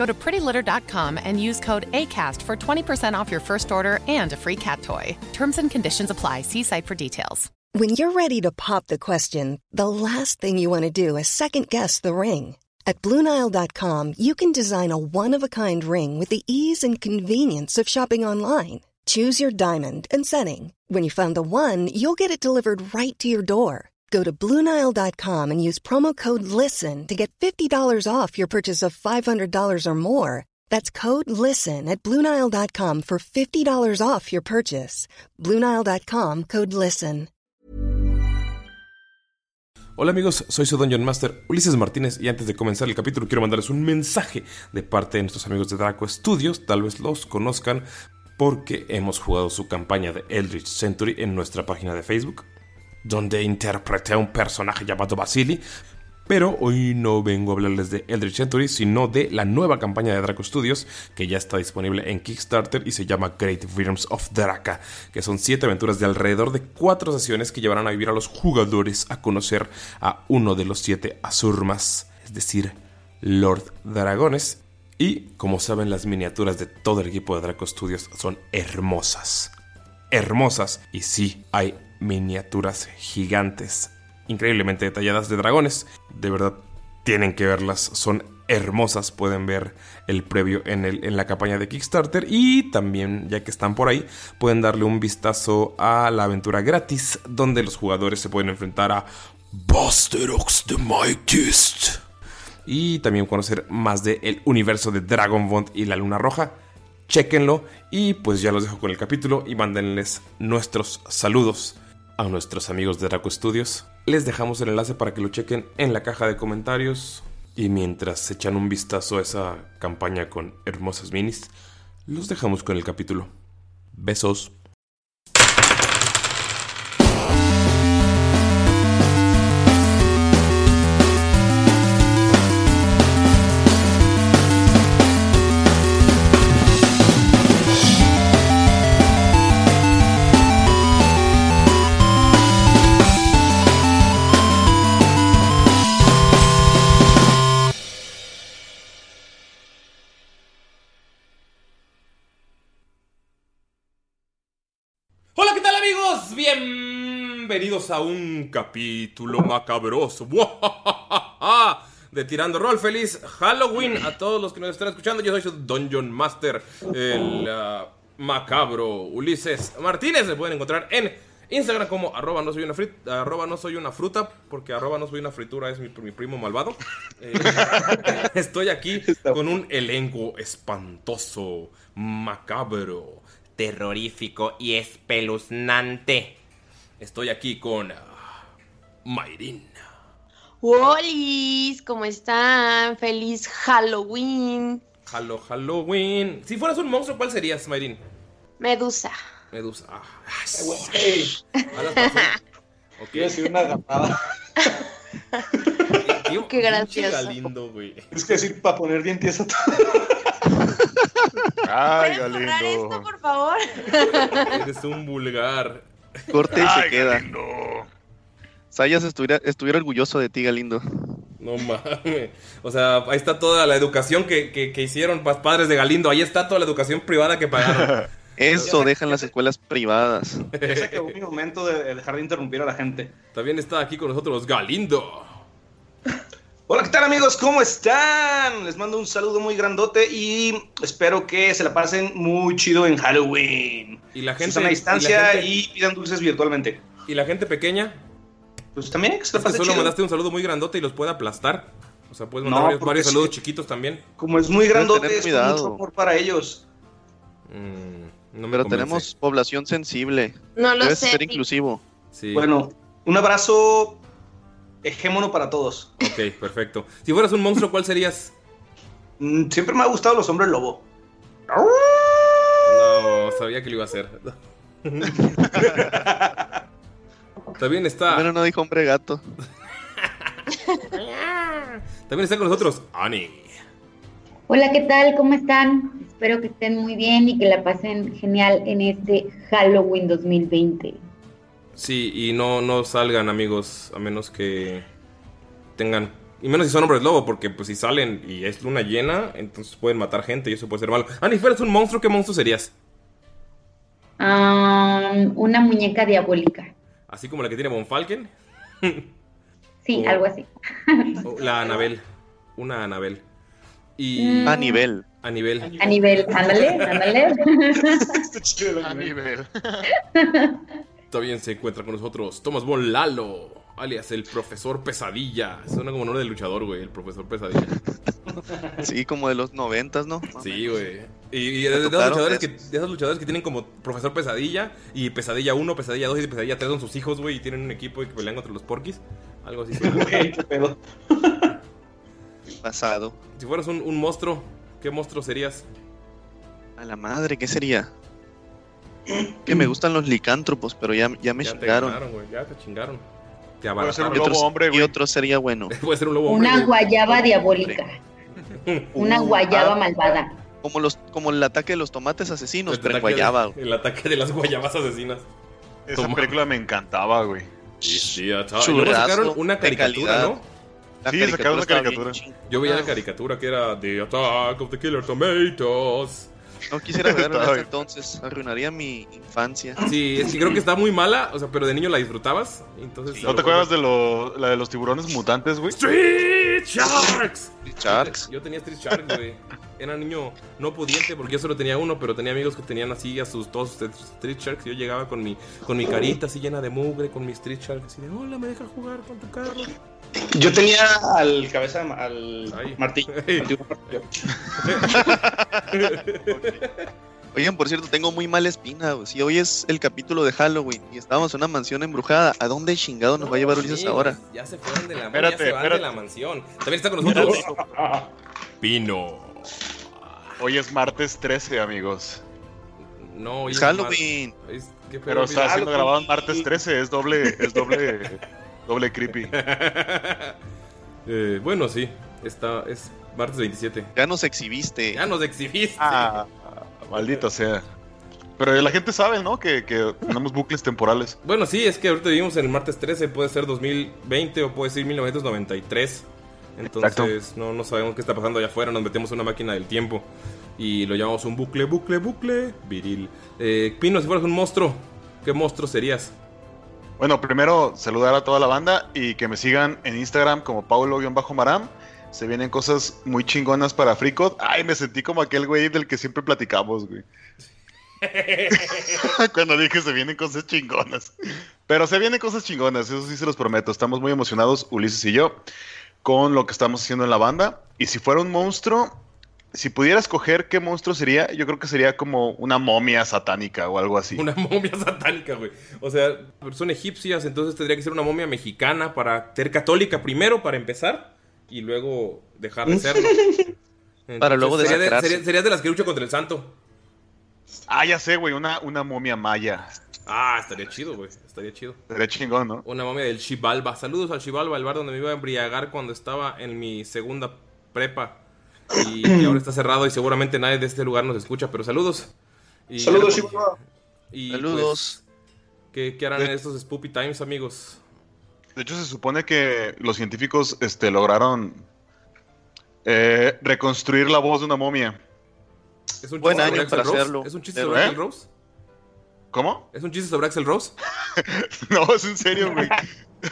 Go to prettylitter.com and use code ACAST for 20% off your first order and a free cat toy. Terms and conditions apply. See site for details. When you're ready to pop the question, the last thing you want to do is second guess the ring. At Bluenile.com, you can design a one of a kind ring with the ease and convenience of shopping online. Choose your diamond and setting. When you find the one, you'll get it delivered right to your door. Go to Bluenile.com and use promo code LISTEN to get $50 off your purchase of $500 or more. That's code LISTEN at Bluenile.com for $50 off your purchase. Bluenile.com code LISTEN. Hola amigos, soy su Dungeon Master Ulises Martínez y antes de comenzar el capítulo quiero mandarles un mensaje de parte de nuestros amigos de Draco Studios, tal vez los conozcan porque hemos jugado su campaña de Eldritch Century en nuestra página de Facebook, donde interpreté a un personaje llamado Basili. Pero hoy no vengo a hablarles de Eldritch Century, sino de la nueva campaña de Draco Studios, que ya está disponible en Kickstarter y se llama Great Realms of Draka, que son 7 aventuras de alrededor de 4 sesiones que llevarán a vivir a los jugadores a conocer a uno de los 7 Asurmas, es decir, Lord Dragones. Y como saben, las miniaturas de todo el equipo de Draco Studios son hermosas. Hermosas. Y sí, hay miniaturas gigantes, increíblemente detalladas de dragones. De verdad, tienen que verlas. Son hermosas. Pueden ver el previo en, el, en la campaña de Kickstarter. Y también, ya que están por ahí, pueden darle un vistazo a la aventura gratis, donde los jugadores se pueden enfrentar a Busterox the Mightiest. Y también conocer más del universo de Dragonbond y la Luna Roja. Chequenlo y pues ya los dejo con el capítulo y mándenles nuestros saludos a nuestros amigos de Draco Studios. Les dejamos el enlace para que lo chequen en la caja de comentarios. Y mientras echan un vistazo a esa campaña con hermosas minis, los dejamos con el capítulo. Besos. Bienvenidos a un capítulo macabroso de Tirando Roll. Feliz Halloween a todos los que nos están escuchando. Yo soy su Dungeon Master, el ah, macabro Ulises Martínez. Me pueden encontrar en Instagram como arroba no soy una, arroba no soy una fruta, porque arroba no soy una fritura es mi, mi primo malvado. Eh, estoy aquí con un elenco espantoso, macabro, terrorífico y espeluznante. Estoy aquí con ah, Mayrin. ¡Holis! ¿Cómo están? ¡Feliz Halloween! Halo, Halloween. Si fueras un monstruo, ¿cuál serías, Mayrin? Medusa. Medusa. Ah, ah, sí. Ey, Alas pasó. Ok. quiero decir una gamada. Tío, Qué pinche gracioso. Galindo, güey. Es que decir para poner bien tieso todo. Ay, ¿Puedes borrar esto, Galindo. por favor? Eres un vulgar. Corte y se Ay, queda. Galindo. Sayas estuviera, estuviera orgulloso de ti, Galindo. No mames. O sea, ahí está toda la educación que, que, que hicieron pas- padres de Galindo. Ahí está toda la educación privada que pagaron. Eso dejan las escuelas privadas. Ya se acabó mi momento de dejar de interrumpir a la gente. También está aquí con nosotros Galindo. Hola, ¿qué tal amigos? ¿Cómo están? Les mando un saludo muy grandote y espero que se la pasen muy chido en Halloween. Y la gente. Susana a y distancia gente- y, pidan dulces virtualmente. ¿Y la gente pequeña? Pues también, que se la Es que pase solo chido. mandaste un saludo muy grandote y los puede aplastar. O sea, puedes mandar No, varios, sí. saludos chiquitos también. Como es muy grandote, es mucho amor para ellos. Mm, no me Pero convence. tenemos población sensible. No lo Debes sé. ser inclusivo. Sí. Bueno, un abrazo hegemono para todos. Ok, perfecto. Si fueras un monstruo, ¿cuál serías? Mm, Siempre me ha gustado los hombres lobo. No, sabía que lo iba a hacer. También está. Bueno, no dijo hombre gato. También está con nosotros Ani. Hola, ¿qué tal? ¿Cómo están? Espero que estén muy bien y que la pasen genial en este Halloween 2020. Sí, y no, no salgan, amigos, a menos que tengan. Y menos si son hombres lobo, porque pues si salen y es luna llena, entonces pueden matar gente y eso puede ser malo. Ani, si fueras un monstruo, ¿qué monstruo serías? Am, una muñeca diabólica. Así como la que tiene Von Falken. Sí, algo así. la Anabel. Una Anabel. Y. Mm. A nivel. A nivel. A nivel, ándale, ándale. A nivel. También se encuentra con nosotros Thomas Von Lalo, alias el profesor Pesadilla. Suena como nombre de luchador, güey, el profesor Pesadilla. Sí, como de los noventas, ¿no? Sí, güey. Y, y de, esos luchadores que, de esos luchadores que tienen como profesor Pesadilla y Pesadilla 1, Pesadilla 2 y Pesadilla 3 son sus hijos, güey, y tienen un equipo y que pelean contra los porquis. Algo así. Güey, qué pedo. Pasado. si fueras un, un monstruo, ¿qué monstruo serías? A la madre, ¿qué sería? Que me gustan los licántropos, pero ya, ya me ya te chingaron. ganaron, ya te chingaron. Te Puede ser un. Y lobo hombre, y güey. otro sería bueno. Puede ser un lobo hombre, Una güey. guayaba diabólica. Una Uh, guayaba ah, malvada. Como los, como el ataque de los tomates asesinos, El pero en ataque de- guayaba. güey. El ataque de las guayabas asesinas. Esa Toma. película me encantaba, güey. Sí, sí, y sacaron una caricatura. ¿no? La Sí, sacaron una caricatura. Yo veía Ah, la caricatura que era The Attack of the Killer Tomatoes. No quisiera verla en bien. entonces. Arruinaría mi infancia. Sí, que creo que está muy mala, o sea, pero de niño la disfrutabas. Entonces, ¿No te acuerdas de lo, la de los tiburones mutantes, güey? Street Sharks? Sharks. Yo tenía Street Sharks, güey. Era niño no pudiente porque yo solo tenía uno, pero tenía amigos que tenían así a sus todos sus Street Sharks. Y yo llegaba con mi, con mi carita así llena de mugre, con mi Street Shark, así de hola, me dejas jugar con tu carro. Yo tenía al cabeza, al Ay. martillo. Oigan, por cierto, tengo muy mala espina. güey. Si hoy es el capítulo de Halloween y estábamos en una mansión embrujada, ¿a dónde chingado nos va a llevar Ulises ahora? Ya se fueron de la, Espérate, ya se van de la mansión. También está con nosotros Pino. Hoy es martes 13, amigos. No, hoy Es Halloween. es- ¿qué pedo, Pero está siendo grabado en martes 13, es doble, es doble, doble creepy. Eh, bueno, sí. Está, es martes 27. Ya nos exhibiste. Ya nos exhibiste. Ah, maldito sea. Pero la gente sabe, ¿no? Que, que tenemos bucles temporales. Bueno, sí, es que ahorita vivimos en el martes 13. Puede ser 2020 o puede ser 1993. Entonces, no, no sabemos qué está pasando allá afuera. Nos metemos en una máquina del tiempo. Y lo llamamos un bucle, bucle, bucle viril. Eh, Pino, si fueras un monstruo, ¿qué monstruo serías? Bueno, primero saludar a toda la banda y que me sigan en Instagram como Paulo-Maram. Se vienen cosas muy chingonas para FreeCode. Ay, me sentí como aquel güey del que siempre platicamos, güey. Cuando dije se vienen cosas chingonas. Pero se vienen cosas chingonas, eso sí se los prometo. Estamos muy emocionados, Ulises y yo, con lo que estamos haciendo en la banda. Y si fuera un monstruo, si pudiera escoger qué monstruo sería, yo creo que sería como una momia satánica o algo así. Una momia satánica, güey. O sea, son egipcias, entonces tendría que ser una momia mexicana para ser católica primero, para empezar, y luego dejar de serlo. Para luego sería de, desacrarse. sería- serías de las que lucha contra el santo. Ah, ya sé, güey, una, una momia maya. Ah, estaría chido, güey. Estaría chido. Sería chingón, ¿no? Una momia del Chivalba. Saludos al Chivalba, el bar donde me iba a embriagar cuando estaba en mi segunda prepa. Y, y ahora está cerrado y seguramente nadie de este lugar nos escucha, pero saludos. Y- Saludos, Chihuahua. Y, Saludos. pues, ¿qué, qué harán en estos Spoopy Times, amigos? De hecho, se supone que los científicos este, lograron eh, reconstruir la voz de una momia. ¿Es un Buen chiste año sobre para Rose? hacerlo. ¿Es un chiste ¿Eh? sobre Axl Rose? ¿Cómo? ¿Es un chiste sobre Axel Rose? No, es en serio, güey.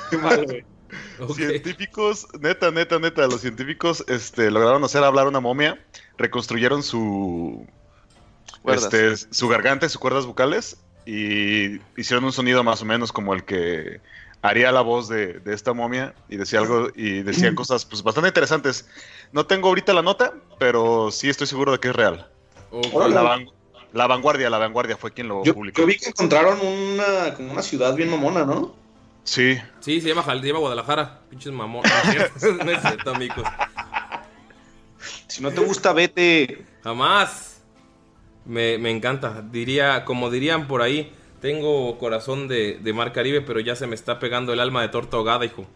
Qué mal, güey. Ok. Científicos, neta, neta, neta, los científicos este, lograron hacer hablar una momia, reconstruyeron su, este, su garganta y sus cuerdas vocales y hicieron un sonido más o menos como el que haría la voz de, de esta momia y decía algo y decía cosas pues bastante interesantes. No tengo ahorita la nota, pero sí estoy seguro de que es real. La, van- la vanguardia, la vanguardia fue quien lo Yo, publicó. yo vi que encontraron una, como una ciudad bien mamona, ¿no? Sí. Sí, se llama, Jal- se llama Guadalajara. Pinches mamón. No es cierto, amigos. Si no te gusta, vete. Jamás. Me, me encanta. Diría, como dirían por ahí, tengo corazón de, de mar Caribe, pero ya se me está pegando el alma de torta ahogada, hijo.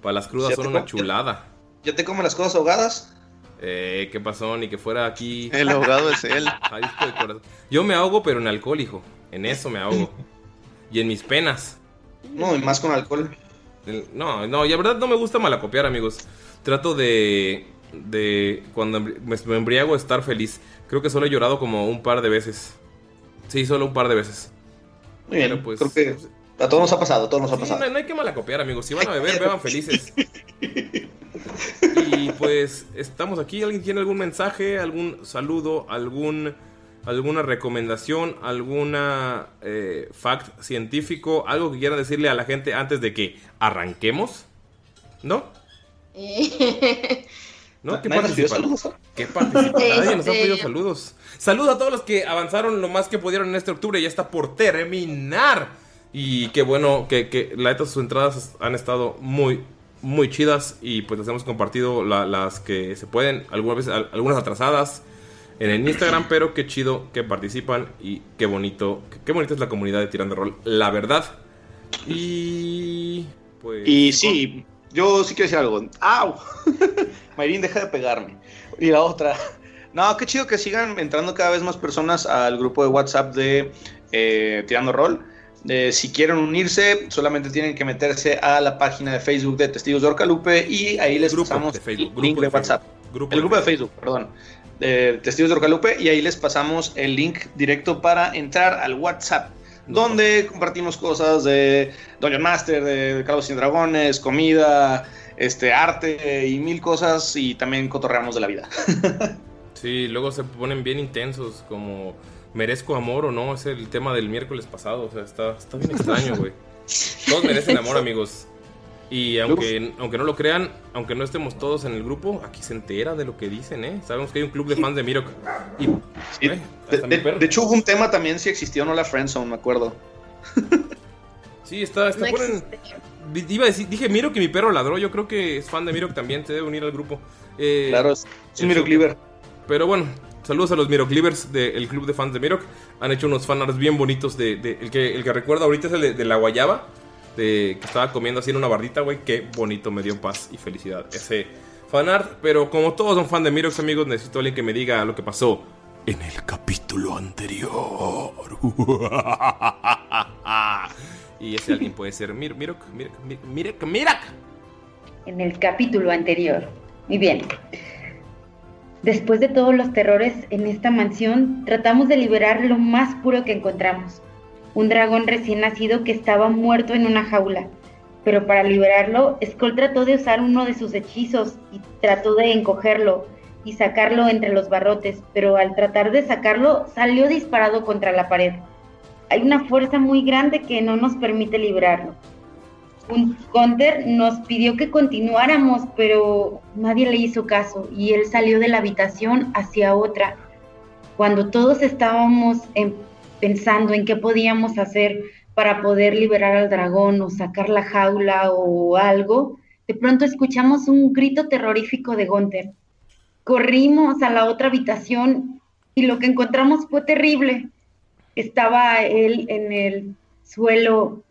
Para las crudas Ya son una chulada. ¿Ya te comen las cosas ahogadas? Eh, ¿qué pasó? Ni que fuera aquí. El ahogado es él. Jalisco de corazón. Yo me ahogo, pero en alcohol, hijo. En eso me ahogo. Y en mis penas. No, y más con alcohol. El- No, no, y la verdad no me gusta malacopiar, amigos. Trato de. de. cuando me, me embriago, estar feliz. Creo que solo he llorado como un par de veces. Sí, solo un par de veces. Muy bien, Pero, pues, creo que a todos nos ha pasado, a todos nos ha pasado. no, no hay que malacopiar, amigos. Si van a beber, beban felices. Y pues estamos aquí. ¿Alguien tiene algún mensaje, algún saludo, algún alguna recomendación, alguna eh, fact científico, algo que quiera decirle a la gente antes de que arranquemos? ¿No? ¿No? ¿Qué Nadie nos pidió participa- saludos, ¿eh? ¿Qué participa? Nadie nos ha Este- pedido saludos. Saludos a todos los que avanzaron lo más que pudieron en este octubre. Ya está por terminar. Y qué bueno que, que la neta sus entradas han estado muy, muy chidas. Y pues les hemos compartido la- las que se pueden, algunas veces, al- algunas atrasadas en el Instagram. Pero qué chido que participan y qué bonito, qué, bonita es la comunidad de Tirando Rol, la verdad. Y pues. Y sí, yo sí quiero decir algo. ¡Au! Mayrin, deja de pegarme. Y la otra. No, qué chido que sigan entrando cada vez más personas al grupo de WhatsApp de eh, Tirando Rol. Eh, si quieren unirse, solamente tienen que meterse a la página de Facebook de Testigos de Orcalupe y ahí les Grupo pasamos de Facebook, el link grupo de WhatsApp. Grupo el grupo de Facebook, perdón. De Testigos de Orcalupe y ahí les pasamos el link directo para entrar al WhatsApp. Donde compartimos cosas de Dungeon Master, de Calabozos sin Dragones, comida, este, arte y mil cosas. Y también cotorreamos de la vida. Sí, luego se ponen bien intensos, como merezco amor o no, es el tema del miércoles pasado, o sea, está, está bien extraño, güey. Todos merecen amor, amigos. Y aunque, aunque no lo crean, aunque no estemos todos en el grupo, aquí se entera de lo que dicen, ¿eh? Sabemos que hay un club de fans de Mirok. Y, Sí, eh, de, de- hecho, hubo un tema también si existió o no la Friendzone, me acuerdo. Sí, está, está No ponen- Iba a decir, dije Mirok y mi perro ladró, yo creo que es fan de Mirok también, se debe unir al grupo. Eh, Claro, es, es un. Pero bueno, saludos a los Miroclivers del club de fans de Mirok. Han hecho unos fanarts bien bonitos. De, de- el, que, el que recuerdo ahorita es el de, de la guayaba. De, que estaba comiendo así en una bardita, güey. Qué bonito, me dio paz y felicidad ese fanart. Pero como todos son fan de Mirok, amigos, necesito alguien que me diga lo que pasó en el capítulo anterior. y ese alguien puede ser Mir, Mirok, Mirok, Mir- Mirok, Mirok. en el capítulo anterior. Muy bien. Después de todos los terrores en esta mansión, tratamos de liberar lo más puro que encontramos. Un dragón recién nacido que estaba muerto en una jaula. Pero para liberarlo, Skull trató de usar uno de sus hechizos y trató de encogerlo y sacarlo entre los barrotes, pero al tratar de sacarlo salió disparado contra la pared. Hay una fuerza muy grande que no nos permite liberarlo. Un Gunter nos pidió que continuáramos, pero nadie le hizo caso y él salió de la habitación hacia otra. Cuando todos estábamos en- pensando en qué podíamos hacer para poder liberar al dragón o sacar la jaula o algo, de pronto escuchamos un grito terrorífico de Gunter. Corrimos a la otra habitación y lo que encontramos fue terrible. Estaba él en el suelo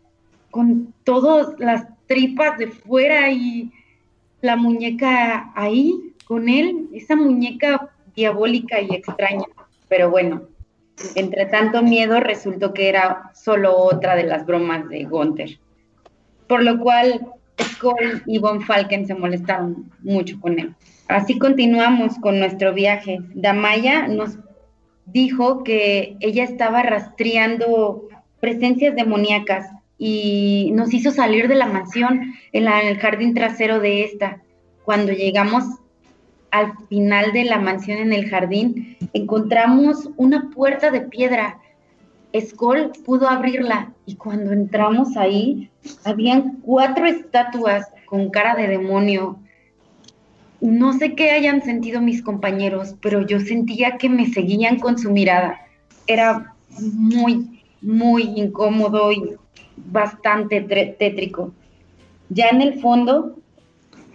con todas las tripas de fuera y la muñeca ahí con él, esa muñeca diabólica y extraña. Pero bueno, entre tanto miedo resultó que era solo otra de las bromas de Gunther. Por lo cual Skoll y Von Falken se molestaron mucho con él. Así continuamos con nuestro viaje. Damaya nos dijo que ella estaba rastreando presencias demoníacas y nos hizo salir de la mansión en, en el jardín trasero de esta. Cuando llegamos al final de la mansión en el jardín, encontramos una puerta de piedra Skoll pudo abrirla y cuando entramos ahí, habían cuatro estatuas con cara de demonio. No sé qué hayan sentido mis compañeros, pero yo sentía que me seguían con su mirada. Era muy, muy incómodo y bastante tétrico. Ya en el fondo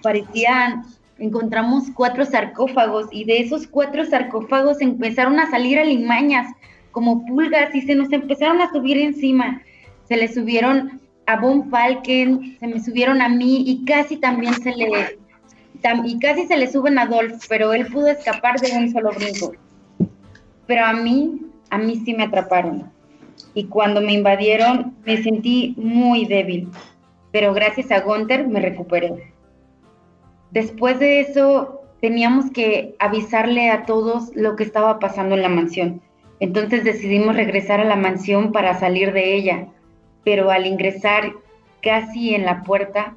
parecían, encontramos cuatro sarcófagos y de esos cuatro sarcófagos empezaron a salir alimañas como pulgas y se nos empezaron a subir encima. Se le subieron a Von Falken, se me subieron a mí y casi también se le y casi se le suben a Dolph, pero él pudo escapar de un solo brinco. Pero a mí, a mí sí me atraparon. Y cuando me invadieron, me sentí muy débil. Pero gracias a Gunther me recuperé. Después de eso, teníamos que avisarle a todos lo que estaba pasando en la mansión. Entonces decidimos regresar a la mansión para salir de ella, pero al ingresar casi en la puerta,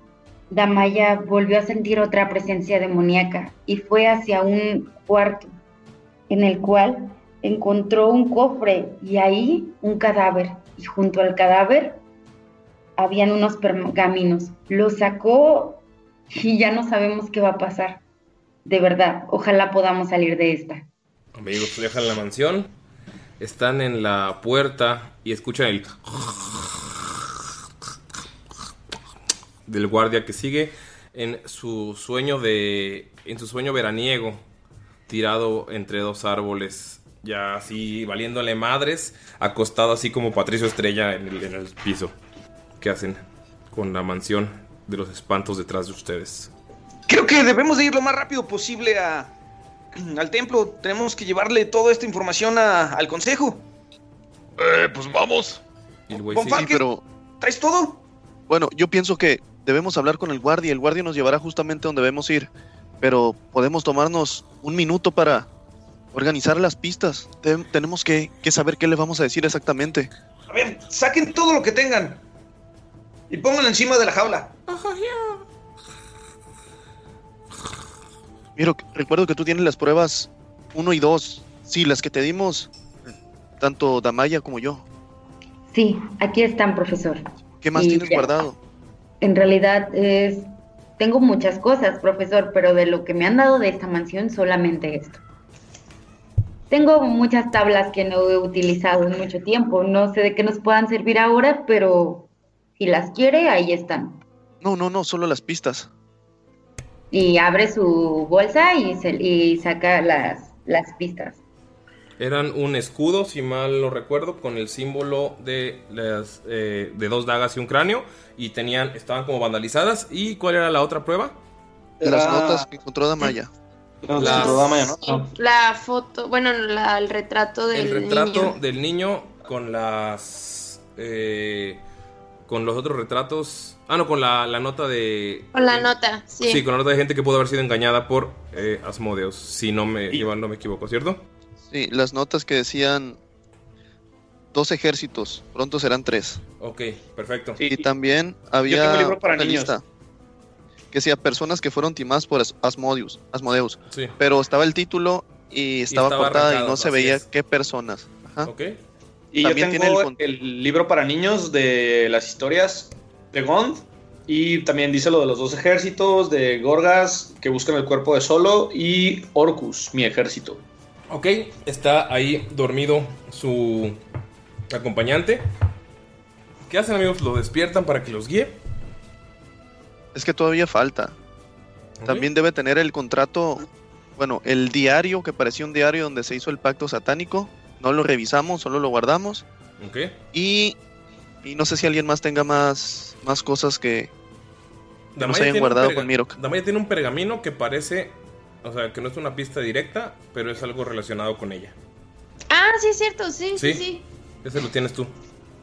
Damaya volvió a sentir otra presencia demoníaca y fue hacia un cuarto en el cual encontró un cofre y ahí un cadáver. Y junto al cadáver habían unos pergaminos. Lo sacó y ya no sabemos qué va a pasar. De verdad, ojalá podamos salir de esta. Amigos, dejan la mansión están en la puerta y escuchan el del guardia que sigue en su sueño de en su sueño veraniego tirado entre dos árboles ya así valiéndole madres acostado así como Patricio Estrella en el, en el piso ¿qué hacen con la mansión de los espantos detrás de ustedes? Creo que debemos de ir lo más rápido posible a, al templo. Tenemos que llevarle toda esta información al consejo. Eh, pues vamos. Y el güey Von sí, Falken, pero- ¿Traes todo? Bueno, yo pienso que debemos hablar con el guardia. El guardia nos llevará justamente donde debemos ir. Pero podemos tomarnos un minuto para organizar las pistas. Te- tenemos que, que saber qué le vamos a decir exactamente. A ver, saquen todo lo que tengan. Y pónganlo encima de la jaula. Miro, recuerdo que tú tienes las pruebas 1 y 2. Sí, las que te dimos, tanto Damaya como yo. Sí, aquí están, profesor. ¿Qué más Y tienes ya. guardado? En realidad es... Tengo muchas cosas, profesor, pero de lo que me han dado de esta mansión solamente esto. Tengo muchas tablas que no he utilizado en mucho tiempo. No sé de qué nos puedan servir ahora, pero si las quiere, ahí están. No, no, no, solo las pistas. Y abre su bolsa y, se- y saca las, las pistas. Eran un escudo, si mal no recuerdo, con el símbolo de las eh, de dos dagas y un cráneo. Y tenían, estaban como vandalizadas. ¿Y cuál era la otra prueba? Las notas que encontró Damaya. Sí, la foto, bueno, la- el retrato del el retrato niño. del niño con las. eh, con los otros retratos. Ah, no, con la, la nota de. Con la nota, sí. Sí, con la nota de gente que pudo haber sido engañada por eh, Asmodeus. Si no me, igual no me equivoco, ¿cierto? Sí, las notas que decían dos ejércitos, pronto serán tres. Ok, perfecto. Sí. Y también tengo había un libro para una niños. lista que decía personas que fueron timadas por As- Asmodeus, Asmodeus. Sí, Pero estaba el título y estaba, estaba cortada y no se veía es. qué personas. Ajá. ok. Y yo También tengo tiene el libro para niños de las historias de Gond. Y también dice lo de los dos ejércitos, de Gorgas que buscan el cuerpo de Solo y Orcus, mi ejército. Ok, está ahí dormido su acompañante. ¿Qué hacen amigos? ¿Lo despiertan para que los guíe? Es que todavía falta. También debe tener el contrato, bueno, el diario, que parecía un diario donde se hizo el pacto satánico. No lo revisamos, solo lo guardamos. Ok. Y, y no sé si alguien más tenga más, más cosas que, que hayan tiene un guardado con Mirok. Damaya tiene un pergamino que parece, o sea, que no es una pista directa, pero es algo relacionado con ella. Ah, sí, es cierto, sí, sí, Sí. sí. Ese lo tienes tú.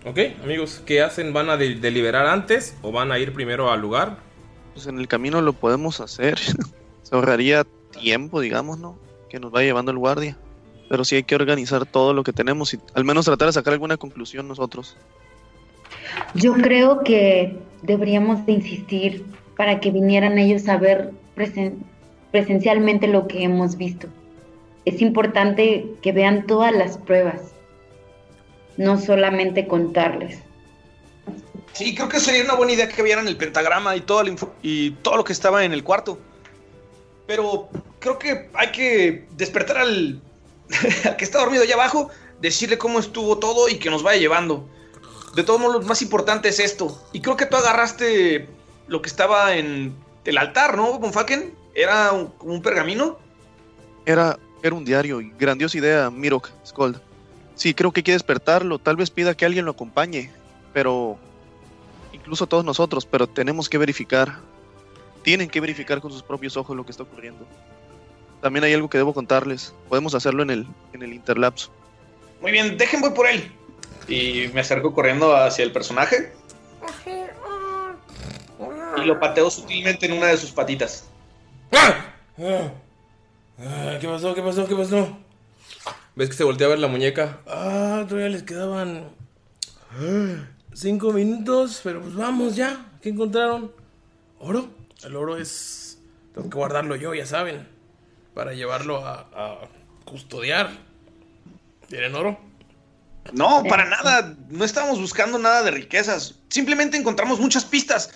Ok, amigos, ¿qué hacen? ¿Van a de- deliberar antes o van a ir primero al lugar? Pues en el camino lo podemos hacer. se ahorraría tiempo, digamos, ¿no? Que nos va llevando el guardia. Pero sí hay que organizar todo lo que tenemos y al menos tratar de sacar alguna conclusión nosotros. Yo creo que deberíamos de insistir para que vinieran ellos a ver presen- presencialmente lo que hemos visto. Es importante que vean todas las pruebas. no solamente contarles. Sí, creo que sería una buena idea que vieran el pentagrama y todo, y todo lo que estaba en el cuarto. Pero creo que hay que despertar al, al que está dormido allá abajo, decirle cómo estuvo todo y que nos vaya llevando. De todos modos, lo más importante es esto. Y creo que tú agarraste lo que estaba en el altar, ¿no, Bonfaken? ¿Era un, un pergamino? Era, era un diario grandiosa idea, Mirok, Skold. Sí, creo que hay que despertarlo. Tal vez pida que alguien lo acompañe. Pero. Incluso todos nosotros, pero tenemos que verificar. Tienen que verificar con sus propios ojos lo que está ocurriendo. También hay algo que debo contarles. Podemos hacerlo en el, en el interlapso. Muy bien, dejen voy por él. Y me acerco corriendo hacia el personaje. Y lo pateo sutilmente en una de sus patitas. ¿Qué pasó? ¿Qué pasó? ¿Qué pasó? ¿Ves que se voltea a ver la muñeca? Ah, todavía les quedaban cinco minutos, pero pues vamos ya. ¿Qué encontraron? ¿Oro? El oro es... Tengo que guardarlo yo, ya saben. Para llevarlo a, a custodiar. ¿Tienen oro? No, para nada. No estábamos buscando nada de riquezas. Simplemente encontramos muchas pistas.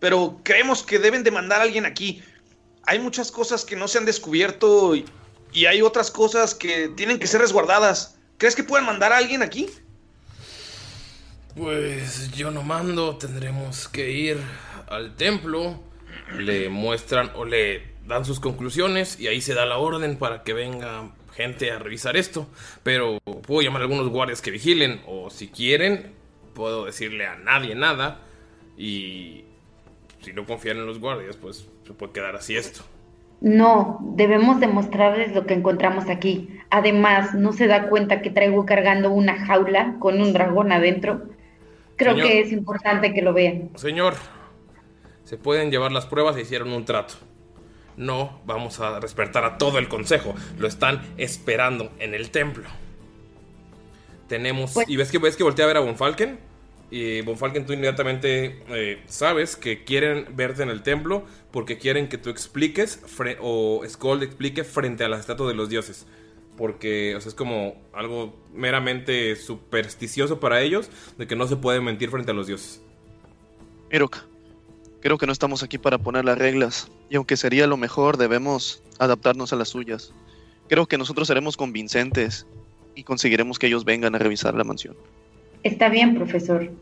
Pero creemos que deben de mandar a alguien aquí. Hay muchas cosas que no se han descubierto y, y hay otras cosas que tienen que ser resguardadas. ¿Crees que puedan mandar a alguien aquí? Pues yo no mando, tendremos que ir al templo, le muestran o le dan sus conclusiones y ahí se da la orden para que venga gente a revisar esto. Pero puedo llamar a algunos guardias que vigilen o si quieren, puedo decirle a nadie nada y si no confían en los guardias, pues se puede quedar así esto. No, debemos demostrarles lo que encontramos aquí. Además, ¿no se da cuenta que traigo cargando una jaula con un dragón adentro? Creo Señor. que es importante que lo vean. Señor, se pueden llevar las pruebas e hicieron un trato. No vamos a despertar a todo el consejo. Lo están esperando en el templo. Tenemos. Pues- y ves que ves que voltea a ver a Bonfalken. Y Bonfalken, tú inmediatamente eh, sabes que quieren verte en el templo porque quieren que tú expliques o Skold explique frente a las estatuas de los dioses. Porque o sea, es como algo meramente supersticioso para ellos de que no se puede mentir frente a los dioses. Mirok, creo que no estamos aquí para poner las reglas. Y aunque sería lo mejor, debemos adaptarnos a las suyas. Creo que nosotros seremos convincentes y conseguiremos que ellos vengan a revisar la mansión. Está bien, profesor.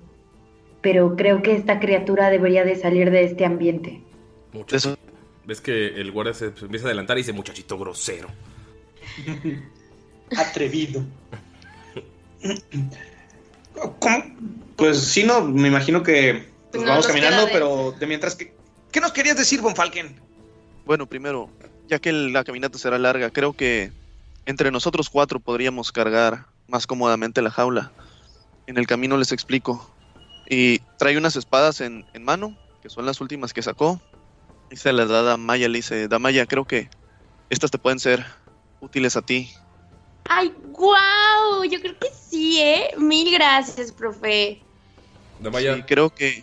Pero creo que esta criatura debería de salir de este ambiente. Muchacho. Ves que el guardia se se empieza a adelantar y dice muchachito grosero. Atrevido. ¿Cómo? Pues sí, no, me imagino que pues, vamos caminando, de- pero de mientras que... ¿Qué nos querías decir, Bonfalken? Bueno, primero, ya que la caminata será larga, creo que entre nosotros cuatro podríamos cargar más cómodamente la jaula. En el camino les explico. Y trae unas espadas en, en mano, que son las últimas que sacó. Y se las da a Maya. Le dice, Damaya, creo que estas te pueden ser útiles a ti. ¡Ay, guau! Yo creo que sí, ¿eh? Mil gracias, profe. Damaya, Sí, creo que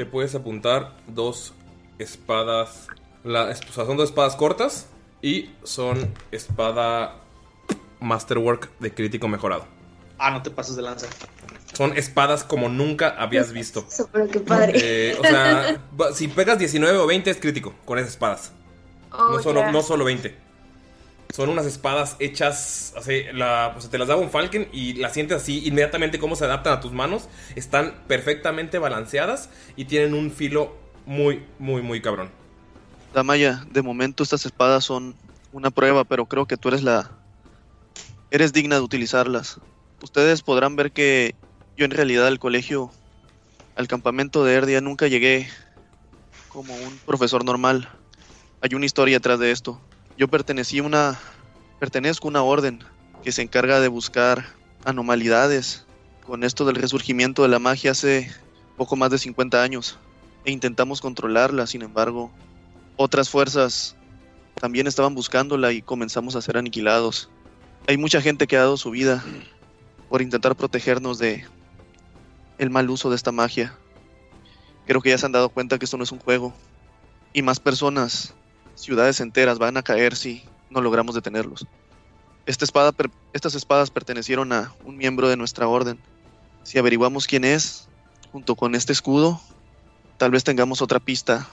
te puedes apuntar dos espadas. La, o sea, son dos espadas cortas y son espada Masterwork de crítico mejorado. Ah, no te pases de lanza. Son espadas como nunca habías visto. Eso, pero qué padre. Eh, o sea, si pegas 19 o 20 es crítico con esas espadas. Oh, no, solo, ya. no solo 20. Son unas espadas hechas, así, la, o sea, te las daba un Falcon y las sientes así inmediatamente cómo se adaptan a tus manos. Están perfectamente balanceadas y tienen un filo muy, muy, muy cabrón. Damaya, de momento estas espadas son una prueba, pero creo que tú eres la... Eres digna de utilizarlas. Ustedes podrán ver que yo en realidad al colegio, al campamento de Erdia, nunca llegué como un profesor normal. Hay una historia atrás de esto. Yo pertenecí una... Pertenezco a una orden que se encarga de buscar anomalidades con esto del resurgimiento de la magia hace poco más de 50 años. E intentamos controlarla, sin embargo, otras fuerzas también estaban buscándola y comenzamos a ser aniquilados. Hay mucha gente que ha dado su vida por intentar protegernos de el mal uso de esta magia. Creo que ya se han dado cuenta que esto no es un juego. Y más personas, ciudades enteras van a caer si no logramos detenerlos. Esta espada estas espadas pertenecieron a un miembro de nuestra orden. Si averiguamos quién es, junto con este escudo, tal vez tengamos otra pista.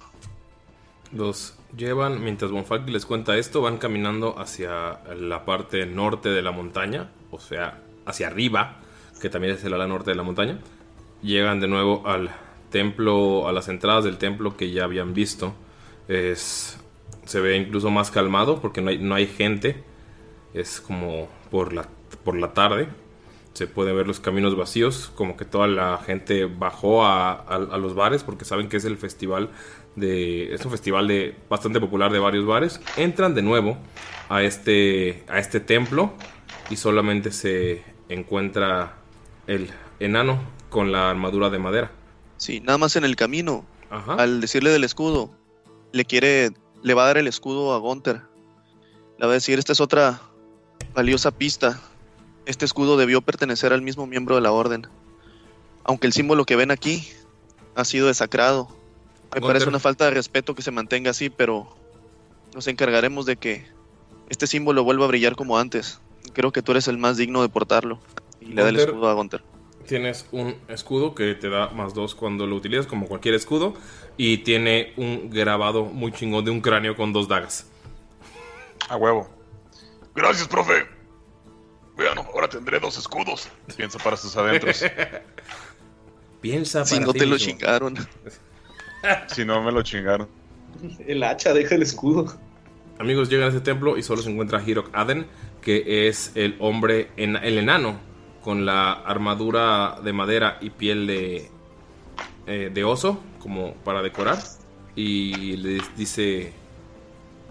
Los llevan, mientras Bonfalken les cuenta esto, van caminando hacia la parte norte de la montaña, o sea, hacia arriba, que también es el ala norte de la montaña. Llegan de nuevo al templo, a las entradas del templo que ya habían visto. Es, se ve incluso más calmado porque no hay, no hay gente. Es como por la, por la tarde. Se pueden ver los caminos vacíos, como que toda la gente bajó a, a- a los bares porque saben que es el festival de es un festival de bastante popular de varios bares. Entran de nuevo a este a este templo y solamente se encuentra el enano con la armadura de madera. Sí, nada más en el camino. Ajá. Al decirle del escudo, le quiere, le va a dar el escudo a Gunther. Le va a decir, esta es otra valiosa pista. Este escudo debió pertenecer al mismo miembro de la orden. Aunque el símbolo que ven aquí ha sido desacrado. Me parece una falta de respeto que se mantenga así, pero nos encargaremos de que este símbolo vuelva a brillar como antes. Creo que tú eres el más digno de portarlo. Y le da el escudo a Gunther. Tienes un escudo que te da más dos cuando lo utilizas, como cualquier escudo. Y tiene un grabado muy chingón de un cráneo con dos dagas. A huevo. Gracias, profe. Bueno, ahora tendré dos escudos. Piensa para sus adentros. Piensa Si para no ti te lo chingaron. si no, me lo chingaron. El hacha, deja el escudo. Amigos, llegan a ese templo y solo se encuentra Hirok Aden, que es el hombre, en, el enano, con la armadura de madera y piel de, eh, de oso, como para decorar. Y les dice,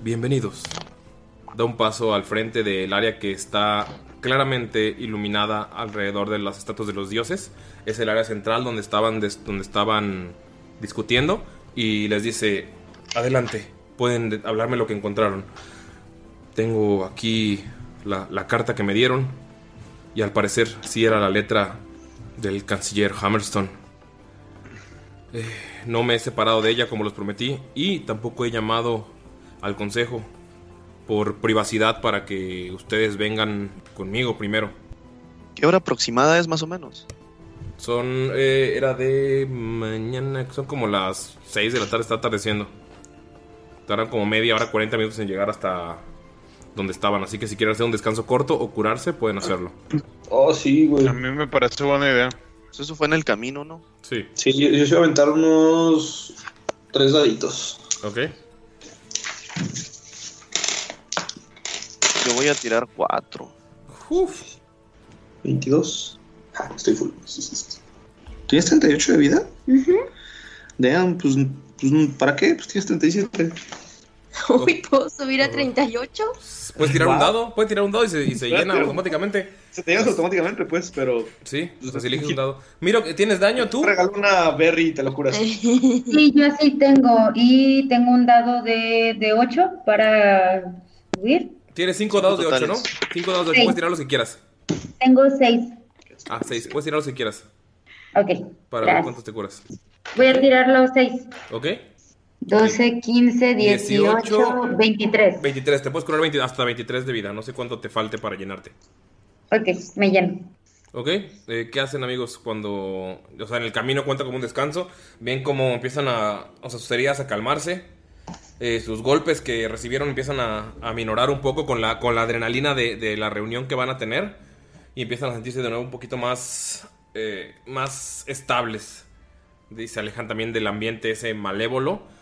bienvenidos. Da un paso al frente del área que está claramente iluminada alrededor de las estatuas de los dioses. Es el área central donde estaban, donde estaban discutiendo. Y les dice, adelante, pueden de- hablarme lo que encontraron. Tengo aquí la carta que me dieron. Y al parecer sí era la letra del canciller Hammerstone. Eh, no me he separado de ella como los prometí. Y tampoco he llamado al consejo por privacidad para que ustedes vengan conmigo primero. ¿Qué hora aproximada es más o menos? Son, eh, era de mañana, son como las 6 de la tarde, está atardeciendo. Tardan como media hora, 40 minutos en llegar hasta donde estaban. Así que si quieren hacer un descanso corto o curarse, pueden hacerlo. Oh, sí, güey. A mí me parece buena idea. Pues eso fue en el camino, ¿no? Sí. Sí, yo, yo se voy a aventar unos tres daditos. Ok. Yo voy a tirar cuatro. Uf. 22. Ah, estoy full. ¿Tienes 38 de vida? Damn, pues, pues, ¿para qué? Pues tienes 37. Uy, ¿puedo subir a 38? Puedes tirar un dado, puedes tirar un dado y se, y se llena automáticamente. Se te llenas automáticamente, pues, pero. Sí, sea, si eliges un dado. Miro, ¿tienes daño tú? Regalo una berry y te lo curas. Sí, yo sí tengo. Y tengo un dado de, de 8 para subir. Tienes 5 dados de 8, ¿no? totales. 5 dados de 8, Sí. puedes tirar los que quieras. Tengo 6. Ah, 6, puedes tirar los que quieras. Ok. Para ver gracias. cuántos te curas. Voy a tirar los 6. ¿Ok? 12, 15, 18, 18, 23. 23, te puedes curar 20 hasta 23 de vida. No sé cuánto te falte para llenarte. Ok, me lleno. ¿Ok? Eh, ¿Qué hacen amigos cuando... O sea, en el camino cuenta como un descanso? Ven cómo empiezan a... O sea, sus heridas a calmarse. Eh, sus golpes que recibieron empiezan a, a minorar un poco con la, con la adrenalina de, de la reunión que van a tener. Y empiezan a sentirse de nuevo un poquito más... eh, más estables. Y se alejan también del ambiente ese malévolo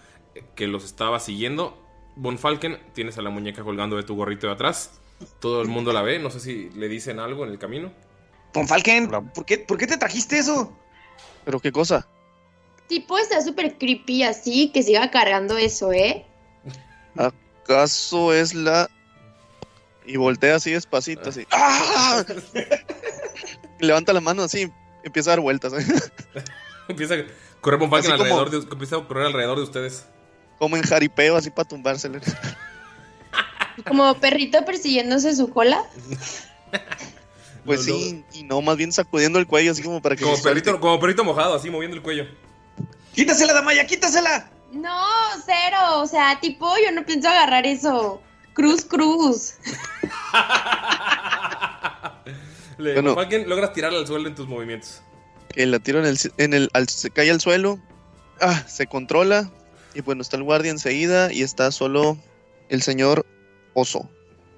que los estaba siguiendo. Von Falken, tienes a la muñeca colgando de tu gorrito de atrás. Todo el mundo la ve. No sé si le dicen algo en el camino. Falken, ¿por qué, ¿por qué te trajiste eso? ¿Pero qué cosa? Tipo está súper creepy así, que siga cargando eso, ¿eh? ¿Acaso es la...? Y voltea así despacito, así. ¡Ah! Levanta la mano así, empieza a dar vueltas. ¿eh? Empieza a correr Von Falken como- alrededor de, empieza a correr alrededor de ustedes. Como en jaripeo, así para tumbársele. Como perrito persiguiéndose su cola. Pues No, sí, y no, más bien sacudiendo el cuello, así como para que Como perrito, como perrito mojado, así moviendo el cuello. ¡Quítasela, Damaya, quítasela! No, cero. O sea, tipo, yo no pienso agarrar eso. Cruz, cruz. Le, Bueno. Falken logras tirarle al suelo en tus movimientos. Que la tiro en el, en el al- se cae al suelo. Ah, se controla. Y bueno, está el guardia enseguida y está solo el señor Oso.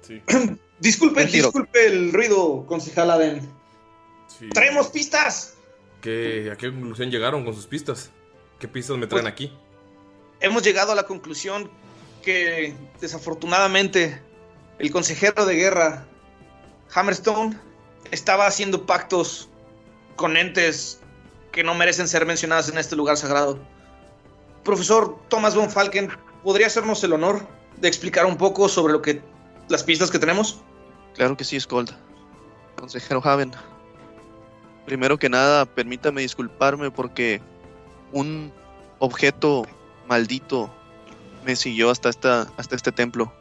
Sí. Disculpe, giro. disculpe el ruido, concejal Aden. sí. ¡Traemos pistas! ¿Qué- ¿A qué conclusión llegaron con sus pistas? ¿Qué pistas me traen Pues- aquí? Hemos llegado a la conclusión que desafortunadamente el consejero de guerra, Hammerstone, estaba haciendo pactos con entes que no merecen ser mencionadas en este lugar sagrado. Profesor Thomas von Falken, ¿podría hacernos el honor de explicar un poco sobre lo que las pistas que tenemos? Claro que sí, Skold. Consejero Haven. Primero que nada, permítame disculparme porque un objeto maldito me siguió hasta, esta, hasta este templo.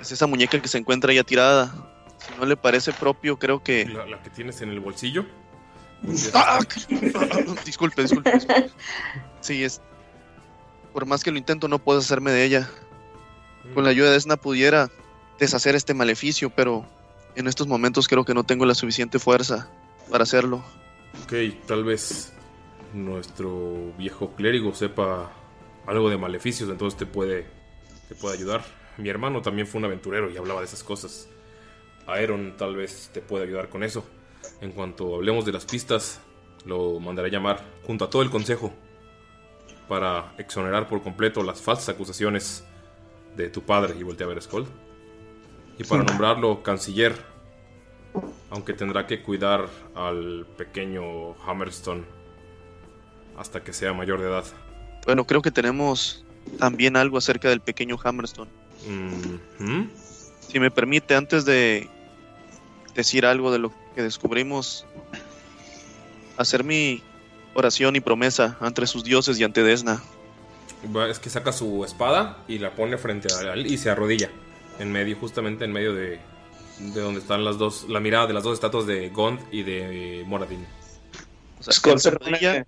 Es esa muñeca que se encuentra ya tirada. Si no le parece propio, creo que... ¿La, la que tienes en el bolsillo? ¡Ah! disculpe, disculpe, disculpe. Sí, es... Por más que lo intento, no puedo hacerme de ella. Con la ayuda de Esna pudiera deshacer este maleficio, pero en estos momentos creo que no tengo la suficiente fuerza para hacerlo. Ok, tal vez nuestro viejo clérigo sepa algo de maleficios, entonces te puede, te puede ayudar. Mi hermano también fue un aventurero y hablaba de esas cosas. Aeron tal vez te puede ayudar con eso. En cuanto hablemos de las pistas, lo mandaré a llamar junto a todo el consejo para exonerar por completo las falsas acusaciones de tu padre y voltea a ver a Skold. Y para nombrarlo canciller, aunque tendrá que cuidar al pequeño Hammerstone hasta que sea mayor de edad. Bueno, creo que tenemos también algo acerca del pequeño Hammerstone. Mhm. Si me permite, antes de decir algo de lo que descubrimos, hacer mi oración y promesa ante sus dioses y ante Desna. Es que saca su espada y la pone frente a él y se arrodilla. En medio, justamente en medio de, de donde están las dos, la mirada de las dos estatuas de Gond y de Moradin. O sea, Skull él se arrodilla.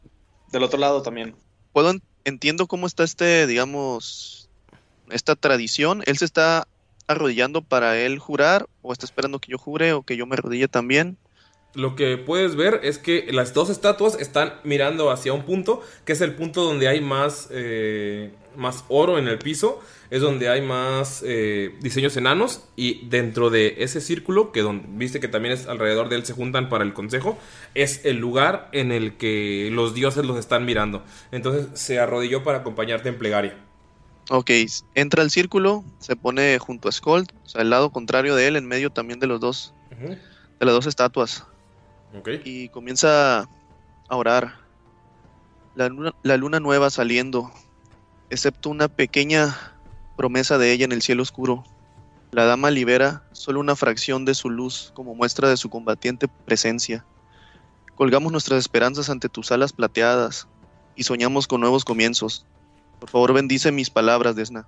del otro lado también. Puedo en- entiendo cómo está este, digamos, esta tradición. Él se está arrodillando para él jurar o está esperando que yo jure o que yo me arrodille también. Lo que puedes ver es que las dos estatuas están mirando hacia un punto, que es el punto donde hay más, eh, más oro en el piso, es donde hay más eh, diseños enanos y dentro de ese círculo, que don- viste que también es alrededor de él se juntan para el consejo, es el lugar en el que los dioses los están mirando. Entonces se arrodilló para acompañarte en plegaria. Ok, entra al círculo, se pone junto a Skold, o sea, al lado contrario de él, en medio también de los dos, de las dos estatuas. Y comienza a orar. La luna, la luna nueva saliendo, excepto una pequeña promesa de ella en el cielo oscuro. La dama libera solo una fracción de su luz como muestra de su combatiente presencia. Colgamos nuestras esperanzas ante tus alas plateadas y soñamos con nuevos comienzos. Por favor, bendice mis palabras, Desna.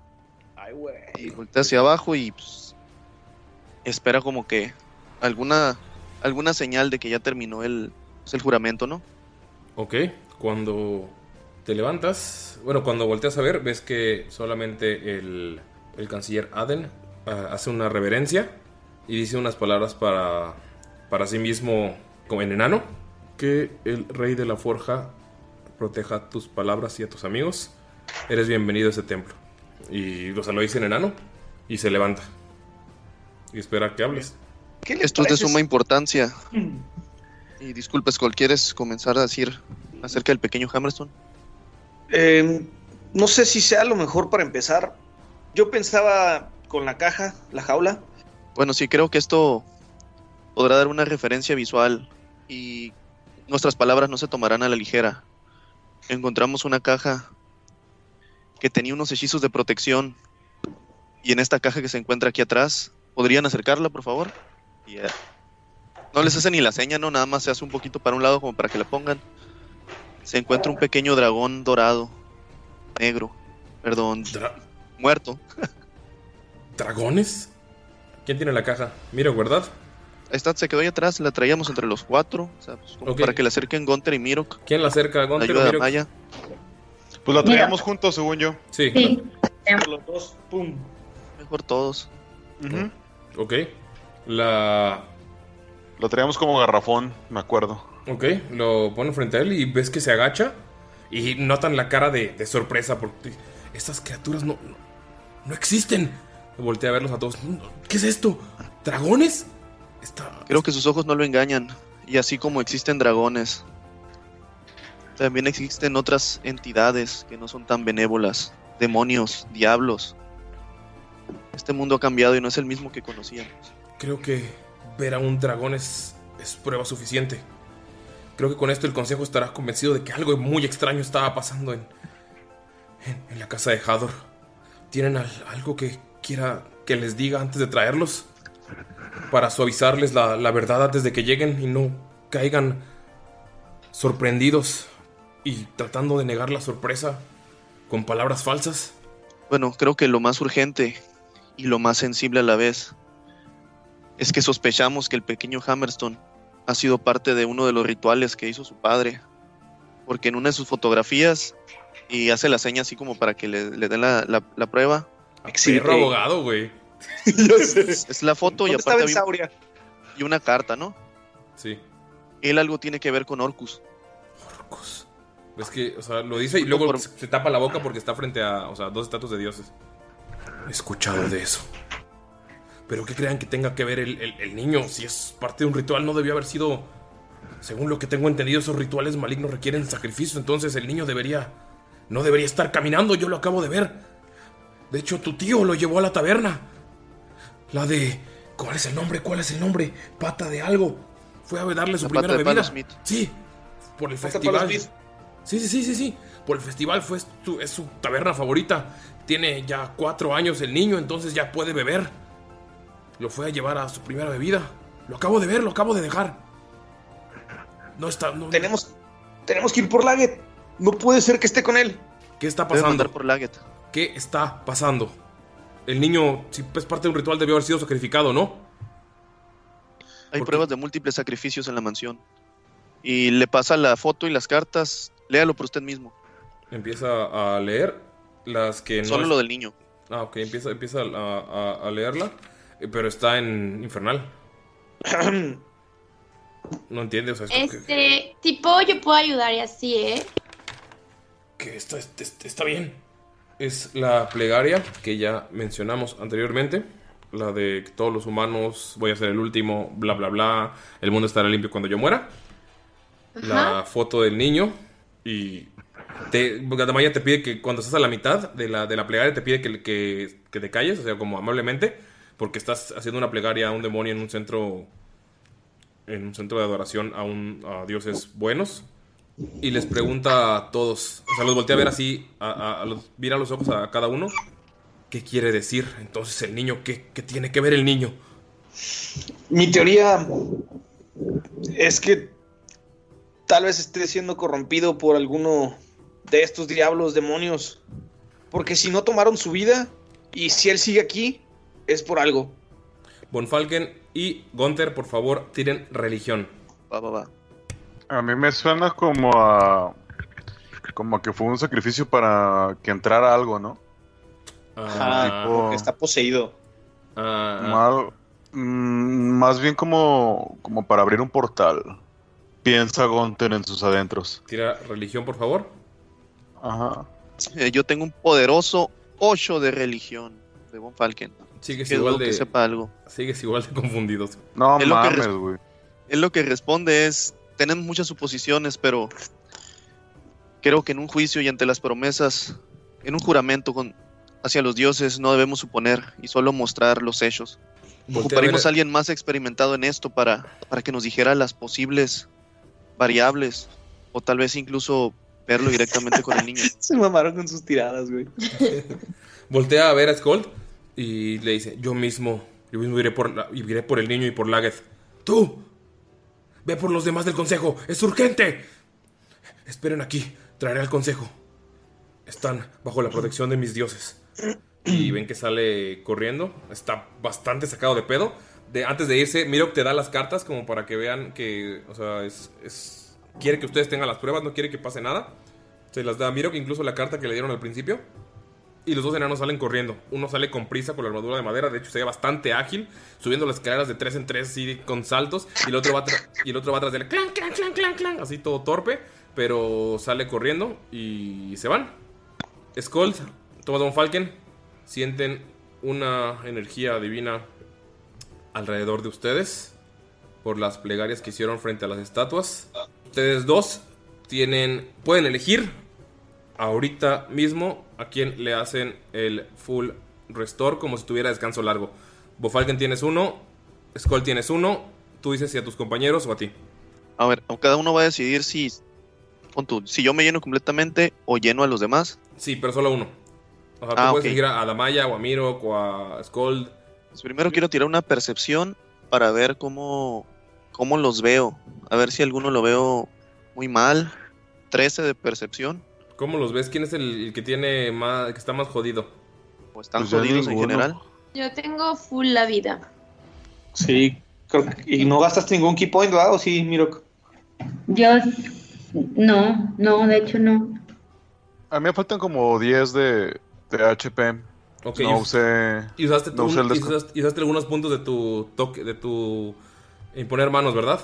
Ay, güey. Y voltea hacia abajo y pues, espera como que alguna alguna señal de que ya terminó el, pues, el juramento, ¿no? Ok, cuando te levantas, bueno, cuando volteas a ver, ves que solamente el, el canciller Aden ah, hace una reverencia y dice unas palabras para, para sí mismo como en enano. Que el rey de la forja proteja tus palabras y a tus amigos. Eres bienvenido a ese templo. Y o sea, lo dice en enano y se levanta. Y espera que hables. ¿Qué le Esto es de suma importancia. Y disculpe, Skull, ¿quieres comenzar a decir acerca del pequeño Hammerstone? Eh, no sé si sea lo mejor para empezar. Yo pensaba con la caja, la jaula. Bueno, sí, creo que esto podrá dar una referencia visual y nuestras palabras no se tomarán a la ligera. Encontramos una caja que tenía unos hechizos de protección y en esta caja que se encuentra aquí atrás, ¿podrían acercarla, por favor? Y, eh, no les hace ni la seña, ¿no? Nada más se hace un poquito para un lado como para que la pongan. Se encuentra un pequeño dragón dorado, negro, perdón, Dra- muerto. ¿Dragones? ¿Quién tiene la caja? Miro, ¿verdad? Esta se quedó ahí atrás, la traíamos entre los cuatro, o sea, pues, como para que la acerquen Gunter y Mirok. ¿Quién la acerca? La ¿Gonter o ayuda Mirok? Maya. Pues la traíamos juntos, según yo. Sí. Sí. Los dos, pum. Mejor todos. Ujú. Ok. La La traíamos como garrafón, me acuerdo. Ok, lo ponen frente a él y ves que se agacha y notan la cara de, de sorpresa porque estas criaturas no, no, no existen. Voltea a verlos a todos. ¿Qué es esto? ¿Dragones? Creo que sus ojos no lo engañan. Y así como existen dragones, también existen otras entidades que no son tan benévolas. Demonios, diablos. Este mundo ha cambiado y no es el mismo que conocíamos. Creo que ver a un dragón es, es prueba suficiente. Creo que con esto el consejo estará convencido de que algo muy extraño estaba pasando en, en, la casa de Hador. ¿Tienen al- algo que quiera que les diga antes de traerlos? Para suavizarles la verdad antes de que lleguen y no caigan sorprendidos y tratando de negar la sorpresa con palabras falsas. Bueno, creo que lo más urgente y lo más sensible a la vez es que sospechamos que el pequeño Hammerstone ha sido parte de uno de los rituales que hizo su padre. Porque en una de sus fotografías, y hace la seña así como para que le, le den la, la- la prueba. Perro abogado, güey. Es, es la foto y ¿Dónde aparte estaba había- y una carta, ¿no? Sí. Él algo tiene que ver con Orcus. Ves que, o sea, lo dice y luego se se tapa la boca porque está frente a, o sea, dos estatuas de dioses. He escuchado de eso. Pero que crean que tenga que ver el, el- el niño, si es parte de un ritual, no debió haber sido. Según lo que tengo entendido, esos rituales malignos requieren sacrificio, entonces el niño debería. No debería estar caminando, yo lo acabo de ver. De hecho, tu tío lo llevó a la taberna. La de. ¿Cuál es el nombre? ¿Cuál es el nombre? Pata de algo. Fue a darle su La primera pata bebida. Smith. Sí, por el Pata festival. Sí, sí, sí, sí, sí. Por el festival fue su, es su taberna favorita. Tiene ya cuatro años el niño, entonces ya puede beber. Lo fue a llevar a su primera bebida. Lo acabo de ver, lo acabo de dejar. No está. No, tenemos, tenemos que ir por Laget. No puede ser que esté con él. ¿Qué está pasando? por Laget. ¿Qué está pasando? El niño, si es parte de un ritual, debió haber sido sacrificado, ¿no? Hay pruebas de múltiples sacrificios en la mansión. Y le pasa la foto y las cartas. Léalo por usted mismo. Empieza a leer las que no. Solo es- lo del niño. Ah, ok, empieza, empieza a, a- a leerla. Pero está en infernal. No entiende, o sea, es que- Este, tipo, yo puedo ayudar y así, ¿eh? que esto es- es- está bien. Es la plegaria que ya mencionamos anteriormente. La de que todos los humanos, voy a ser el último, bla, bla, bla. El mundo estará limpio cuando yo muera. La foto del niño. Y te, Gadamaya te pide que cuando estás a la mitad de la, de la plegaria, te pide que, que, que te calles, o sea, como amablemente. Porque estás haciendo una plegaria a un demonio en un centro. En un centro de adoración a, un, a dioses buenos. Y les pregunta a todos, o sea, los voltea a ver así, a, los, mira los ojos a cada uno. ¿Qué quiere decir? Entonces el niño, ¿qué, qué tiene que ver el niño? Mi teoría es que tal vez esté siendo corrompido por alguno de estos diablos, demonios. Porque si no tomaron su vida y si él sigue aquí, es por algo. Von Falken y Gunther, por favor, tiren religión. Va, va, va. A mí me suena como a. Como que fue un sacrificio para que entrara algo, ¿no? Ajá, Tipo- porque está poseído. Mal- mm, más bien como, como para abrir un portal. Piensa Gunter en sus adentros. Tira religión, por favor. Ajá. Eh, yo tengo un poderoso 8 de religión de Von Falken. Sigues Que igual de. que sepa algo. Sigues igual de confundido. No Él lo que mames, güey. Él lo que responde es, tenemos muchas suposiciones, pero creo que en un juicio y ante las promesas, en un juramento con, hacia los dioses, no debemos suponer y solo mostrar los hechos. A Ocuparíamos a alguien más experimentado en esto para, para que nos dijera las posibles variables o tal vez incluso verlo directamente con el niño. Se mamaron con sus tiradas, güey. Voltea a ver a Skold y le dice: Yo mismo, yo mismo iré por, iré por el niño y por Laggeth. ¡Tú! Ve por los demás del consejo, es urgente. Esperen aquí, traeré al consejo. Están bajo la protección de mis dioses. Y ven que sale corriendo, está bastante sacado de pedo. De, antes de irse, Mirok te da las cartas como para que vean que, o sea, es, es- quiere que ustedes tengan las pruebas, no quiere que pase nada. Se las da a Mirok, incluso la carta que le dieron al principio. Y los dos enanos salen corriendo. Uno sale con prisa con la armadura de madera, de hecho se ve bastante ágil, subiendo las escaleras de tres en tres así con saltos, y el otro va, y el otro va atrás de clan, clan, clan, clan, clan, así todo torpe, pero sale corriendo y se van. Skull, toma Don Falken, sienten una energía divina alrededor de ustedes por las plegarias que hicieron frente a las estatuas. Ustedes dos tienen pueden elegir ahorita mismo a quién le hacen el full restore como si tuviera descanso largo. Bofalken tienes uno, Skull tienes uno, tú dices si a tus compañeros o a ti. A ver, cada uno va a decidir si, tú, si yo me lleno completamente o lleno a los demás. Sí, pero solo uno. O sea, tú Ah, puedes ok. elegir a Damaya o a Mirok o a Skull. Pues primero quiero tirar una percepción para ver cómo, cómo los veo. A ver si alguno lo veo muy mal. 13 de percepción. ¿Cómo los ves? ¿Quién es el, el que tiene más, que está más jodido? O están Pues jodidos en general. Yo tengo full la vida. Sí, creo que- y no gastaste ningún key point, ¿verdad? ¿O sí, Mirok? Yo no, no, de hecho no. A mí me faltan como 10 de, de HP. Ok, no usé. Y usaste, no un- usé el y desco- usaste- usaste algunos puntos de tu toque, de tu imponer manos, ¿verdad?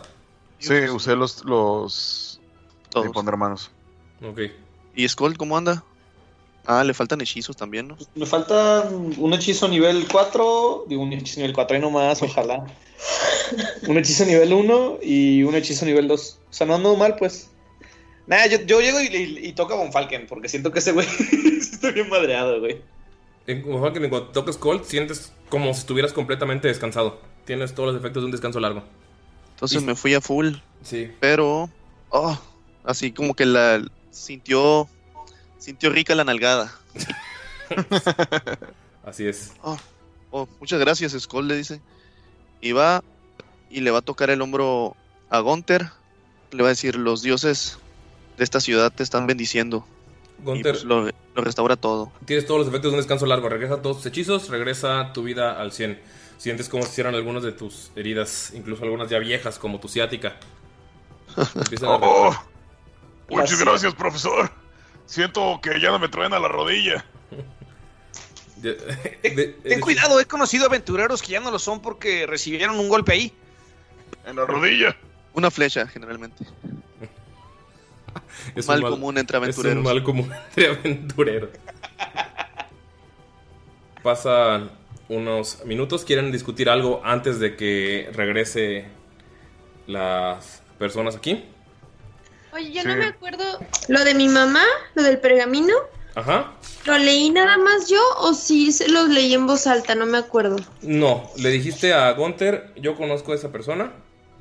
Sí, usé los. los Todos. de poner manos. Ok. ¿Y Skull cómo anda? Ah, le faltan hechizos también, ¿no? Me falta un hechizo nivel 4, digo un hechizo nivel 4 y nomás, ojalá. un hechizo nivel 1 y un hechizo nivel 2. O sea, no ando mal, pues. Nada, yo, yo llego y, y, y toco a Von Falken, porque siento que ese güey está bien madreado, güey. En, Bofalken, en cuanto tocas Colt, sientes como si estuvieras completamente descansado. Tienes todos los efectos de un descanso largo. Entonces Y- me fui a full. Sí. Pero. Oh, así como que la sintió. Sintió rica la nalgada. Así es. Oh, oh, muchas gracias, Skull, le dice. Y va y le va a tocar el hombro a Gunther. Le va a decir: Los dioses de esta ciudad te están bendiciendo. Y Gunther, pues lo, lo restaura todo. tienes todos los efectos de un descanso largo. Regresa todos tus hechizos, regresa tu vida al 100. Sientes como si hicieran algunas de tus heridas, incluso algunas ya viejas, como tu ciática. Empiezan a Oh. Muchas Gracias. profesor. Siento que ya no me truena la rodilla. Ten cuidado, he conocido aventureros que ya no lo son porque recibieron un golpe ahí. En la rodilla. Una flecha, generalmente. es un mal, mal- común entre Es aventureros. un mal común entre aventureros. Pasan unos minutos. ¿Quieren discutir algo antes de que regrese las personas aquí? Oye, yo Sí. no me acuerdo lo de mi mamá, lo del pergamino. Ajá. ¿Lo leí nada más yo o sí se los leí en voz alta? No me acuerdo. No, le dijiste a Gunther, yo conozco a esa persona.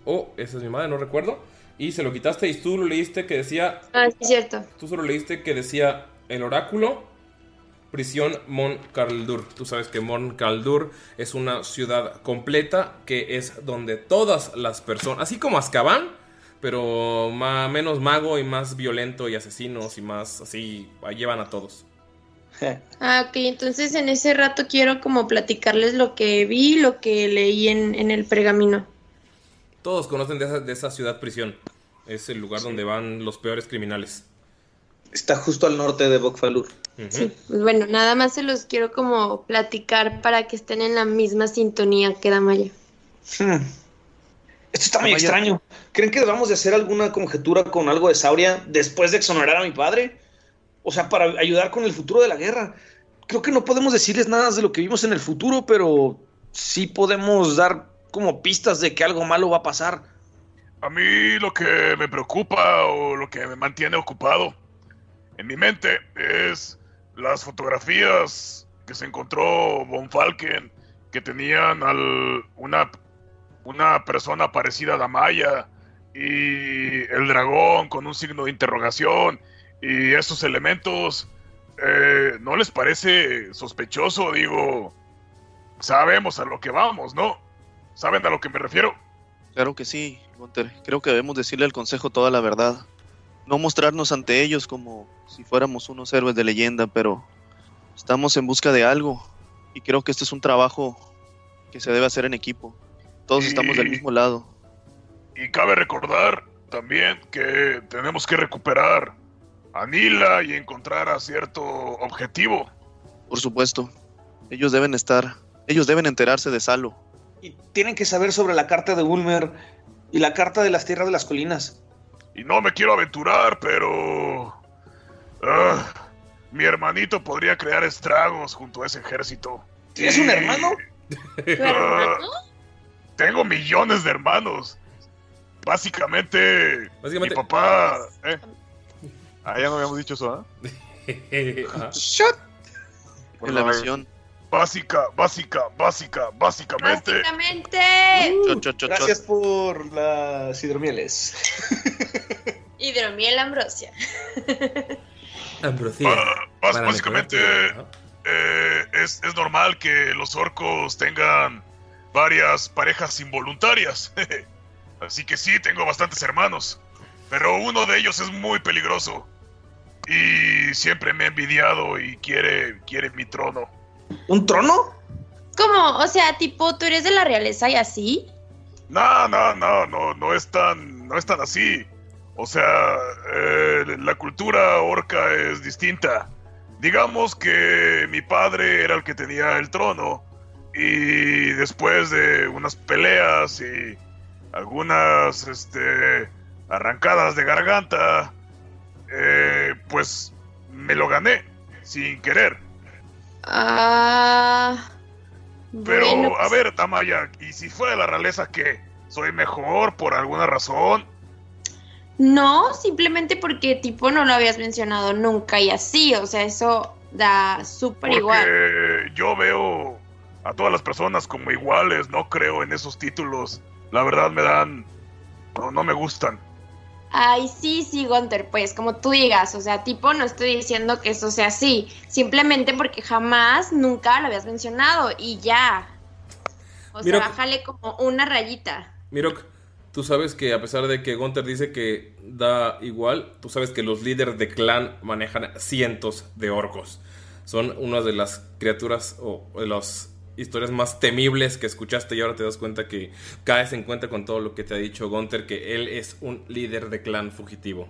O esa es mi madre, no recuerdo. Y se lo quitaste y tú lo leíste que decía Ah, sí, es cierto. Tú solo leíste que decía el oráculo, prisión Mon Caldur. Tú sabes que Mon Caldur es una ciudad completa que es donde todas las personas, así como Azkaban, pero ma- menos mago y más violento y asesinos y más así, llevan a todos. Ah, ok, entonces en ese rato quiero como platicarles lo que vi, lo que leí en, en el pergamino. Todos conocen de esa, de esa ciudad prisión. Es el lugar donde van los peores criminales. Está justo al norte de Bokfalur. Sí, pues bueno, nada más se los quiero como platicar para que estén en la misma sintonía que Damaya. Hmm. Esto está muy extraño. ¿Creen que debamos de hacer alguna conjetura con algo de Sauria después de exonerar a mi padre? O sea, para ayudar con el futuro de la guerra. Creo que no podemos decirles nada de lo que vimos en el futuro, pero sí podemos dar como pistas de que algo malo va a pasar. A mí lo que me preocupa o lo que me mantiene ocupado en mi mente es las fotografías que se encontró Von Falken que tenían al una una persona parecida a Damaya y el dragón con un signo de interrogación y esos elementos eh, ¿no les parece sospechoso? Digo, sabemos a lo que vamos, ¿no? ¿Saben a lo que me refiero? Claro que sí, Gunther. Creo que debemos decirle al consejo toda la verdad. No mostrarnos ante ellos como si fuéramos unos héroes de leyenda, pero estamos en busca de algo. Y creo que este es un trabajo que se debe hacer en equipo. Todos Y- estamos del mismo lado. Y cabe recordar también que tenemos que recuperar a Nila y encontrar a cierto objetivo. Por supuesto. Ellos deben estar. Ellos deben enterarse de Salo. Y tienen que saber sobre la carta de Ulmer y la carta de las tierras de las colinas. Y no me quiero aventurar, pero... Ah, mi hermanito podría crear estragos junto a ese ejército. ¿Tienes un Y- hermano? Tengo millones de hermanos. Básicamente, Básicamente- mi papá... ¿eh? Ah, ya no habíamos dicho eso, ¿ah? Ajá. En la misión. Básica, básica, básica, básicamente... Básicamente. Gracias por las hidromieles. Hidromiel ambrosia. Para básicamente eh, es, es normal que los orcos tengan varias parejas involuntarias. Así que sí, tengo bastantes hermanos. Pero uno de ellos es muy peligroso. Y siempre me ha envidiado y quiere, quiere mi trono. ¿Un trono? ¿Cómo? O sea, tipo, tú eres de la realeza y así. No, no, no, no, no es tan, no es tan así. O sea, eh, la cultura orca es distinta. Digamos que mi padre era el que tenía el trono y después de unas peleas y algunas, este, arrancadas de garganta, eh, pues me lo gané sin querer. Ah. Pero, bueno, a ver, Tamaya, ¿y si fuera de la realeza qué? ¿Soy mejor por alguna razón? No, simplemente porque tipo no lo habías mencionado nunca y así, o sea, eso da súper Porque igual. yo veo a todas las personas como iguales, no creo en esos títulos. La verdad me dan... No, no me gustan. Ay, sí, sí, Gunter, pues como tú digas, o sea, tipo no estoy diciendo que eso sea así, simplemente porque jamás, nunca lo habías mencionado y ya. O sea, bájale como una rayita. Mirok, tú sabes que a pesar de que Gunther dice que da igual, tú sabes que los líderes de clan manejan cientos de orcos. Son una de las criaturas o de las historias más temibles que escuchaste y ahora te das cuenta que caes en cuenta con todo lo que te ha dicho Gunther, que él es un líder de clan fugitivo.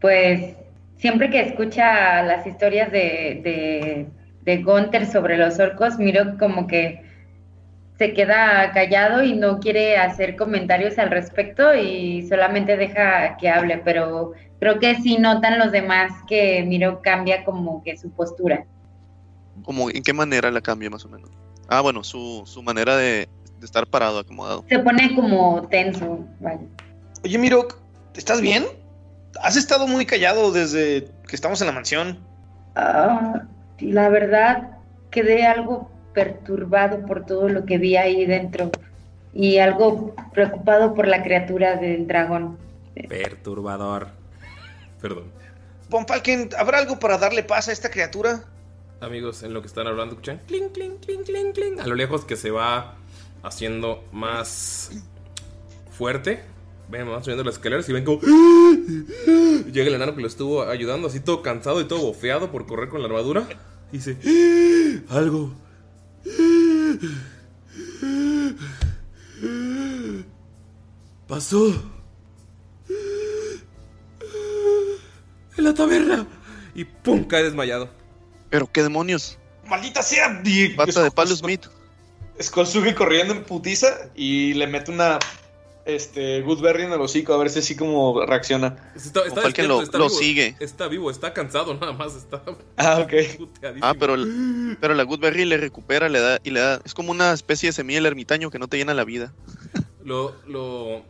Pues siempre que escucha las historias de, de, de Gunther sobre los orcos, miro como que se queda callado y no quiere hacer comentarios al respecto y solamente deja que hable, pero creo que sí notan los demás que Miro cambia como que su postura. Como, ¿En qué manera la cambia más o menos? Ah, bueno, su, su manera de, de estar parado, acomodado. Se pone como tenso, vaya. Oye, Mirok, ¿estás bien? Has estado muy callado desde que estamos en la mansión. Ah, la verdad, quedé algo perturbado por todo lo que vi ahí dentro y algo preocupado por la criatura del dragón. Perturbador. Perdón. Von Falken, ¿habrá algo para darle paz a esta criatura? Amigos, en lo que están hablando, escuchan clink, clink, clink, clink, clink. A lo lejos que se va haciendo más fuerte. Ven, van subiendo las escaleras y ven como. Llega el enano que lo estuvo ayudando, así todo cansado y todo bofeado por correr con la armadura. Y dice: Algo. Pasó. En la taberna. Y pum, cae desmayado. Pero qué demonios. ¡Maldita sea! Y Pata de palo Smith. Skull sube corriendo en putiza y le mete una este, Goodberry en el hocico a ver si así como reacciona. Está, está despierto, lo- está lo vivo. sigue. Está vivo, está cansado, nada más está. Ah, ok. Ah, pero, el- pero la Goodberry le recupera, le da y le da. Es como una especie de semilla del ermitaño que no te llena la vida. Lo, lo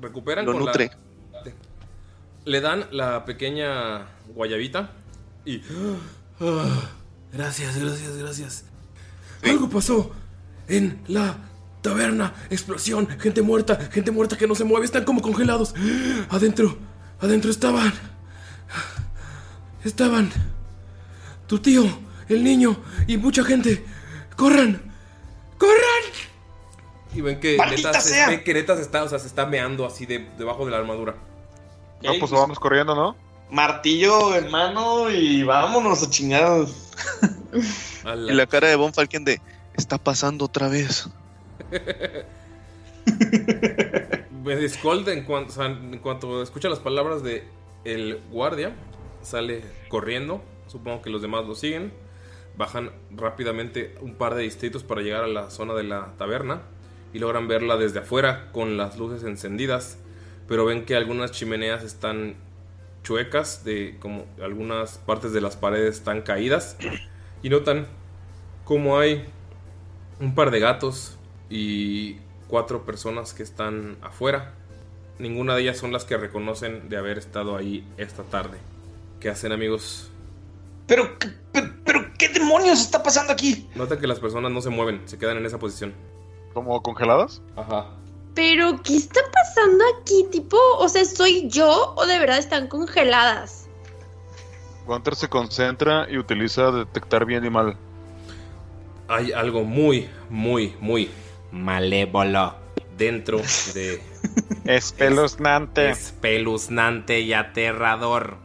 recuperan Lo con la- nutre. le dan la pequeña guayabita y. Ah, gracias, gracias, gracias. Algo pasó en la taberna. Explosión, gente muerta, gente muerta que no se mueve, están como congelados. Adentro, adentro estaban. Estaban. Tu tío, el niño y mucha gente. ¡Corran! ¡Corran! Y ven que ¡Maldita Neta se, sea! ven que Neta se está, o sea, se está meando así de, debajo de la armadura. No, pues vamos corriendo, ¿no? Martillo en mano y vámonos a chingados. Y la cara de Von Falken de. Está pasando otra vez. Pues, Skull, en cuanto, o sea, en cuanto escucha las palabras de el guardia, sale corriendo. Supongo que los demás lo siguen. bajan rápidamente un par de distritos para llegar a la zona de la taberna y logran verla desde afuera con las luces encendidas, pero ven que algunas chimeneas están chuecas, de como algunas partes de las paredes están caídas y notan como hay un par de gatos y cuatro personas que están afuera. Ninguna de ellas son las que reconocen de haber estado ahí esta tarde. ¿Qué hacen amigos? Pero, pero, pero, ¿qué demonios está pasando aquí? Notan que las personas no se mueven, se quedan en esa posición. ¿Como congeladas? Ajá. Pero, ¿qué está pasando aquí? Tipo, o sea, ¿soy yo o de verdad están congeladas? Gunter se concentra y utiliza detectar bien y mal. Hay algo muy, muy, muy malévolo dentro de... Espeluznante. espeluznante y aterrador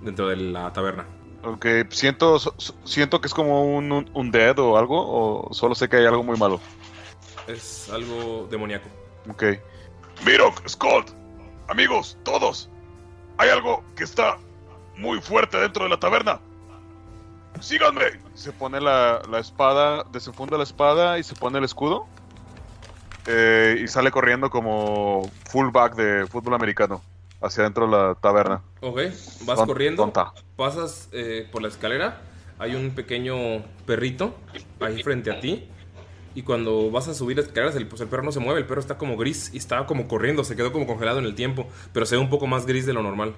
dentro de la taberna. Ok, siento, siento que es como un, un, un dead o algo, o solo sé que hay algo muy malo. Es algo demoníaco. Ok. Mirok, Scott, amigos, todos. Hay algo que está muy fuerte dentro de la taberna. Síganme. Se pone la, la espada, desenfunda la espada y se pone el escudo. Eh, y sale corriendo como fullback de fútbol americano hacia dentro de la taberna. Ok, vas corriendo, tonta. pasas eh, por la escalera, hay un pequeño perrito ahí frente a ti. Y cuando vas a subir escaleras, el, pues el perro no se mueve, el perro está como gris y estaba como corriendo, se quedó como congelado en el tiempo, pero se ve un poco más gris de lo normal.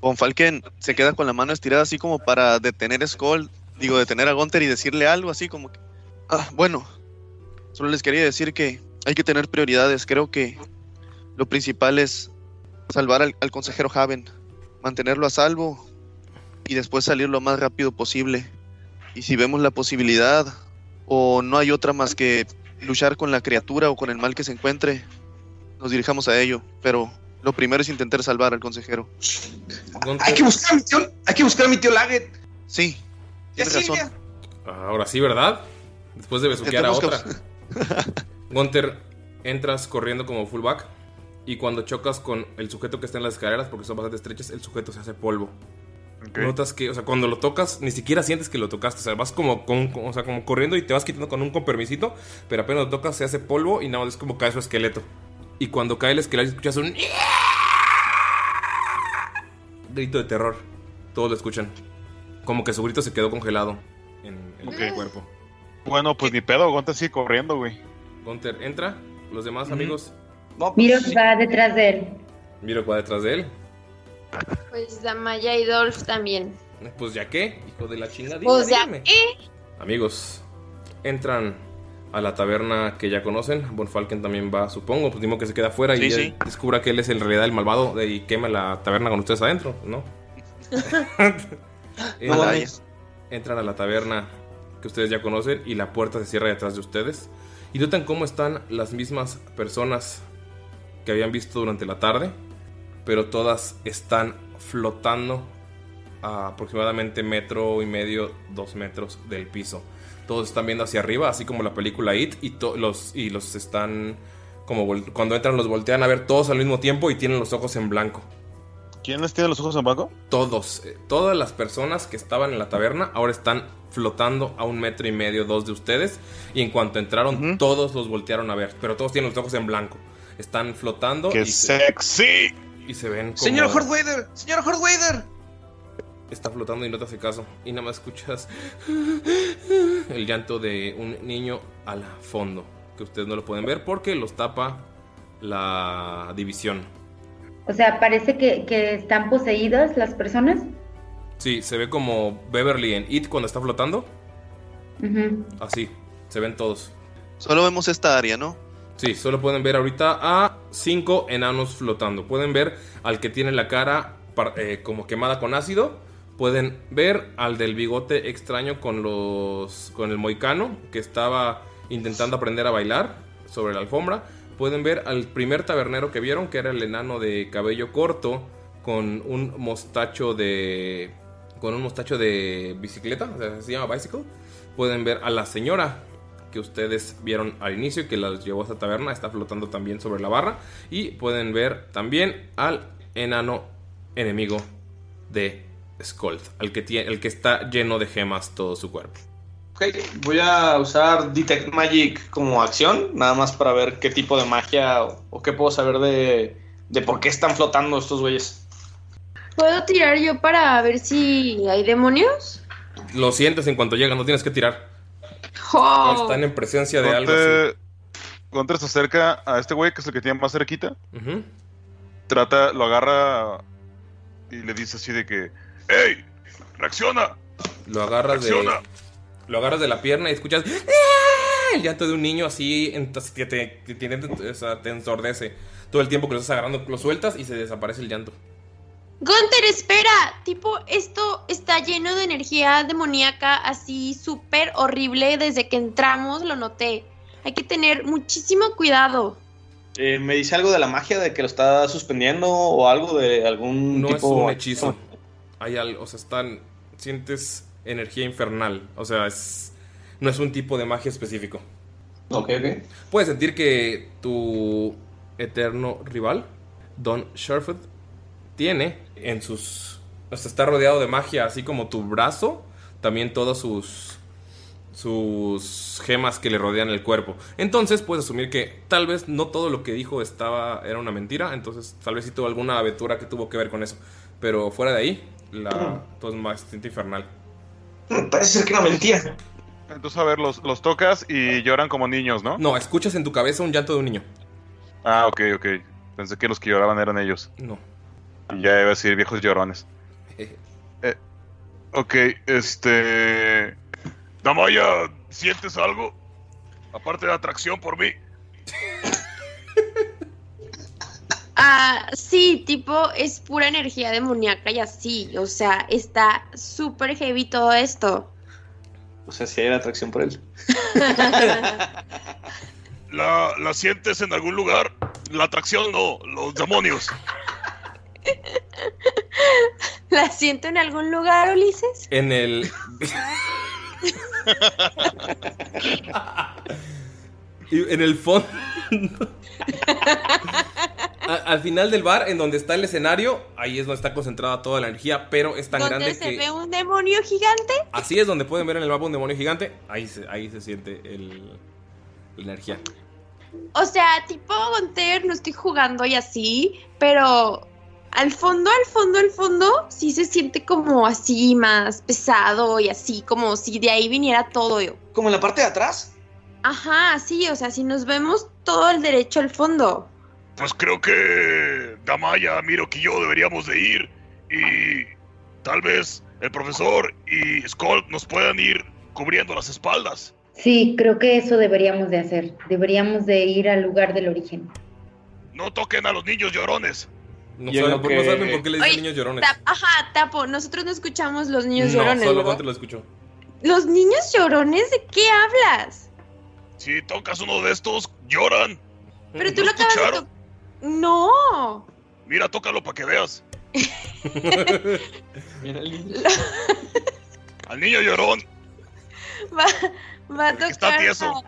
Von Falken se queda con la mano estirada así como para detener a Skull, digo, detener a Gunter y decirle algo así como que... Ah, bueno, solo les quería decir que hay que tener prioridades. Creo que lo principal es salvar al, al consejero Haven, mantenerlo a salvo y después salir lo más rápido posible. Y si vemos la posibilidad o no hay otra más que luchar con la criatura o con el mal que se encuentre, nos dirijamos a ello. Pero lo primero es intentar salvar al consejero. Hay que buscar a mi tío, hay que buscar a mi tío Laget. Sí, tienes razón. Ahora sí, ¿verdad? Después de besuquear a otra. Gunter, entras corriendo como fullback y cuando chocas con el sujeto que está en las escaleras, porque son bastante estrechas, el sujeto se hace polvo. Notas que, o sea, cuando lo tocas, ni siquiera sientes que lo tocaste. O sea, vas como, con- o sea, como corriendo y te vas quitando con un con permisito, pero apenas lo tocas se hace polvo y nada más es como cae su esqueleto. Y cuando cae el esqueleto escuchas un grito de terror. Todos lo escuchan. Como que su grito se quedó congelado en, el cuerpo. Bueno, pues ni pedo, Gunter sigue corriendo, güey. Gunter entra, los demás amigos. Miro va detrás de él. Miro que va detrás de él. Pues Damaya y Dolph también. Pues ya qué, hijo de la chingada. Pues ya qué. Amigos, entran a la taberna que ya conocen. Von Falken también va, supongo. Pues mismo que se queda afuera y Sí, descubra que él es en realidad el malvado y quema la taberna con ustedes adentro, ¿no? Entran a la taberna que ustedes ya conocen y la puerta se cierra detrás de ustedes. Y notan cómo están las mismas personas que habían visto durante la tarde, pero todas están flotando a aproximadamente metro y medio, dos metros del piso. Todos están viendo hacia arriba, así como la película It, y, los, y los están como cuando entran los voltean a ver todos al mismo tiempo y tienen los ojos en blanco. ¿Quién les tiene los ojos en blanco? Todos, eh, todas las personas que estaban en la taberna ahora están flotando a un metro y medio, dos de ustedes. Y en cuanto entraron, todos los voltearon a ver. Pero todos tienen los ojos en blanco. Están flotando. ¡Qué y sexy! Y se ven como... Señor Hordwader, señor. Está flotando y no te hace caso. Y nada más escuchas el llanto de un niño al fondo. Que ustedes no lo pueden ver porque los tapa la división. O sea, parece que, que están poseídas las personas. Sí, se ve como Beverly en It cuando está flotando. Así, se ven todos. Solo vemos esta área, ¿no? Sí, solo pueden ver ahorita a cinco enanos flotando. Pueden ver al que tiene la cara eh, como quemada con ácido. Pueden ver al del bigote extraño con los con el moicano que estaba intentando aprender a bailar sobre la alfombra. Pueden ver al primer tabernero que vieron, que era el enano de cabello corto con un mostacho de con un mostacho de bicicleta, se llama bicycle. Pueden ver a la señora que ustedes vieron al inicio y que las llevó a esta taberna, está flotando también sobre la barra. Y pueden ver también al enano enemigo de Skold, al que, tiene, el que está lleno de gemas todo su cuerpo. Ok, voy a usar Detect Magic como acción, nada más para ver qué tipo de magia o, o qué puedo saber de, de por qué están flotando estos güeyes. ¿Puedo tirar yo para ver si hay demonios? Lo sientes en cuanto llegan, no tienes que tirar. ¡Oh! Están en presencia de algo así. Gunter, Gunter se acerca a este güey, que es el que tiene más cerquita. Trata, lo agarra y le dice así de que... ¡Ey! ¡Reacciona! Lo agarras de. Reacciona. Lo agarras de la pierna y escuchas. ¡Ah! El llanto de un niño así que te, o sea, te ensordece. Todo el tiempo que lo estás agarrando, lo sueltas y se desaparece el llanto. Gunter, espera. Tipo, esto está lleno de energía demoníaca así súper horrible. Desde que entramos lo noté. Hay que tener muchísimo cuidado. Eh, ¿Me dice algo de la magia de que lo está suspendiendo o algo de algún No tipo? es un hechizo. Hay algo, o sea, están. Sientes energía infernal. O sea, es. No es un tipo de magia específico. Ok, ok. Puedes sentir que tu eterno rival, Don Sherford, tiene en sus. O sea, está rodeado de magia, así como tu brazo, también todos sus. sus gemas que le rodean el cuerpo. Entonces puedes asumir que tal vez no todo lo que dijo estaba. era una mentira. Entonces, tal vez sí tuvo alguna aventura que tuvo que ver con eso. Pero fuera de ahí, la. todo es más infernal. Parece ser que era mentira. Entonces, a ver, los, los tocas y lloran como niños, ¿no? No, escuchas en tu cabeza un llanto de un niño. Ah, ok, ok. Pensé que los que lloraban eran ellos. No. Ya iba a decir viejos llorones. Eh, ok, este... Damaya, ¿sientes algo? Aparte de atracción por mí. Ah, sí, tipo, es pura energía demoníaca y así. O sea, está súper heavy todo esto. O sea, si hay una atracción por él. ¿La, ¿La sientes en algún lugar? La atracción no, los demonios. ¿La siento en algún lugar, Ulises? En el. En el fondo. Al final del bar, en donde está el escenario, ahí es donde está concentrada toda la energía, pero es tan ¿Dónde grande se que. ve un demonio gigante? Así es donde pueden ver en el mapa un demonio gigante. Ahí se, ahí se siente el, la energía. O sea, tipo Gonter, no estoy jugando y así, pero al fondo, al fondo, al fondo, sí se siente como así más pesado y así, como si de ahí viniera todo. Yo. ¿Como en la parte de atrás? Ajá, sí, o sea, si nos vemos todo el derecho al fondo. Pues creo que Damaya, Mirok y yo deberíamos de ir. Y tal vez el profesor y Skull nos puedan ir cubriendo las espaldas. Sí, creo que eso deberíamos de hacer. Deberíamos de ir al lugar del origen. No toquen a los niños llorones. No, saben, que- no saben por qué le dicen Oye, niños llorones. Tap- ajá, Tapo, nosotros no escuchamos los niños no, llorones. solo ¿verdad? Gunter lo escuchó. ¿Los niños llorones? ¿De qué hablas? Si tocas uno de estos, lloran. Pero tú ¿No lo acabas de escucharon? tocar. No. Mira, tócalo para que veas. Mira el niño. Al niño llorón. Va, va a que está tocar tieso.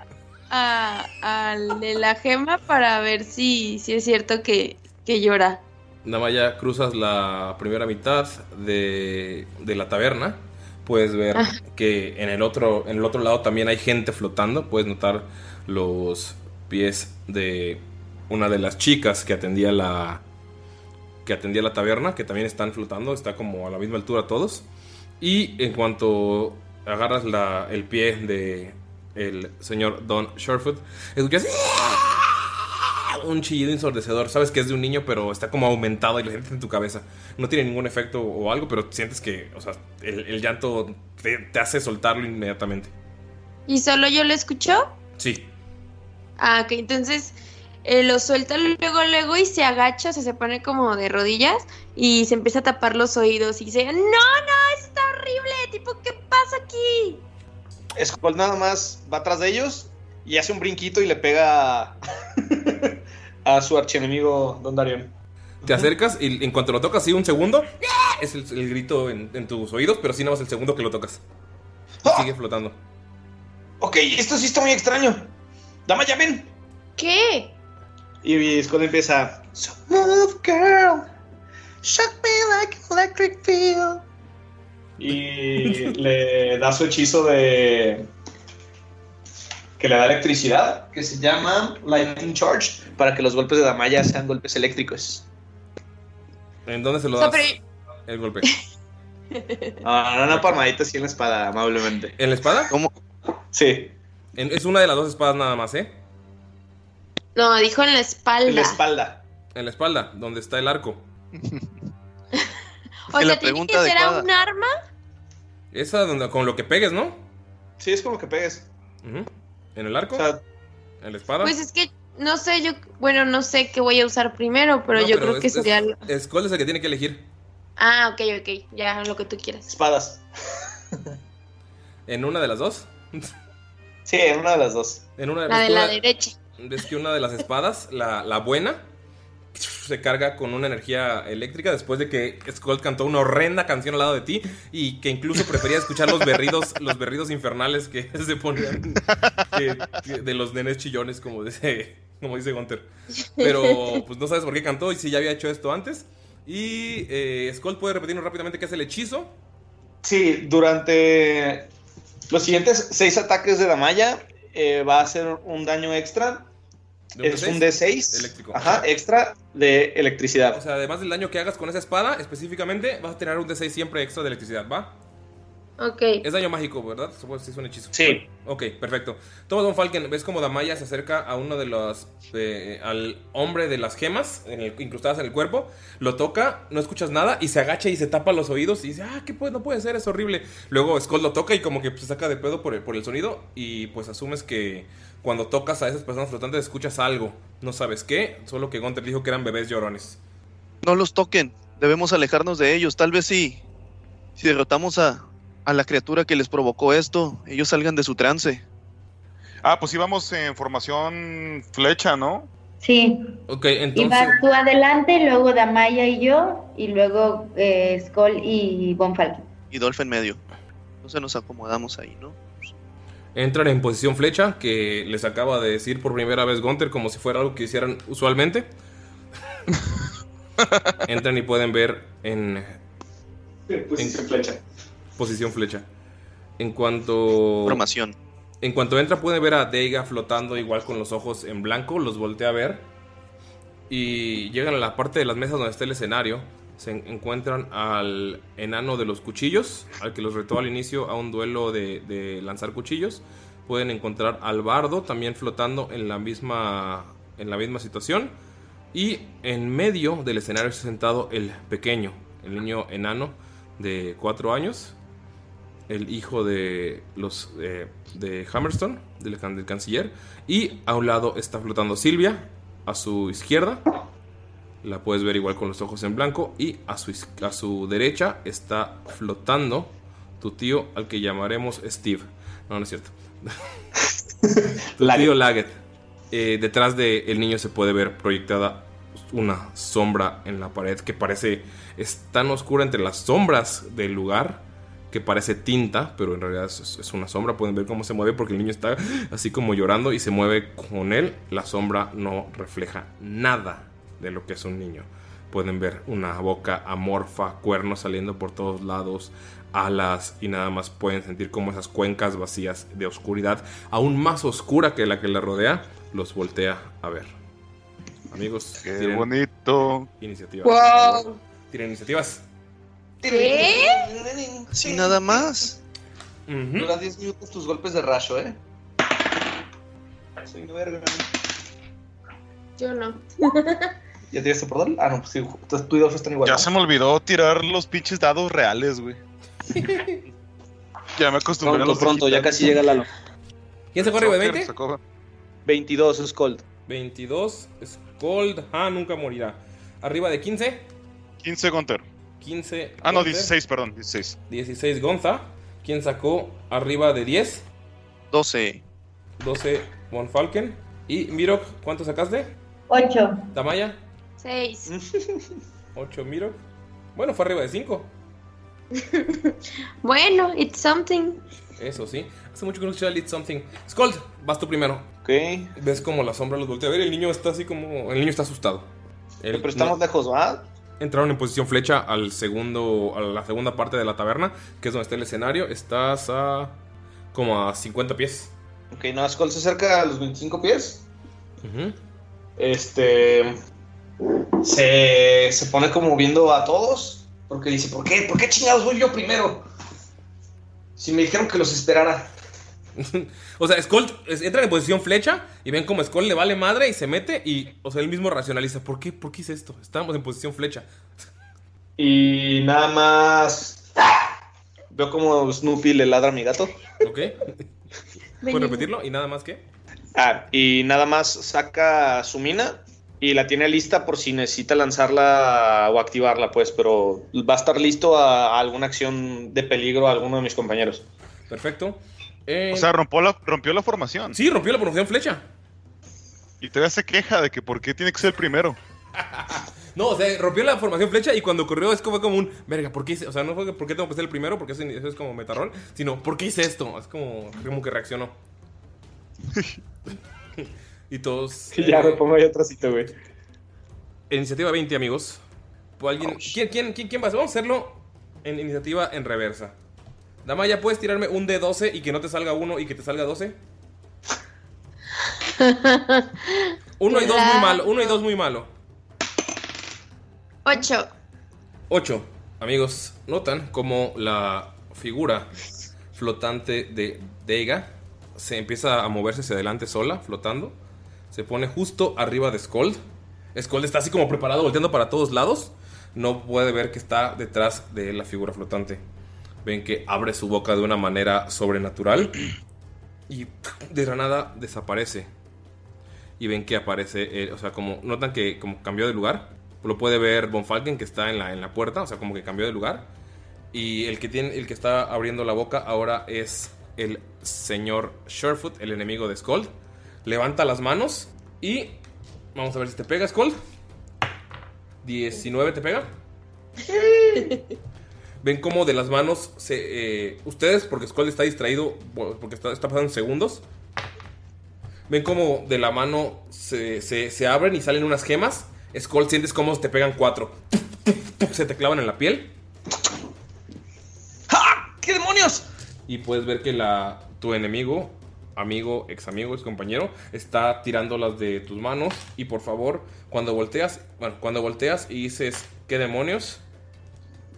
a, a- al de la gema para ver si, si es cierto que, que llora. Nada más ya cruzas la primera mitad de, de la taberna. Puedes ver Ah. que en el, otro, en el otro lado también hay gente flotando. Puedes notar los pies de una de las chicas que atendía la que atendía la taberna, que también están flotando, está como a la misma altura todos. Y en cuanto agarras la- el pie de el señor Don Sherfoot, escuchas un chillido ensordecedor. Sabes que es de un niño, pero está como aumentado y lo sientes en tu cabeza. No tiene ningún efecto o algo, pero sientes que, o sea, el, el llanto te, te hace soltarlo inmediatamente. ¿Y solo yo lo escucho? Sí. Ah, ok, entonces eh, lo suelta luego, luego y se agacha, o sea, se pone como de rodillas y se empieza a tapar los oídos y dice, no, no, está horrible, tipo, ¿qué pasa aquí? Skull nada más va atrás de ellos y hace un brinquito y le pega a, su archienemigo Don Darion. Te acercas y en cuanto lo tocas, sí, un segundo, es el, el grito en, en tus oídos, pero sí nada más el segundo que lo tocas. Y sigue flotando. Ok, esto sí está muy extraño. Dama, ya ven. ¿Qué? Y Skull empieza. So move, girl. Shock me like electric feel. Y le da su hechizo de que le da electricidad, que se llama Lightning Charge, para que los golpes de Damaya sean golpes eléctricos. ¿En dónde se lo das? El golpe. Ah, no, una palmadita así en la espada, amablemente. ¿En la espada? ¿Cómo? Sí, En- es una de las dos espadas nada más, ¿eh? No, dijo en la espalda. en la espalda. En la espalda, donde está el arco. o sea, la tiene pregunta que ser adecuada. a un arma. Esa donde, con lo que pegues, ¿no? Sí, es como que pegues. ¿En el arco? O sea, ¿En la espada? Pues es que no sé, yo, bueno, no sé qué voy a usar primero, pero No, yo creo que es- sería. es- Skull es el que tiene que elegir. Ah, ok, ok, ya lo que tú quieras. espadas. ¿En una de las dos? Sí, en una de las dos. En una de La las de la derecha. Ves que una de las espadas, la, la buena, se carga con una energía eléctrica después de que Skull cantó una horrenda canción al lado de ti y que incluso prefería escuchar los berridos, los berridos infernales que se ponían que- que de los nenes chillones, como dice, como dice Gunter. Pero pues no sabes por qué cantó y si ya había hecho esto antes. Y eh, Skull puede repetirnos rápidamente qué es el hechizo. Sí, durante los siguientes seis ataques de Damaya eh, va a hacer un daño extra. ¿De un Es D6? un D6. Eléctrico. Ajá, extra de electricidad. O sea, además del daño que hagas con esa espada, específicamente vas a tener un D6 siempre extra de electricidad, ¿va? Ok. Es daño mágico, ¿verdad? Supongo que es un hechizo. Sí. Ok, perfecto. Toma Don Falken, ves como Damaya se acerca a uno de los. eh, al hombre de las gemas en el- incrustadas en el cuerpo. Lo toca, no escuchas nada y se agacha y se tapa los oídos y dice: Ah, ¿qué puede? No puede ser, es horrible. Luego Skull lo toca y como que se saca de pedo por el, por el sonido. Y pues asumes que cuando tocas a esas personas flotantes escuchas algo. No sabes qué, solo que Gunter dijo que eran bebés llorones. No los toquen. Debemos alejarnos de ellos. Tal vez si, si derrotamos a, a la criatura que les provocó esto, ellos salgan de su trance. Ah, pues íbamos en formación flecha, ¿no? Sí. Ok, Iba entonces. tú adelante, luego Damaya y yo, y luego eh, Skull y Von Falken. Y Dolph en medio. Entonces nos acomodamos ahí, ¿no? Entran en posición flecha, que les acaba de decir por primera vez Gunter, como si fuera algo que hicieran usualmente. Entran y pueden ver en Pues En- flecha. Posición flecha. En cuanto. Formación. En cuanto entra, pueden ver a Deiga flotando igual con los ojos en blanco. Los voltea a ver. Y llegan a la parte de las mesas donde está el escenario. Se en- encuentran al enano de los cuchillos, al que los retó al inicio a un duelo de, de lanzar cuchillos. Pueden encontrar al bardo también flotando en la misma, en la misma situación. Y en medio del escenario está sentado el pequeño, el niño enano de 4 años, el hijo de los eh, de Hammerstone, del, can- del canciller, y a un lado está flotando Silvia, a su izquierda, la puedes ver igual con los ojos en blanco, y a su, a su derecha está flotando tu tío, al que llamaremos Steve. No, no es cierto. tu tío Laggett. Eh, detrás del niño se puede ver proyectada una sombra en la pared que parece es tan oscura entre las sombras del lugar que parece tinta, pero en realidad es, es una sombra. Pueden ver cómo se mueve porque el niño está así como llorando y se mueve con él. La sombra no refleja nada de lo que es un niño. Pueden ver una boca amorfa, cuernos saliendo por todos lados, alas y nada más pueden sentir como esas cuencas vacías de oscuridad, aún más oscura que la que le rodea, los voltea a ver. Amigos, Qué tienen bonito. iniciativas. Wow. Tienen iniciativas. ¿Qué? Así nada más. Ujú. Dura 10 minutos tus golpes de rayo, ¿eh? Soy una verga. Yo no. ¿Ya tiraste por dólar? Ah, no, pues sí, tú tú y Dolph están igual. Ya ¿no? se me olvidó tirar los pinches dados reales, güey. ya me acostumbré a Pronto, los pronto, ya casi llega Lalo. ¿Quién arriba de Soccer, 20? sacó- 22 es Cold. 22. Cold. Ah, nunca morirá. Arriba de 15. 15 Gunter. 15. Ah, no, Gunter. 16, perdón, 16. 16 Gonza. ¿Quién sacó arriba de 10? 12. 12 Von Falken. Y Mirok, ¿cuánto sacaste? Ocho. Tamaya, Seis. 8 Mirok. Bueno, fue arriba de 5. Bueno, it's something. Eso sí. Hace mucho que no escuchaba Lead Something. Skold, vas tú primero. Ok. Ves como la sombra los voltea a ver. El niño está así como. El niño está asustado. El- Pero estamos lejos, ¿va? Entraron en posición flecha al segundo, a la segunda parte de la taberna, que es donde está el escenario. Estás a como a 50 pies. Ok, no, Skull se acerca a los 25 pies. Este. Se, se pone como viendo a todos. Porque dice: ¿Por qué? ¿Por qué chingados voy yo primero? Si me dijeron que los esperara. O sea, Skull entra en posición flecha y ven como Skull le vale madre y se mete y, o sea, él mismo racionaliza. ¿Por qué? ¿Por qué hice esto? Estábamos en posición flecha. Y nada más. Veo como Snoopy le ladra a mi gato. ¿Ok? ¿Puedes repetirlo? ¿Y nada más que? Ah, y nada más saca su mina y la tiene lista por si necesita lanzarla o activarla, pues, pero va a estar listo a, a alguna acción de peligro a alguno de mis compañeros. Perfecto. O sea, rompió la, rompió la formación. Sí, rompió la formación flecha. Y todavía se queja de que por qué tiene que ser el primero. No, o sea, rompió la formación flecha y cuando corrió es como, fue como un, verga, ¿por qué hice? O sea, no fue por qué tengo que ser el primero, porque eso, eso es como metarrol, sino, ¿por qué hice esto? Es como, como que reaccionó. y todos... Ya me pongo ahí atrásito, güey. Iniciativa 20, amigos. Pues alguien, ¿quién, quién, quién, quién va? Vamos a hacerlo en iniciativa en reversa. Damaya, ¿puedes tirarme un de 12 y que no te salga uno y que te salga 12? Uno y dos muy malo, uno y dos muy malo. Ocho. 8. Amigos, notan como la figura flotante de Deiga se empieza a moverse hacia adelante sola, flotando. Se pone justo arriba de Skold. Skold está así como preparado, volteando para todos lados. No puede ver que está detrás de la figura flotante. Ven que abre su boca de una manera sobrenatural y de la nada desaparece. Y ven que aparece, eh, o sea, como notan que como cambió de lugar. Lo puede ver Von Falken que está en la, en la puerta, o sea, como que cambió de lugar. Y el que, tiene, el que está abriendo la boca ahora es el señor Surefoot, el enemigo de Skold. Levanta las manos y vamos a ver si te pega, Skold. 19 te pega. Ven como de las manos se, eh, ustedes, porque Skold está distraído, porque está, está pasando segundos. Ven como de la mano se, se- se abren y salen unas gemas. Skold sientes como te pegan cuatro. Se te clavan en la piel. ¿Qué demonios? Y puedes ver que la, tu enemigo, amigo, ex amigo, ex compañero, está tirando las de tus manos. Y por favor, cuando volteas, bueno, cuando volteas y dices, ¿qué demonios?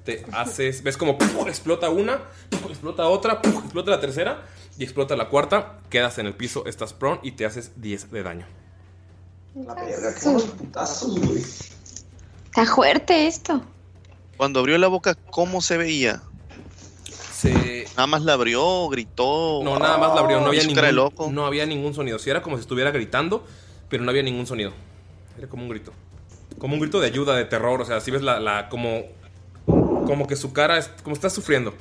Te haces, ves como ¡puf! explota una, ¡puf! explota otra, ¡puf! explota la tercera y explota la cuarta. Quedas en el piso, estás prone y te haces 10 de daño. La verga, qué putazos, güey. Está fuerte esto. Cuando abrió la boca, ¿cómo se veía? Se... Nada más la abrió, gritó. No, nada más la abrió, no había, cara de ningún, loco. no había ningún sonido. Si era como si estuviera gritando, pero no había ningún sonido. Era como un grito. Como un grito de ayuda, de terror. O sea, si ves la, la como. Como que su cara es. Como está sufriendo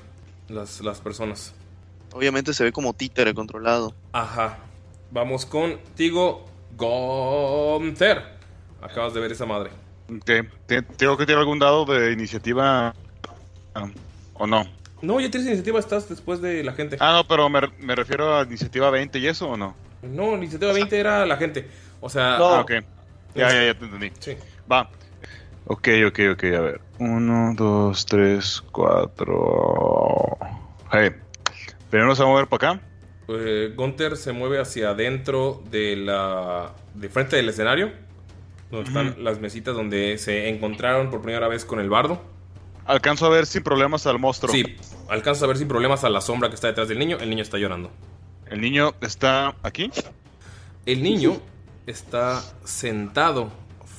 las, las personas. Obviamente se ve como títere controlado. Ajá. Vamos contigo, Gunther. Acabas de ver esa madre. Ok, ¿te- ¿Tengo que tirar algún dado de iniciativa ah, o no? No, ya tienes iniciativa, estás después de la gente. Ah, no, pero me, me refiero a iniciativa 20 y eso o no. No, iniciativa 20 era la gente. O sea. Ah, ok. Ya, ya, ya te entendí. Sí. Va. Ok, ok, ok, a ver. Uno, dos, tres, cuatro. Hey. Primero se va a mover para acá. Eh, Gunther se mueve hacia adentro de la. de frente del escenario. Donde están las mesitas donde se encontraron por primera vez con el bardo. Alcanzo a ver sin problemas al monstruo. Sí, alcanza a ver sin problemas a la sombra que está detrás del niño. El niño está llorando. ¿El niño está aquí? El niño está sentado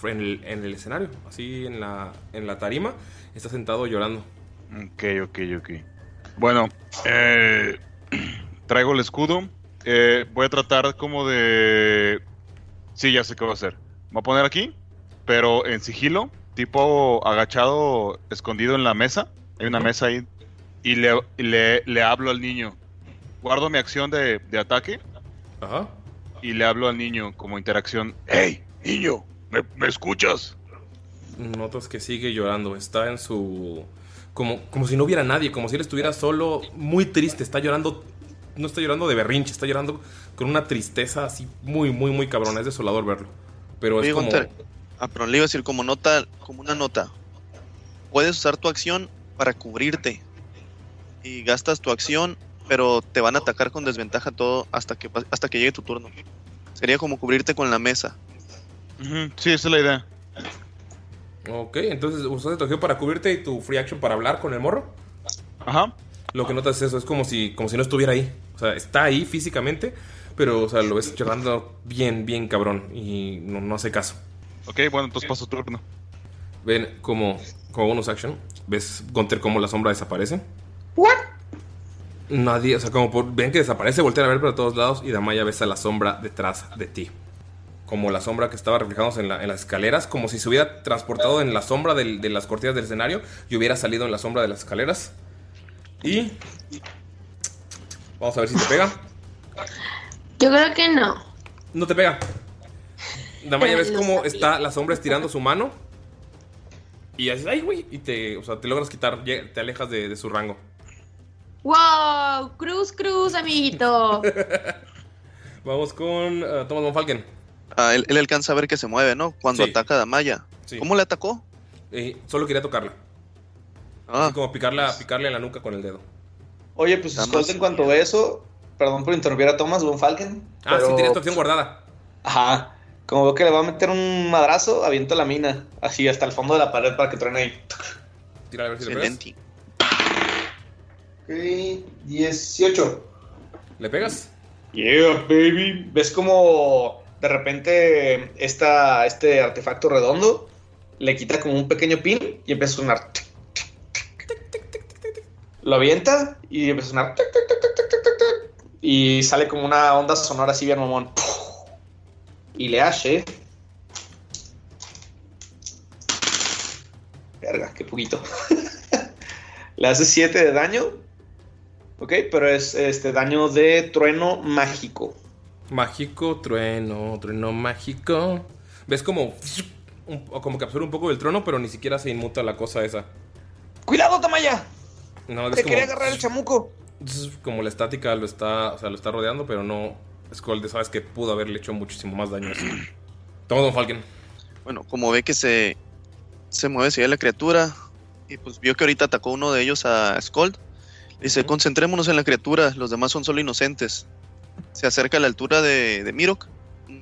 en el, en el escenario, así en la, en la tarima. Está sentado llorando. Ok, ok, ok. Bueno, eh, traigo el escudo. Eh, voy a tratar como de... Sí, ya sé qué voy a hacer. Me voy a poner aquí, pero en sigilo, tipo agachado, escondido en la mesa. Hay una mesa ahí. Y le, y le, le hablo al niño. Guardo mi acción de, de ataque. Ajá. Y le hablo al niño como interacción. ¡Hey, niño! ¿Me, me escuchas? Notas que sigue llorando. Está en su. Como, como si no hubiera nadie, como si él estuviera solo, muy triste. Está llorando. No está llorando de berrinche, está llorando con una tristeza así muy, muy, muy cabrona. Es desolador verlo. Pero es como. Ah, perdón, le iba a decir como nota, como una nota. Puedes usar tu acción para cubrirte. Y gastas tu acción pero te van a atacar con desventaja todo hasta que hasta que llegue tu turno. Sería como cubrirte con la mesa. Ujú, Sí, esa es la idea. Ok, entonces usaste tu acción para cubrirte y tu free action para hablar con el morro. Ajá. Lo que notas es eso, es como si, como si no estuviera ahí. O sea, está ahí físicamente, pero o sea, lo ves charlando bien, bien cabrón y no, no hace caso. Ok, bueno, entonces paso turno. Ven como, como bonus action, ves Gunter como la sombra desaparece. ¿What? Nadie, o sea, como por- ven que desaparece, voltean a ver para todos lados y Damaya ves a la sombra detrás de ti. Como la sombra que estaba reflejándose en, la- en las escaleras, como si se hubiera transportado en la sombra del- de las cortinas del escenario y hubiera salido en la sombra de las escaleras. Y. Vamos a ver si te pega. Yo creo que no. No te pega. Damaya ves cómo está la sombra estirando su mano. Y haces, ay, güey. Y te, o sea, te logras quitar, te alejas de, de su rango. ¡Wow! Cruz, cruz, amiguito. Vamos con eh, Thomas von Falken. Ah, él, él alcanza a ver que se mueve, ¿no? Cuando Sí. ataca a Damaya. Sí. ¿Cómo le atacó? Eh, solo quería tocarla. Ah, Así como picarla, picarle en la nuca con el dedo. Oye, pues más. en cuanto ve eso, perdón por interrumpir a Thomas Von Falken. Ah, sí, tienes tu acción guardada. Ajá. Como veo que le va a meter un madrazo, aviento la mina. Así hasta el fondo de la pared para que truene ahí. Tira a ver si le pegas. Ok, 18. ¿Le pegas? Yeah, baby. ¿Ves como de repente esta, este artefacto redondo le quita como un pequeño pin y empieza a sonar? Lo avienta y empieza a sonar. Y sale como una onda sonora así bien mamón. Y le hace. Verga, qué poquito. le hace 7 de daño. Ok, pero es este daño de trueno mágico. Mágico, trueno, trueno mágico. ¿Ves como, un- o como que absorbe un poco del trono, pero ni siquiera se inmuta la cosa esa? ¡Cuidado, Tamaya! No, Te como, quería agarrar el chamuco. como la estática lo está, o sea, lo está rodeando, pero no. Skull, sabes que pudo haberle hecho muchísimo más daño. así. Toma, Don Falken. Bueno, como ve que se, se mueve hacia la criatura y pues vio que ahorita atacó uno de ellos a Skold, dice, concentrémonos en la criatura, los demás son solo inocentes. Se acerca a la altura de, de Mirok,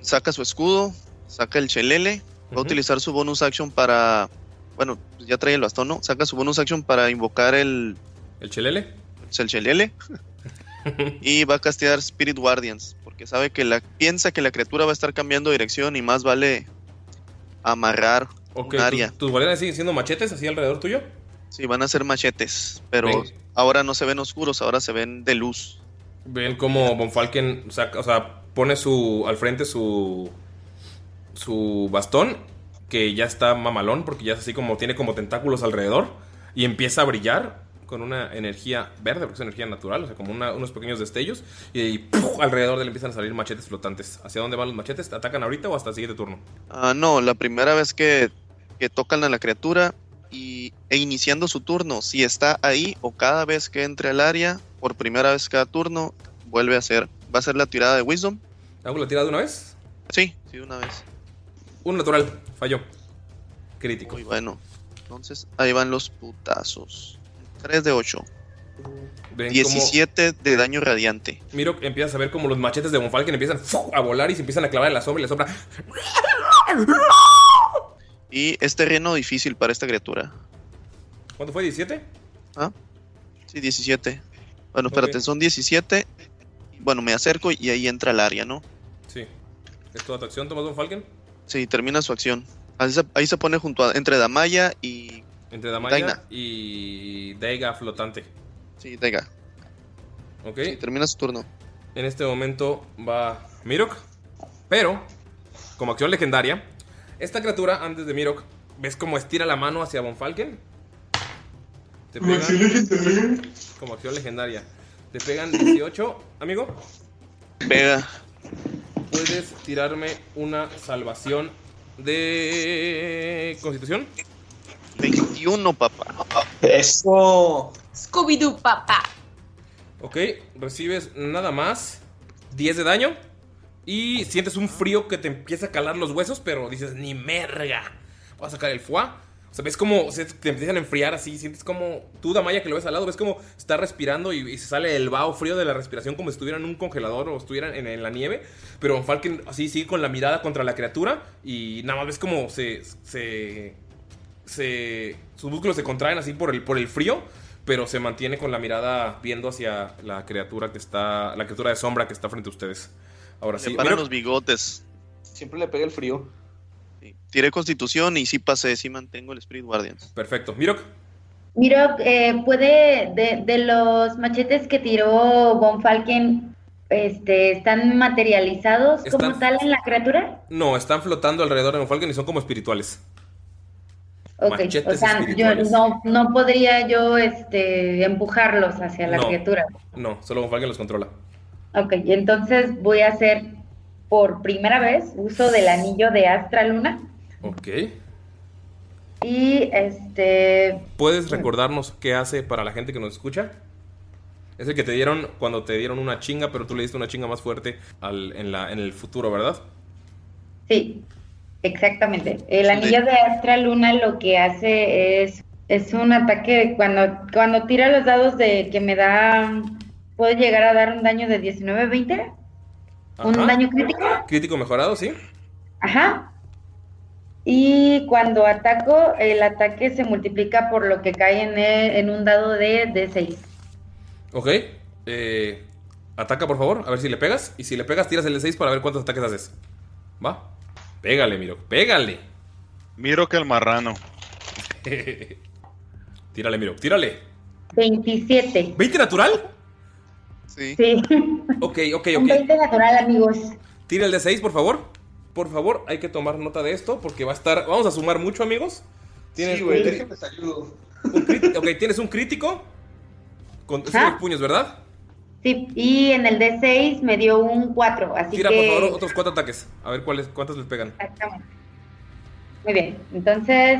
saca su escudo, saca el chelele, va a utilizar su bonus action para, bueno, ya trae el bastón, ¿no? Saca su bonus action para invocar el, ¿El chelele? el chelele y va a castear Spirit Guardians, porque sabe que la piensa que la criatura va a estar cambiando de dirección y más vale amarrar Ok, un área. ¿tus, guardianes siguen siendo machetes así alrededor tuyo? Sí, van a ser machetes, pero ahora no se ven oscuros, ahora se ven de luz. Ven como Von Falken saca, o sea, pone su al frente su su bastón que ya está mamalón porque ya es así como tiene como tentáculos alrededor y empieza a brillar con una energía verde porque es energía natural, o sea, como unos pequeños destellos y, alrededor de él empiezan a salir machetes flotantes. ¿Hacia dónde van los machetes? ¿Te atacan ahorita o hasta el siguiente turno? Ah, no, la primera vez que, que tocan a la criatura y, e iniciando su turno, si está ahí o cada vez que entre al área, por primera vez cada turno, vuelve a hacer, va a ser la tirada de Wisdom. ¿Hago la tirada de una vez? Sí, sí, una vez. Un natural, falló. Crítico. Muy bueno. Entonces, ahí van los putazos. 3 de 8. Ven cómo- 17 de daño radiante. Miro, empiezas a ver como los machetes de Von Falken empiezan a volar y se empiezan a clavar en la sombra y la sombra Y es terreno difícil para esta criatura. ¿Cuánto fue? ¿17? ¿Ah? Sí, 17. Bueno, espérate, son 17. Bueno, me acerco y ahí entra el área, ¿no? Sí. ¿Es toda tu acción, Tomás Von Falken? Sí, termina su acción. Ahí se, ahí se pone junto a, entre Damaya y. Entre Damaya Daina. y Daiga flotante. Sí, Daiga. Ok. termina su turno. En este momento va Mirok. Pero, como acción legendaria, esta criatura, antes de Mirok, ¿ves cómo estira la mano hacia Von Falken? Te Como acción legendaria. Como acción legendaria. Te pegan 18, amigo. Pega. Puedes tirarme una salvación de Constitución. 21, papá. Eso. Scooby-Doo, papá. Ok, recibes nada más 10 de daño. Y sientes un frío que te empieza a calar los huesos, pero dices, ni merga. Voy a sacar el foie. Sea, ves como se te empiezan a enfriar así, sientes como tú, Damaya, que lo ves al lado, ves como está respirando y, y se sale el vaho frío de la respiración como si estuvieran en un congelador o estuvieran en, en la nieve. Pero Von Falken así sigue con la mirada contra la criatura y nada más ves como se, se, se sus músculos se contraen así por el, por el frío, pero se mantiene con la mirada viendo hacia la criatura que está, la criatura de sombra que está frente a ustedes. Ahora sí, Le paran Miro- los bigotes. Siempre le pega el frío. Tiré constitución y sí pasé, sí mantengo el Spirit Guardians. Perfecto. Mirok. Miro, eh, puede, de, de los machetes que tiró Von Falken, este, ¿están materializados como tal en la criatura? No, están flotando alrededor de Von Falken y son como espirituales. Ok, Machetes o sea, yo espirituales. no, no podría yo este, empujarlos hacia la No. criatura. No, solo Von Falken los controla. Ok, entonces voy a hacer por primera vez uso del anillo de Astra Luna Ok. y este ¿Puedes recordarnos qué hace para la gente que nos escucha? Es el que te dieron cuando te dieron una chinga, pero tú le diste una chinga más fuerte al- en, la, en el futuro, ¿verdad? Sí, exactamente. El anillo de Astra Luna lo que hace es, es un ataque cuando, cuando tira los dados de que me da, puedo llegar a dar un daño de 19-20, un daño crítico. Crítico mejorado, ¿sí? Ajá. Y cuando ataco, el ataque se multiplica por lo que cae en, el- en un dado de, de 6. Ok. eh, ataca, por favor, a ver si le pegas. Y si le pegas, tiras el de 6 para ver cuántos ataques haces. ¿Va? Pégale, Miro. Pégale. Miro que el marrano. tírale, Miro. Tírale. 27. ¿20 natural? Sí. Sí. Ok, ok, Un ok. 20 natural, amigos. Tira el de 6, por favor. Por favor, hay que tomar nota de esto porque va a estar. Vamos a sumar mucho, amigos. Tienes Sí, güey, un crit- ok, tienes un crítico. Con los puños, ¿verdad? Sí, y en el D6 me dio un 4, así Tira, que... por favor, otros cuatro ataques. A ver cuáles, cuántos les pegan. Exactamente. Muy bien, entonces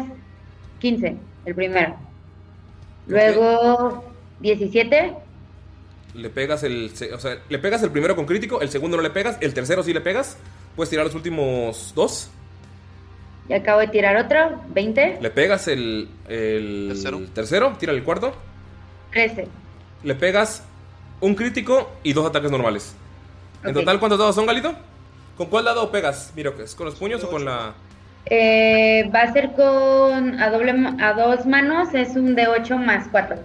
15, el primero. Luego 17, Le pegas el. O sea, le pegas el primero con crítico, el segundo no le pegas, el tercero sí le pegas. Puedes tirar los últimos dos. y acabo de tirar otro, 20, Le pegas el. el tercero. tira el cuarto. 13. Le pegas un crítico y dos ataques normales. En total, ¿cuántos dados son, Galito? ¿Con cuál dado pegas? Miro, ¿es con los puños o con la.? Eh, va a ser con a doble a dos manos, es un de 8 más 4.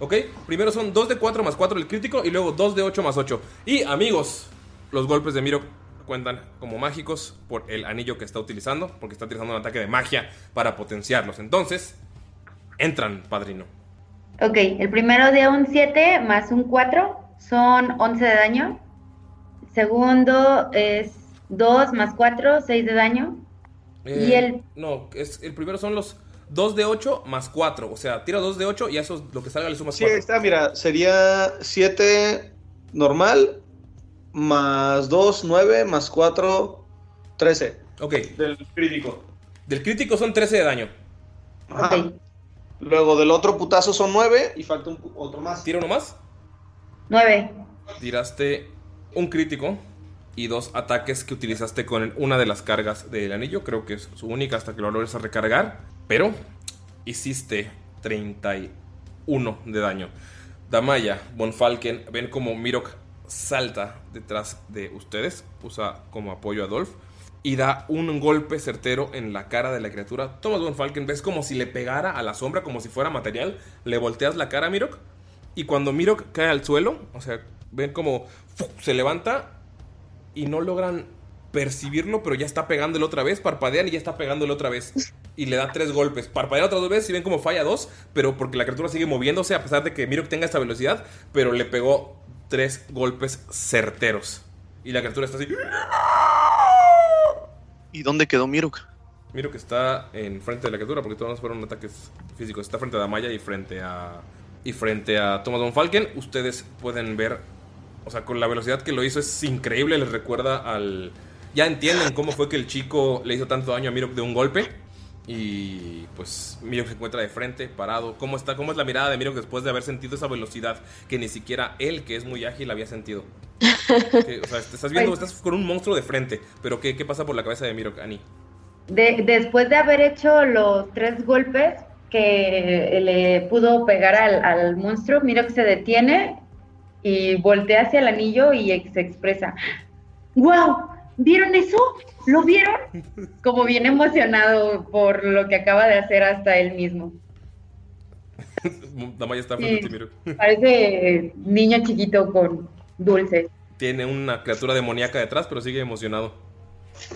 Ok, primero son 2 de 4 más 4 el crítico y luego 2 de 8 más 8. Y amigos, los golpes de Miro cuentan como mágicos por el anillo que está utilizando, porque está utilizando un ataque de magia para potenciarlos. Entonces, entran, padrino. Ok, el primero de un 7 más un 4 son 11 de daño. Segundo es 2 más 4, 6 de daño. y Eh, el No, es, el primero son los 2 de 8 más 4. O sea, tira 2 de 8 y a eso lo que salga le sumas Sí, ahí 4. está, mira, sería 7 normal, más 2, 9, más 4, 13. Ok. Del crítico. Del crítico son 13 de daño. Ajá. Luego del otro putazo son 9 y falta un otro más. ¿Tira uno más? 9. Tiraste un crítico y dos ataques que utilizaste con el- una de las cargas del anillo. Creo que es su única hasta que lo logres a recargar. Pero hiciste 31 de daño. Damaya, Bonfalken, ven como Mirok salta detrás de ustedes. Usa como apoyo a Dolph. Y da un golpe certero en la cara de la criatura. Tomas Bonfalken, ves como si le pegara a la sombra, como si fuera material. Le volteas la cara a Mirok. Y cuando Mirok cae al suelo, o sea, ven como se levanta y no logran percibirlo, pero ya está pegándole otra vez, parpadean y ya está pegándole otra vez. Y le da tres golpes. Parpadean otras dos veces y ven como falla dos, pero porque la criatura sigue moviéndose a pesar de que Mirok tenga esta velocidad, pero le pegó tres golpes certeros. Y la criatura está así. ¿Y dónde quedó Mirok? Mirok está en frente de la criatura porque todos fueron ataques físicos. Está frente a Damaya y frente a. Y frente a Thomas Von Falken. Ustedes pueden ver. O sea, con la velocidad que lo hizo es increíble. Les recuerda al. Ya entienden cómo fue que el chico le hizo tanto daño a Mirok de un golpe. Y pues Mirok se encuentra de frente, parado. ¿Cómo está? ¿Cómo es la mirada de Mirok después de haber sentido esa velocidad que ni siquiera él, que es muy ágil, había sentido? Que, o sea, te estás viendo, estás con un monstruo de frente. Pero ¿qué, qué pasa por la cabeza de Mirok, Ani? de- después de haber hecho los tres golpes que le pudo pegar al, al monstruo, miro que se detiene y voltea hacia el anillo y se expresa. ¡Wow! ¿Vieron eso? ¿Lo vieron? Como bien emocionado por lo que acaba de hacer hasta él mismo. Damaya está frente a ti, Sí. Miro. Parece niño chiquito con dulce. Tiene una criatura demoníaca detrás, pero sigue emocionado.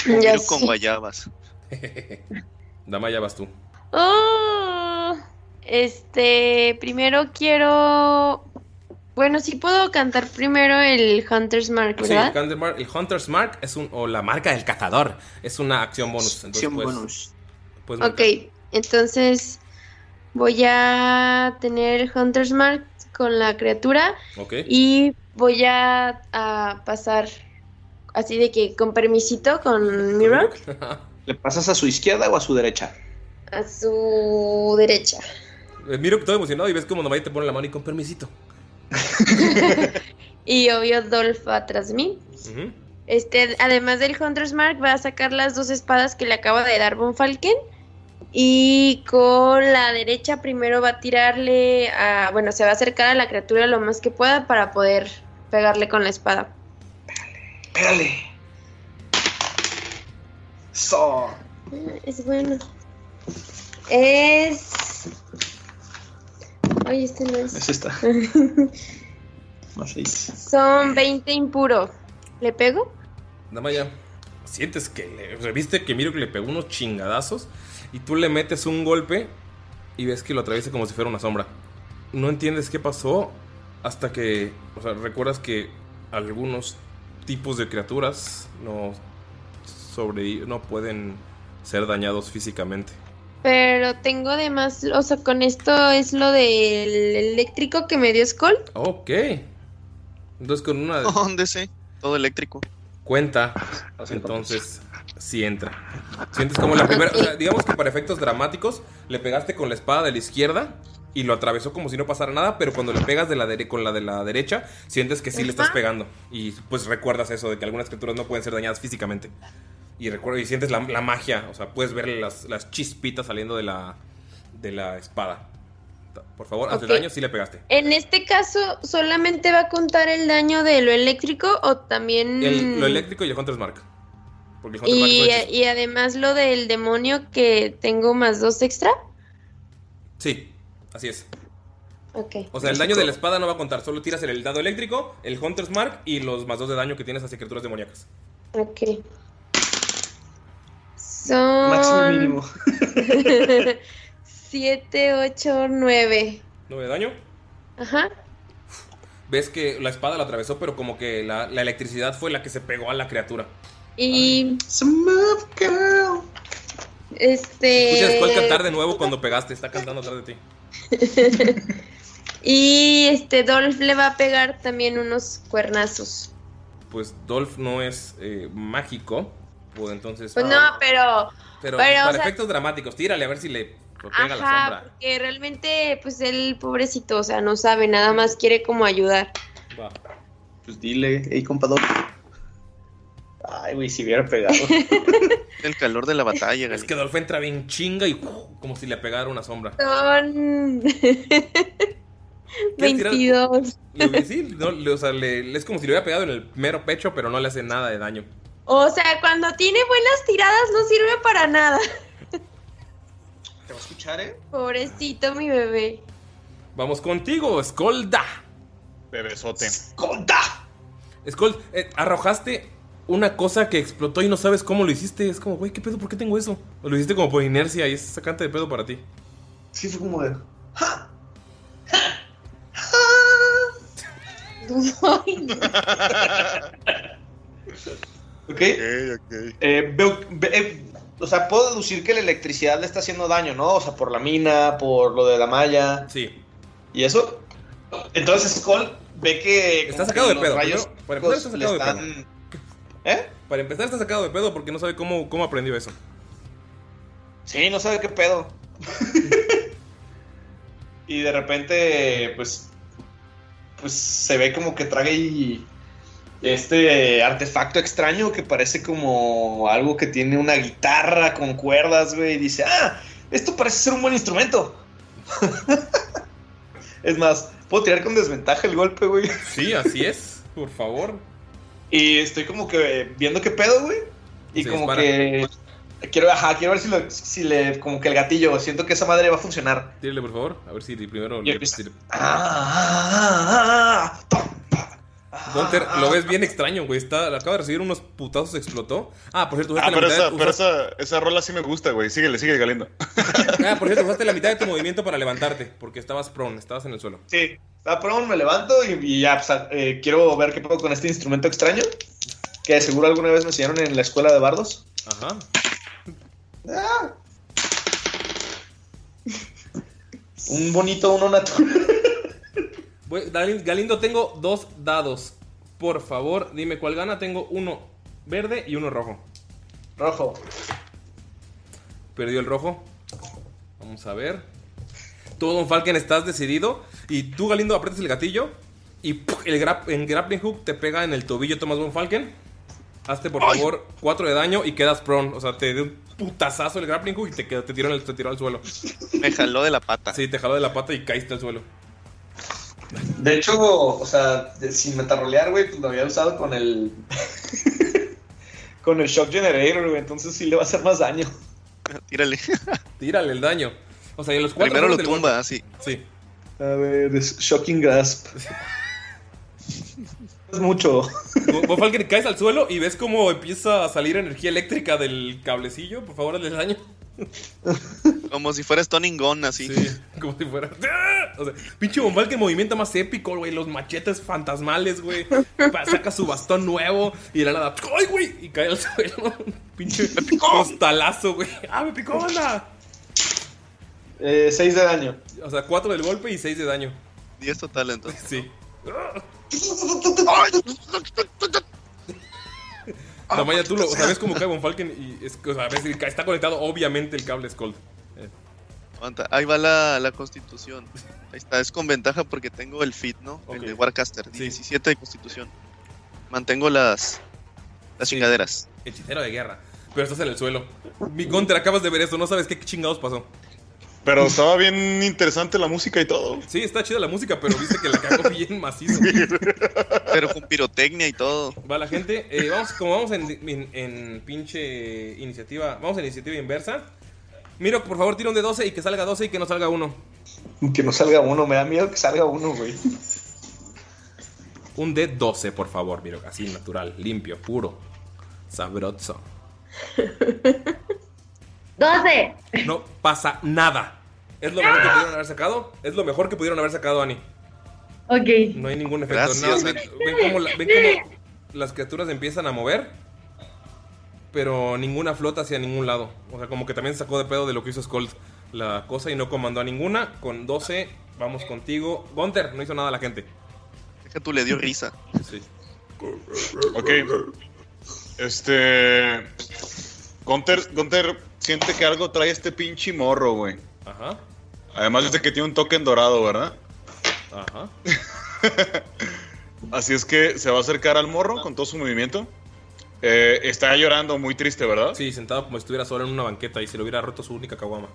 Ya Miro con guayabas. Damaya, vas tú. Oh, este, primero quiero. Bueno, sí puedo cantar primero el Hunter's Mark, Sí, el, ¿verdad? Mark- el Hunter's Mark es un. o la marca del cazador. Es una acción bonus. Entonces, Acción puedes- bonus. puedes Ok, entonces voy a tener el Hunter's Mark con la criatura Ok. y voy a, a pasar así de que con permisito con mi rock ¿Le pasas a su izquierda o a su derecha? a su derecha. Eh, Miro todo emocionado y ves como Damaya te pone la mano y con permisito. Y obvio Dolph atrás de mí. Este, además del Hunter's Mark, va a sacar las dos espadas que le acaba de dar Von Falken. Y con la derecha primero va a tirarle a. Bueno, se va a acercar a la criatura lo más que pueda para poder pegarle con la espada. Pégale. So. Es bueno. Es. Ay, este no es. Es esta. Más seis. Son 20 impuro. ¿Le pego? Damaya, sientes que le. o sea, viste que Miro que le pegó unos chingadazos y tú le metes un golpe y ves que lo atraviesa como si fuera una sombra. No entiendes qué pasó hasta que. O sea, recuerdas que algunos tipos de criaturas no sobreviven, no pueden ser dañados físicamente. Pero tengo además. O sea, con esto es lo del eléctrico que me dio Skull. Ok. Entonces con una ¿Dónde sé? Todo eléctrico. cuenta, entonces sí entra. Sientes como la primera, o sea, digamos que para efectos dramáticos le pegaste con la espada de la izquierda y lo atravesó como si no pasara nada, pero cuando le pegas de la dere- con la de la derecha, sientes que sí le estás pegando y pues recuerdas eso de que algunas criaturas no pueden ser dañadas físicamente. Y recuerda y sientes la, la magia, o sea, puedes ver las, las chispitas saliendo de la de la espada. Por favor, haz el daño si le pegaste. En este caso, ¿solamente va a contar el daño de lo eléctrico o también... El- lo eléctrico y el Hunter's Mark. Porque el Hunter's Mark es y, hechizo. y además lo del demonio que tengo más dos extra? Sí, así es. Ok. O sea, el daño de la espada no va a contar, solo tiras el dado eléctrico, el Hunter's Mark y los más dos de daño que tienes hacia criaturas demoníacas. Ok. Son... Máximo y mínimo. 7, 8, 9. ¿9 de daño? Ajá. Ves que la espada la atravesó, pero como que la, la electricidad fue la que se pegó a la criatura. Y... Smooth girl. Este... Escuchas cuál cantar de nuevo cuando pegaste, está cantando atrás de ti. y este Dolph le va a pegar también unos cuernazos. Pues Dolph no es eh, mágico, pues entonces... Pues no, pero... Pero, pero, para sea- efectos dramáticos, tírale a ver si le pega la sombra. porque realmente, pues el pobrecito, o sea, no sabe, nada más quiere como ayudar. Va. Pues dile, hey, compador. Ay, güey, si hubiera pegado. El calor de la batalla, Es Gali. que Dolph entra bien chinga y como si le pegara una sombra. Son ¿Quieres tirar? 22. Le- sí, no, le- o sea, le- es como si le hubiera pegado en el mero pecho, pero no le hace nada de daño. O sea, cuando tiene buenas tiradas no sirve para nada. ¿Te va a escuchar, eh? Pobrecito mi bebé. Vamos contigo, Skolda. Bebesote. ¡Conta! Skold, eh, arrojaste una cosa que explotó y no sabes cómo lo hiciste. Es como, güey, ¿qué pedo? ¿Por qué tengo eso? O lo hiciste como por inercia y es sacante de pedo para ti. Sí, fue como de. ¡Ja! Ay, no. ¿Ok? Eh, veo, ve- eh, o sea, puedo deducir que la electricidad le está haciendo daño, ¿no? O sea, por la mina, por lo de la malla. Sí. ¿Y eso? Entonces Skull ve que. Está sacado que de los pedo. rayos para empezar, está sacado de están- pedo. ¿Eh? Para empezar, está sacado de pedo porque no sabe cómo, cómo aprendió eso. Sí, no sabe qué pedo. y de repente, pues. Pues se ve como que traga y. este artefacto extraño que parece como algo que tiene una guitarra con cuerdas, güey, y dice, ah, esto parece ser un buen instrumento. es más, puedo tirar con desventaja el golpe, güey. Sí, así es, por favor. Y estoy como que viendo qué pedo, güey. Y como que quiero, ajá, quiero ver si, lo- si le, como que el gatillo, siento que esa madre va a funcionar. Tírale, por favor. A ver si primero. Si le- Ah, ah, ah, Gunter, lo ves bien extraño, güey. Está, acaba de recibir unos putazos, explotó. Ah, por cierto, Ah, usaste pero, la mitad esa, de- pero esa, esa rola sí me gusta, güey. Síguele, sigue Galindo. Ah, por cierto, usaste la mitad de tu movimiento para levantarte, porque estabas prone, estabas en el suelo. Sí, está pronto, me levanto y, y ya, pues, eh, quiero ver qué puedo con este instrumento extraño. Que seguro alguna vez me enseñaron en la escuela de bardos. Ajá. Ah. Un bonito uno natural. Voy- Galindo, tengo dos dados. Por favor, dime cuál gana. Tengo uno verde y uno rojo. Rojo. Perdió el rojo. Vamos a ver. Tú, Don Falken, estás decidido. Y tú, Galindo, aprietas el gatillo. Y el grap en grappling hook te pega en el tobillo, Tomás Von Falken. Hazte por favor 4 de daño y quedas prone. O sea, te dio un putazazo el grappling hook y te, quedó- te, tiró, en el- te tiró al suelo. Me jaló de la pata. Sí, te jaló de la pata y caíste al suelo. De hecho, o sea, de- sin metarolear, güey, pues lo había usado con el. con el Shock Generator, güey. Entonces sí le va a hacer más daño. Tírale. Tírale el daño. O sea, y en los cuatro Primero lo tumba, así. Sí. A ver, es Shocking Grasp. es mucho. Von Falken caes al suelo y ves cómo empieza a salir energía eléctrica del cablecillo. Por favor, hazle daño. Como si fuera Stunning Gun, así. Sí, como si fuera. O sea, pinche Von Falken movimiento más épico, güey. Los machetes fantasmales, güey. Saca su bastón nuevo y de la nada. ¡Ay, güey! Y cae al suelo. pinche costalazo, güey. ¡Ah, me picó, anda! 6 Eh, de daño. O sea, 4 del golpe y 6 de daño. 10 total, entonces. Sí. Damaya, tú lo sabes cómo cae Von Falken y es, o sea, ves, está conectado obviamente el cable Skull. Eh, Ahí va la, la constitución. Ahí está, es con ventaja porque tengo el fit, ¿no? Ok. El de Warcaster. Sí. 17 de constitución. Mantengo las, las Sí. chingaderas. hechicero de guerra. Pero estás en el suelo. Mi Gunter, acabas de ver esto, no sabes qué chingados pasó. Pero estaba bien interesante la música y todo. Sí, está chida la música, pero viste que la cagó bien macizo. Pero con pirotecnia y todo. Va la gente. eh, vamos, como vamos en, en- en pinche iniciativa. Vamos en iniciativa inversa. Miro, por favor, tira un de 12 y que salga 12 y que no salga uno. Que no salga uno, me da miedo que salga uno, güey. Un de 12, por favor, Miro. Así, natural, limpio, puro. Sabroso. 12. No pasa nada. Es lo mejor que pudieron haber sacado. Es lo mejor que pudieron haber sacado, Ani. Ok. No hay ningún efecto. Gracias, Nada, ven, cómo la- ven cómo las criaturas empiezan a mover. Pero ninguna flota hacia ningún lado. O sea, como que también sacó de pedo de lo que hizo Skull la cosa y no comandó a ninguna. Con 12, vamos contigo. Gunter, no hizo nada a la gente. Deja tú, le dio risa. Sí. Ok. Este. Gunter, Gunter siente que algo trae este pinche morro, güey. Ajá. Además de que tiene un token dorado, ¿verdad? Ajá. Así es que se va a acercar al morro con todo su movimiento. Eh, está llorando muy triste, ¿verdad? Sí, sentado como si estuviera solo en una banqueta y se le hubiera roto su única caguama.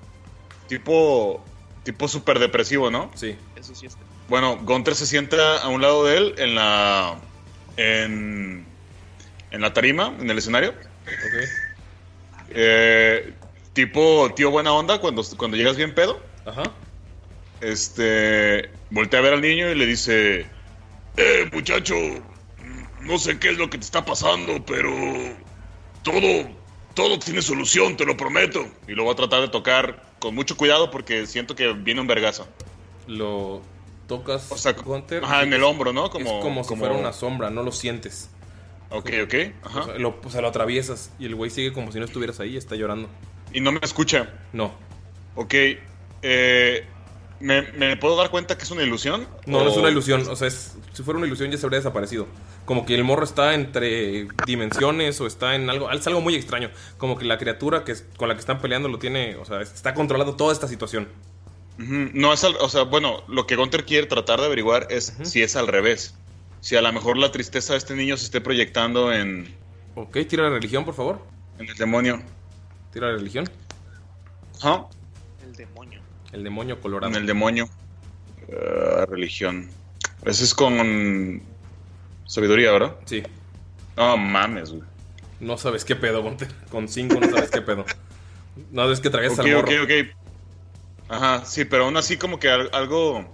Tipo. Tipo súper depresivo, ¿no? Sí. Eso sí está. Bueno, Gunter se sienta a un lado de él en la. En. En la tarima, en el escenario. Ok. Eh, tipo tío buena onda cuando, cuando llegas bien pedo. Ajá. Este. Voltea a ver al niño y le dice. Eh, muchacho. No sé qué es lo que te está pasando, pero. Todo. Todo tiene solución, te lo prometo. Y lo voy a tratar de tocar con mucho cuidado porque siento que viene un vergazo. Lo tocas, O sea, Gunter. Ajá, en el hombro, ¿no? Como, Como, es como si fuera una sombra, no lo sientes. Ok, ok. Ajá. O sea, lo, o sea, lo atraviesas y el güey sigue como si no estuvieras ahí está llorando. Y no me escucha. No. Ok. Eh, ¿me, me puedo dar cuenta que es una ilusión? No, no es una ilusión. O sea, es- si fuera una ilusión ya se habría desaparecido. Como que el morro está entre dimensiones o está en algo. Es algo muy extraño. Como que la criatura que es- con la que están peleando lo tiene. O sea, está controlando toda esta situación. No es al, o sea, bueno, lo que Gunter quiere tratar de averiguar es si es al revés. si a lo mejor la tristeza de este niño se esté proyectando en, Ok, tira la religión, por favor. en el demonio. Tira la religión. Ajá. El demonio. El demonio colorado. En el demonio. Ah, religión. Ese es con sabiduría, ¿verdad? Sí. No mames, güey. No sabes qué pedo. Con 5 no sabes qué pedo. No sabes que traes Ok, al morro. ok, ok. Ajá, sí, pero aún así como que al- algo,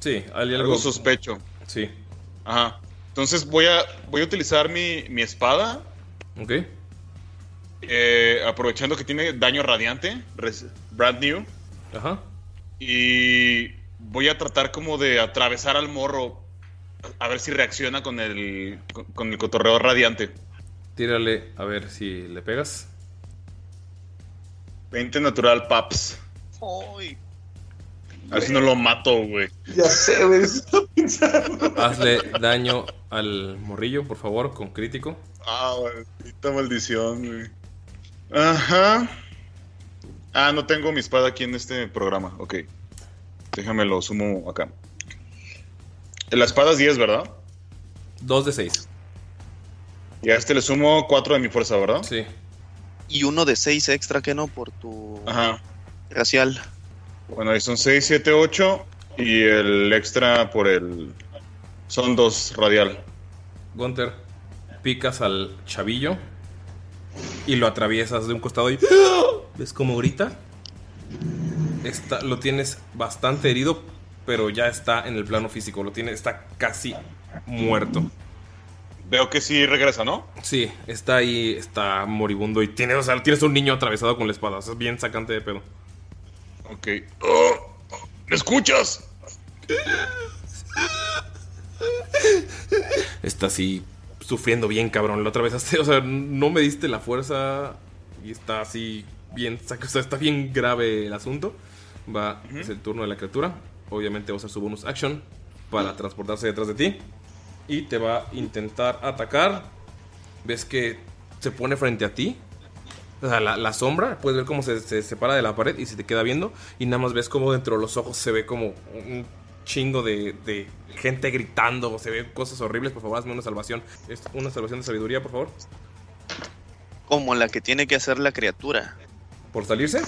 Sí, hay algo, algo. sospecho. Sí. Ajá. Entonces voy a, voy a utilizar mi, mi espada, Ok. Eh, aprovechando que tiene daño radiante, brand new, Ajá. y voy a tratar como de atravesar al morro a ver si reacciona con el, con, con el cotorreo radiante. Tírale a ver si le pegas. 20 natural, paps. Ay, A ver si no lo mato, güey. Ya sé, güey. eso estaba pensando. Hazle daño al morrillo, por favor, con crítico. Ah, maldita maldición, güey. Ajá. Ah, no tengo mi espada aquí en este programa. Ok. Déjame lo sumo acá. La espada es 10, ¿verdad? 2 de 6. Y a este le sumo 4 de mi fuerza, ¿verdad? Sí. Y uno de seis extra que no por tu Ajá. racial. Bueno, ahí son 6, 7, 8. Y el extra por el. Son 2 radial. Gunter, picas al chavillo y lo atraviesas de un costado y. ¿Ves cómo grita? Está, lo tienes bastante herido, pero ya está en el plano físico. Lo tiene, está casi muerto. Veo que sí regresa, ¿no? Sí, está ahí, está moribundo y tiene, o sea, tienes un niño atravesado con la espada. O sea, es bien sacante de pedo. Ok. Oh, ¿Me escuchas? Está así sufriendo bien, cabrón. La otra vez, o sea, no me diste la fuerza y está así bien, o sea, está bien grave el asunto. Va, es el turno de la criatura. Obviamente va a usar su bonus action para transportarse detrás de ti y te va a intentar atacar. Ves que se pone frente a ti. O sea, la, la sombra, puedes ver cómo se, se separa de la pared y se te queda viendo. Y nada más ves como dentro de los ojos se ve como un chingo de, de gente gritando. Se ven cosas horribles. Por favor, hazme una salvación. Es una salvación de sabiduría, por favor. Como la que tiene que hacer la criatura ¿Por salirse?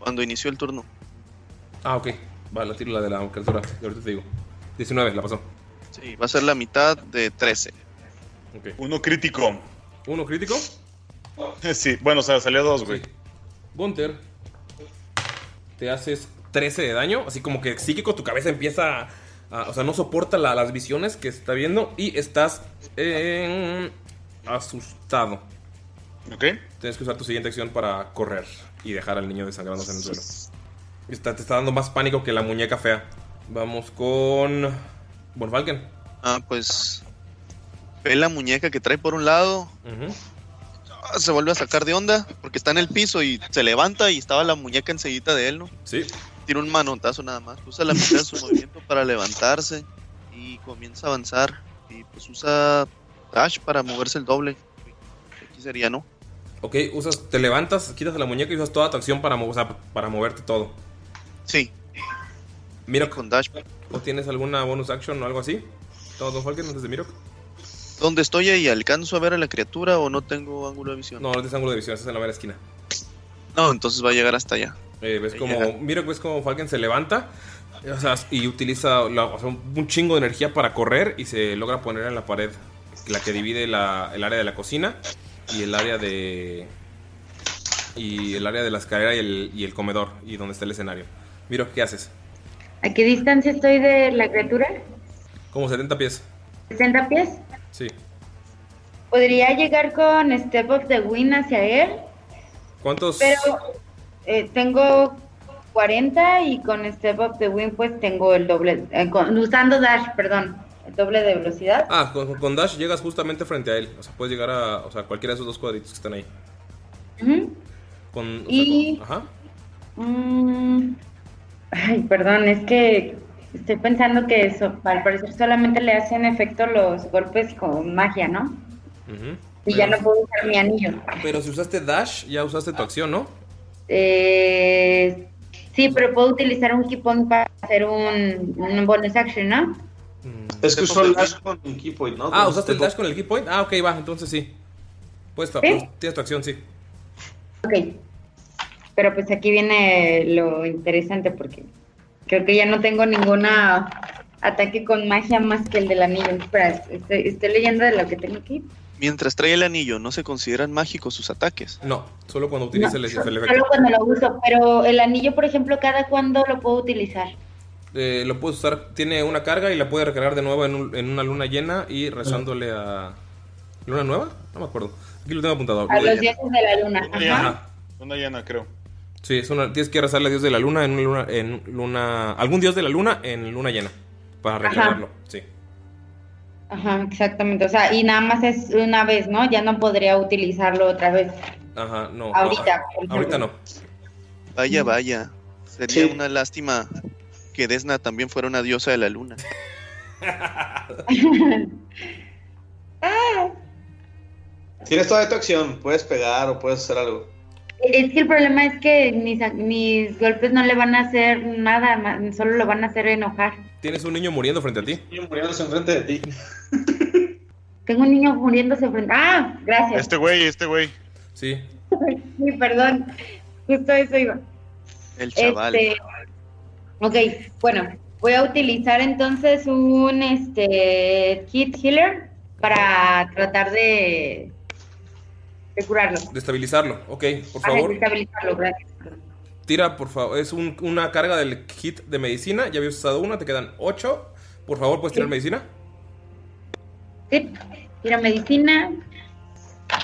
cuando inició el turno. Ah, ok. Va, la tiro la de la criatura. Y ahorita te digo. 19, la pasó. Sí, va a ser la mitad de 13. Ok. Uno crítico. ¿Uno crítico? Sí, bueno, o sea, salió dos, güey. Gunter, te haces 13 de daño, así como que psíquico, tu cabeza empieza a, a- o sea, no soporta la- las visiones que está viendo y estás eh, asustado. Ok. Tienes que usar tu siguiente acción para correr y dejar al niño desangrándose en el suelo. Está, te está dando más pánico que la muñeca fea. Vamos con Bonfalken. Ah, pues ve la muñeca que trae por un lado, ah, se vuelve a sacar de onda porque está en el piso y se levanta y estaba la muñeca enseguida de él, ¿no? Sí. Tira un manotazo nada más, usa la mitad de su movimiento para levantarse y comienza a avanzar y pues usa dash para moverse el doble. Aquí sería, ¿no? Ok, usas, te levantas, quitas la muñeca y usas toda tu acción para, mo- o sea, para moverte todo. Sí. Mira, con dash. ¿O tienes alguna bonus action o algo así? ¿Todo Don Falken antes de Mirok? ¿Dónde estoy ahí? ¿Alcanzo a ver a la criatura o no tengo ángulo de visión? No, no tienes ángulo de visión, estás en la mera esquina. No, entonces va a llegar hasta allá. Eh, ves como. Mirok ves como Falken se levanta o sea, y utiliza la- o sea, un chingo de energía para correr y se logra poner en la pared la que divide la- el área de la cocina y el área de y el área de la escalera y el, y el comedor y donde está el escenario. Mirok, ¿qué haces? ¿A qué distancia estoy de la criatura? Como 70 pies. ¿60 pies? Sí. Podría llegar con Step of the Wind hacia él, ¿Cuántos? pero eh, tengo 40 y con Step of the Wind pues tengo el doble, eh, con- usando Dash, perdón, el doble de velocidad. Ah, con, con Dash llegas justamente frente a él. O sea, puedes llegar a o sea, cualquiera de esos dos cuadritos que están ahí. Ujú. Con, o sea, Y- con- ajá. Mm, Ay, perdón, es que estoy pensando que eso, al parecer solamente le hacen efecto los golpes con magia, ¿no? Ujú. Y ya no puedo usar mi anillo. Pero si usaste Dash, ya usaste tu acción, ¿no? Eh, sí, pero puedo utilizar un key point para hacer un, un bonus action, ¿no? Es que usó el dash con el key point, ¿no? Ah, usaste el dash con el key point. Ah, ok, va, entonces sí. Puedes ¿Sí? tienes tu acción, sí. Ok. Pero pues aquí viene lo interesante porque creo que ya no tengo ninguna ataque con magia más que el del anillo. Espera, estoy, estoy leyendo de lo que tengo aquí. Mientras trae el anillo, no se consideran mágicos sus ataques. No, solo cuando utiliza el, el Solo efecto. cuando lo uso, pero el anillo, por ejemplo, ¿cada cuándo lo puedo utilizar? Eh, lo puedes usar, tiene una carga y la puede recargar de nuevo en, un- en una luna llena y rezándole a. ¿Luna nueva? No me acuerdo. Aquí lo tengo apuntado. A los dioses de la luna. Una Ajá. llena. Una llena, creo. Sí, es una, tienes que rezarle a Dios de la luna en una luna, en luna. Algún dios de la luna en luna llena. Para Ajá. recargarlo. Sí. Ajá, exactamente. O sea, y nada más es una vez, ¿no? Ya no podría utilizarlo otra vez. Ajá, no. Ahorita, no, ahorita no. Vaya, vaya. Sería una lástima que Desna también fuera una diosa de la luna. Ah, Tienes toda tu acción, puedes pegar o puedes hacer algo. Es que el problema es que mis, mis golpes no le van a hacer nada, solo lo van a hacer enojar. Tienes un niño muriendo frente a ti. Niño muriéndose enfrente de ti. Tengo un niño muriéndose frente. ¡Ah! Gracias. Este güey, este güey. Sí. Sí, perdón. Justo eso iba. El chaval. Este, ok, bueno, voy a utilizar entonces un este kit healer para tratar de, de curarlo. De estabilizarlo. Ok, por favor. estabilizarlo, gracias. Tira, por favor. Es un- una carga del kit de medicina. Ya habías usado una, te quedan ocho. Por favor, ¿puedes tirar medicina? Sí, tira medicina.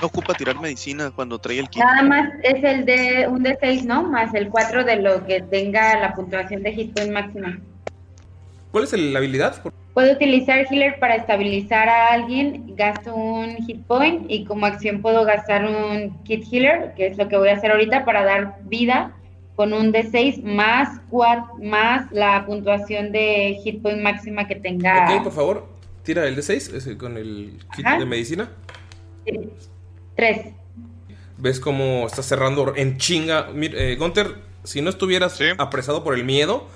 No ocupa tirar medicina cuando trae el kit. Nada más es el de un de 6, ¿no? Más el 4 de lo que tenga la puntuación de hit point máxima. ¿Cuál es el- la habilidad? Puedo utilizar healer para estabilizar a alguien, gasto un hit point y como acción puedo gastar un kit healer, que es lo que voy a hacer ahorita para dar vida con un D6 más cuat- más la puntuación de hit point máxima que tenga. Ok, por favor, tira el D6 ese, con el kit Ajá. de medicina. Tres. Ves cómo está cerrando en chinga. Mir- eh, Gunter, si no estuvieras apresado por el miedo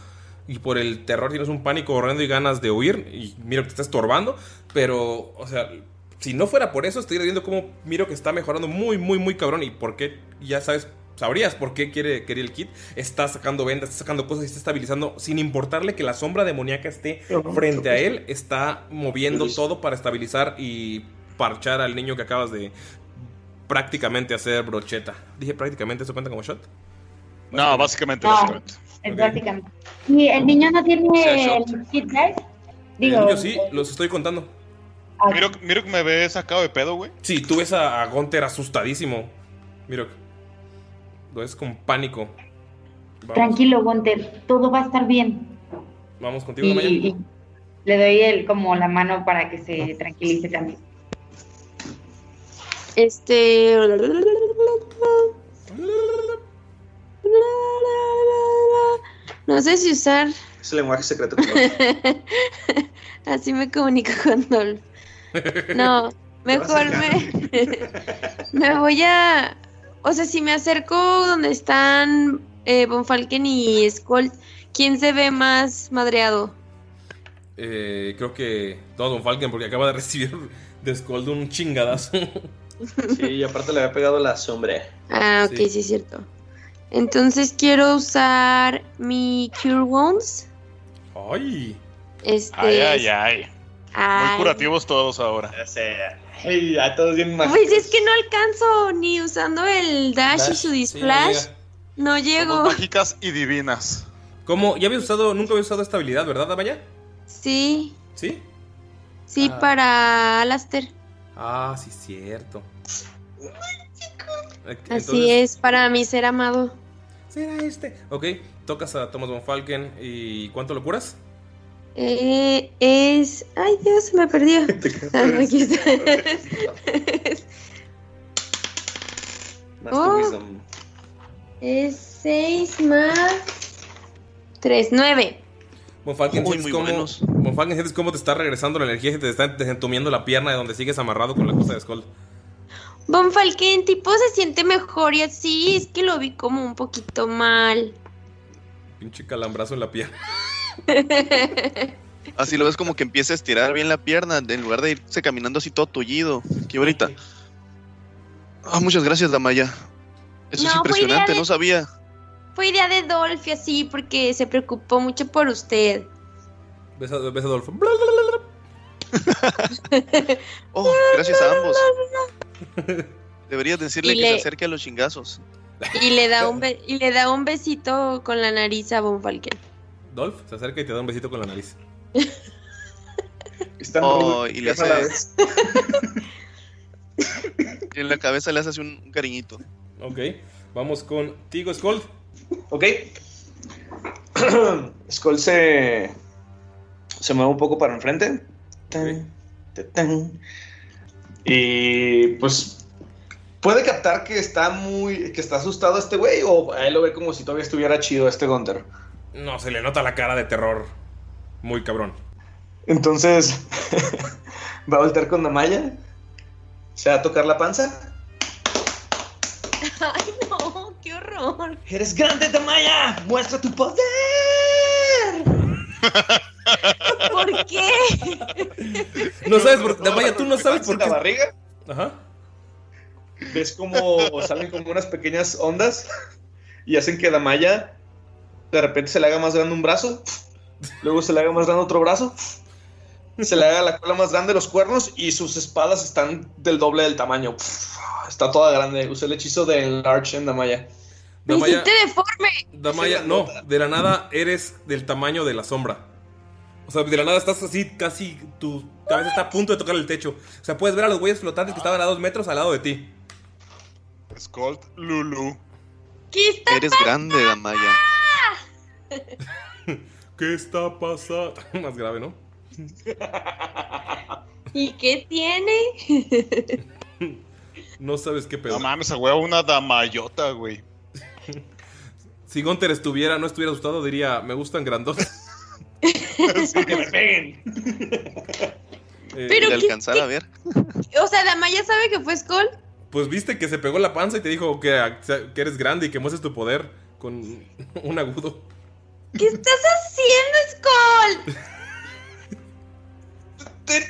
y por el terror, tienes un pánico horrendo y ganas de huir. Y mira, te está estorbando. Pero, o sea, si no fuera por eso, estoy viendo cómo Miro que está mejorando muy, muy, muy cabrón. Y por qué, ya sabes, sabrías por qué quiere, quería el kit. Está sacando vendas, está sacando cosas y está estabilizando. Sin importarle que la sombra demoníaca esté frente a él, está moviendo todo para estabilizar y parchar al niño que acabas de prácticamente hacer brocheta. Dije prácticamente, ¿eso cuenta como shot? No, básicamente, No. básicamente. Es básicamente. Y el niño no O sea, tiene shot. el hit dice. El Digo, niño sí, los estoy contando. Miro, miro que me ve sacado de pedo, güey. Sí, tú ves a, a Gunter asustadísimo. Mira, lo ves con pánico. Vamos, tranquilo, Gunter, todo va a estar bien. vamos contigo, Y, Damaya. y le doy el, como la mano para que se tranquilice también. Este. No sé si usar. Es el lenguaje secreto. Así me comunico con Dolph. No, mejor me. me voy a. O sea, si me acerco donde están eh, Bonfalken y Skull, ¿quién se ve más madreado? Eh, creo que todo Don Falken, porque acaba de recibir de Skull un chingadazo. Sí, y aparte le había pegado la sombra. Ah, ok, Sí. sí, es cierto. Entonces quiero usar mi Cure Wounds. Ay. Este. Ay, ay, ay. Muy Ay. curativos todos ahora. Ya sé. Ay, ya todos bien Pues es que no alcanzo ni usando el dash, y su sí, displash. no llego. Somos mágicas y divinas. ¿Cómo? ¿Ya había usado, nunca había usado esta habilidad, verdad, Damaya? Sí, ¿Sí? sí, Ah. para Alastair. Ah, sí, cierto. Así es, para mi ser amado. Será este. Ok, tocas a Thomas Von Falken y ¿cuánto lo curas? Eh, es. Ay, Dios, se me perdió. Ah, aquí está. Más Oh. es 6 más 3, 9. Von Falken, Muy, sientes muy cómo, buenos. Von Falken, sientes cómo te está regresando la energía y te está desentumiendo la pierna de donde sigues amarrado con la cosa de Skull. Von Falken, tipo, se siente mejor y así. Es que lo vi como un poquito mal. Pinche calambrazo en la pierna. Así lo ves como que empieza a estirar bien la pierna en lugar de irse caminando así todo tullido. Qué bonita. Ah, muchas gracias, Damaya. Eso es No, impresionante, de- no sabía. Fue idea de Dolphy así porque se preocupó mucho por usted. Ves a, ves a Adolfo. Oh, gracias a ambos. Deberías decirle Y que le- se acerque a los chingazos. Y le da un be- y le da un besito con la nariz a Von Falken. Dolph se acerca y te da un besito con la nariz. Están Oh, y le hace. en la cabeza le hace un, un cariñito. Ok, vamos con Tigo Scold. Ok. Skull se. Se mueve un poco para enfrente. Tan, tan, tan. Y pues. Puede captar que está muy. que está asustado este güey. O a él lo ve como si todavía estuviera chido este Gunter. No, se le nota la cara de terror. Muy cabrón. Entonces. va a voltear con Damaya. Se va a tocar la panza. Ay, no, qué horror. ¡Eres grande, Damaya! ¡Muestra tu poder! ¿Por qué? No sabes por Damaya, tú no sabes por la qué. barriga? Ajá. ves como salen como unas pequeñas ondas y hacen que Damaya de repente se le haga más grande un brazo, luego se le haga más grande otro brazo, se le haga la cola más grande, los cuernos y sus espadas están del doble del tamaño. Está toda grande. Usé el hechizo de Large en Damaya. Me Damaya, deforme. Damaya, no, de la nada eres del tamaño de la sombra. O sea, de la nada estás así, casi tu cabeza está a punto de tocar el techo. O sea, puedes ver a los güeyes flotantes que estaban a dos metros al lado de ti. Skolt Lulu. ¿Qué está Eres grande, Damaya. ¿Qué está pasando? Más grave, ¿no? ¿Y qué tiene? No sabes qué pedo. No mames, a huevo una damayota, güey. Si Gunter estuviera, no estuviera asustado, diría, me gustan grandotes. que me peguen. Eh, Pero le qué- a ver. O sea, Damaya sabe que fue Skull. Pues viste que se pegó la panza y te dijo que, que eres grande y que muestres tu poder con un agudo. ¿Qué estás haciendo, Skull?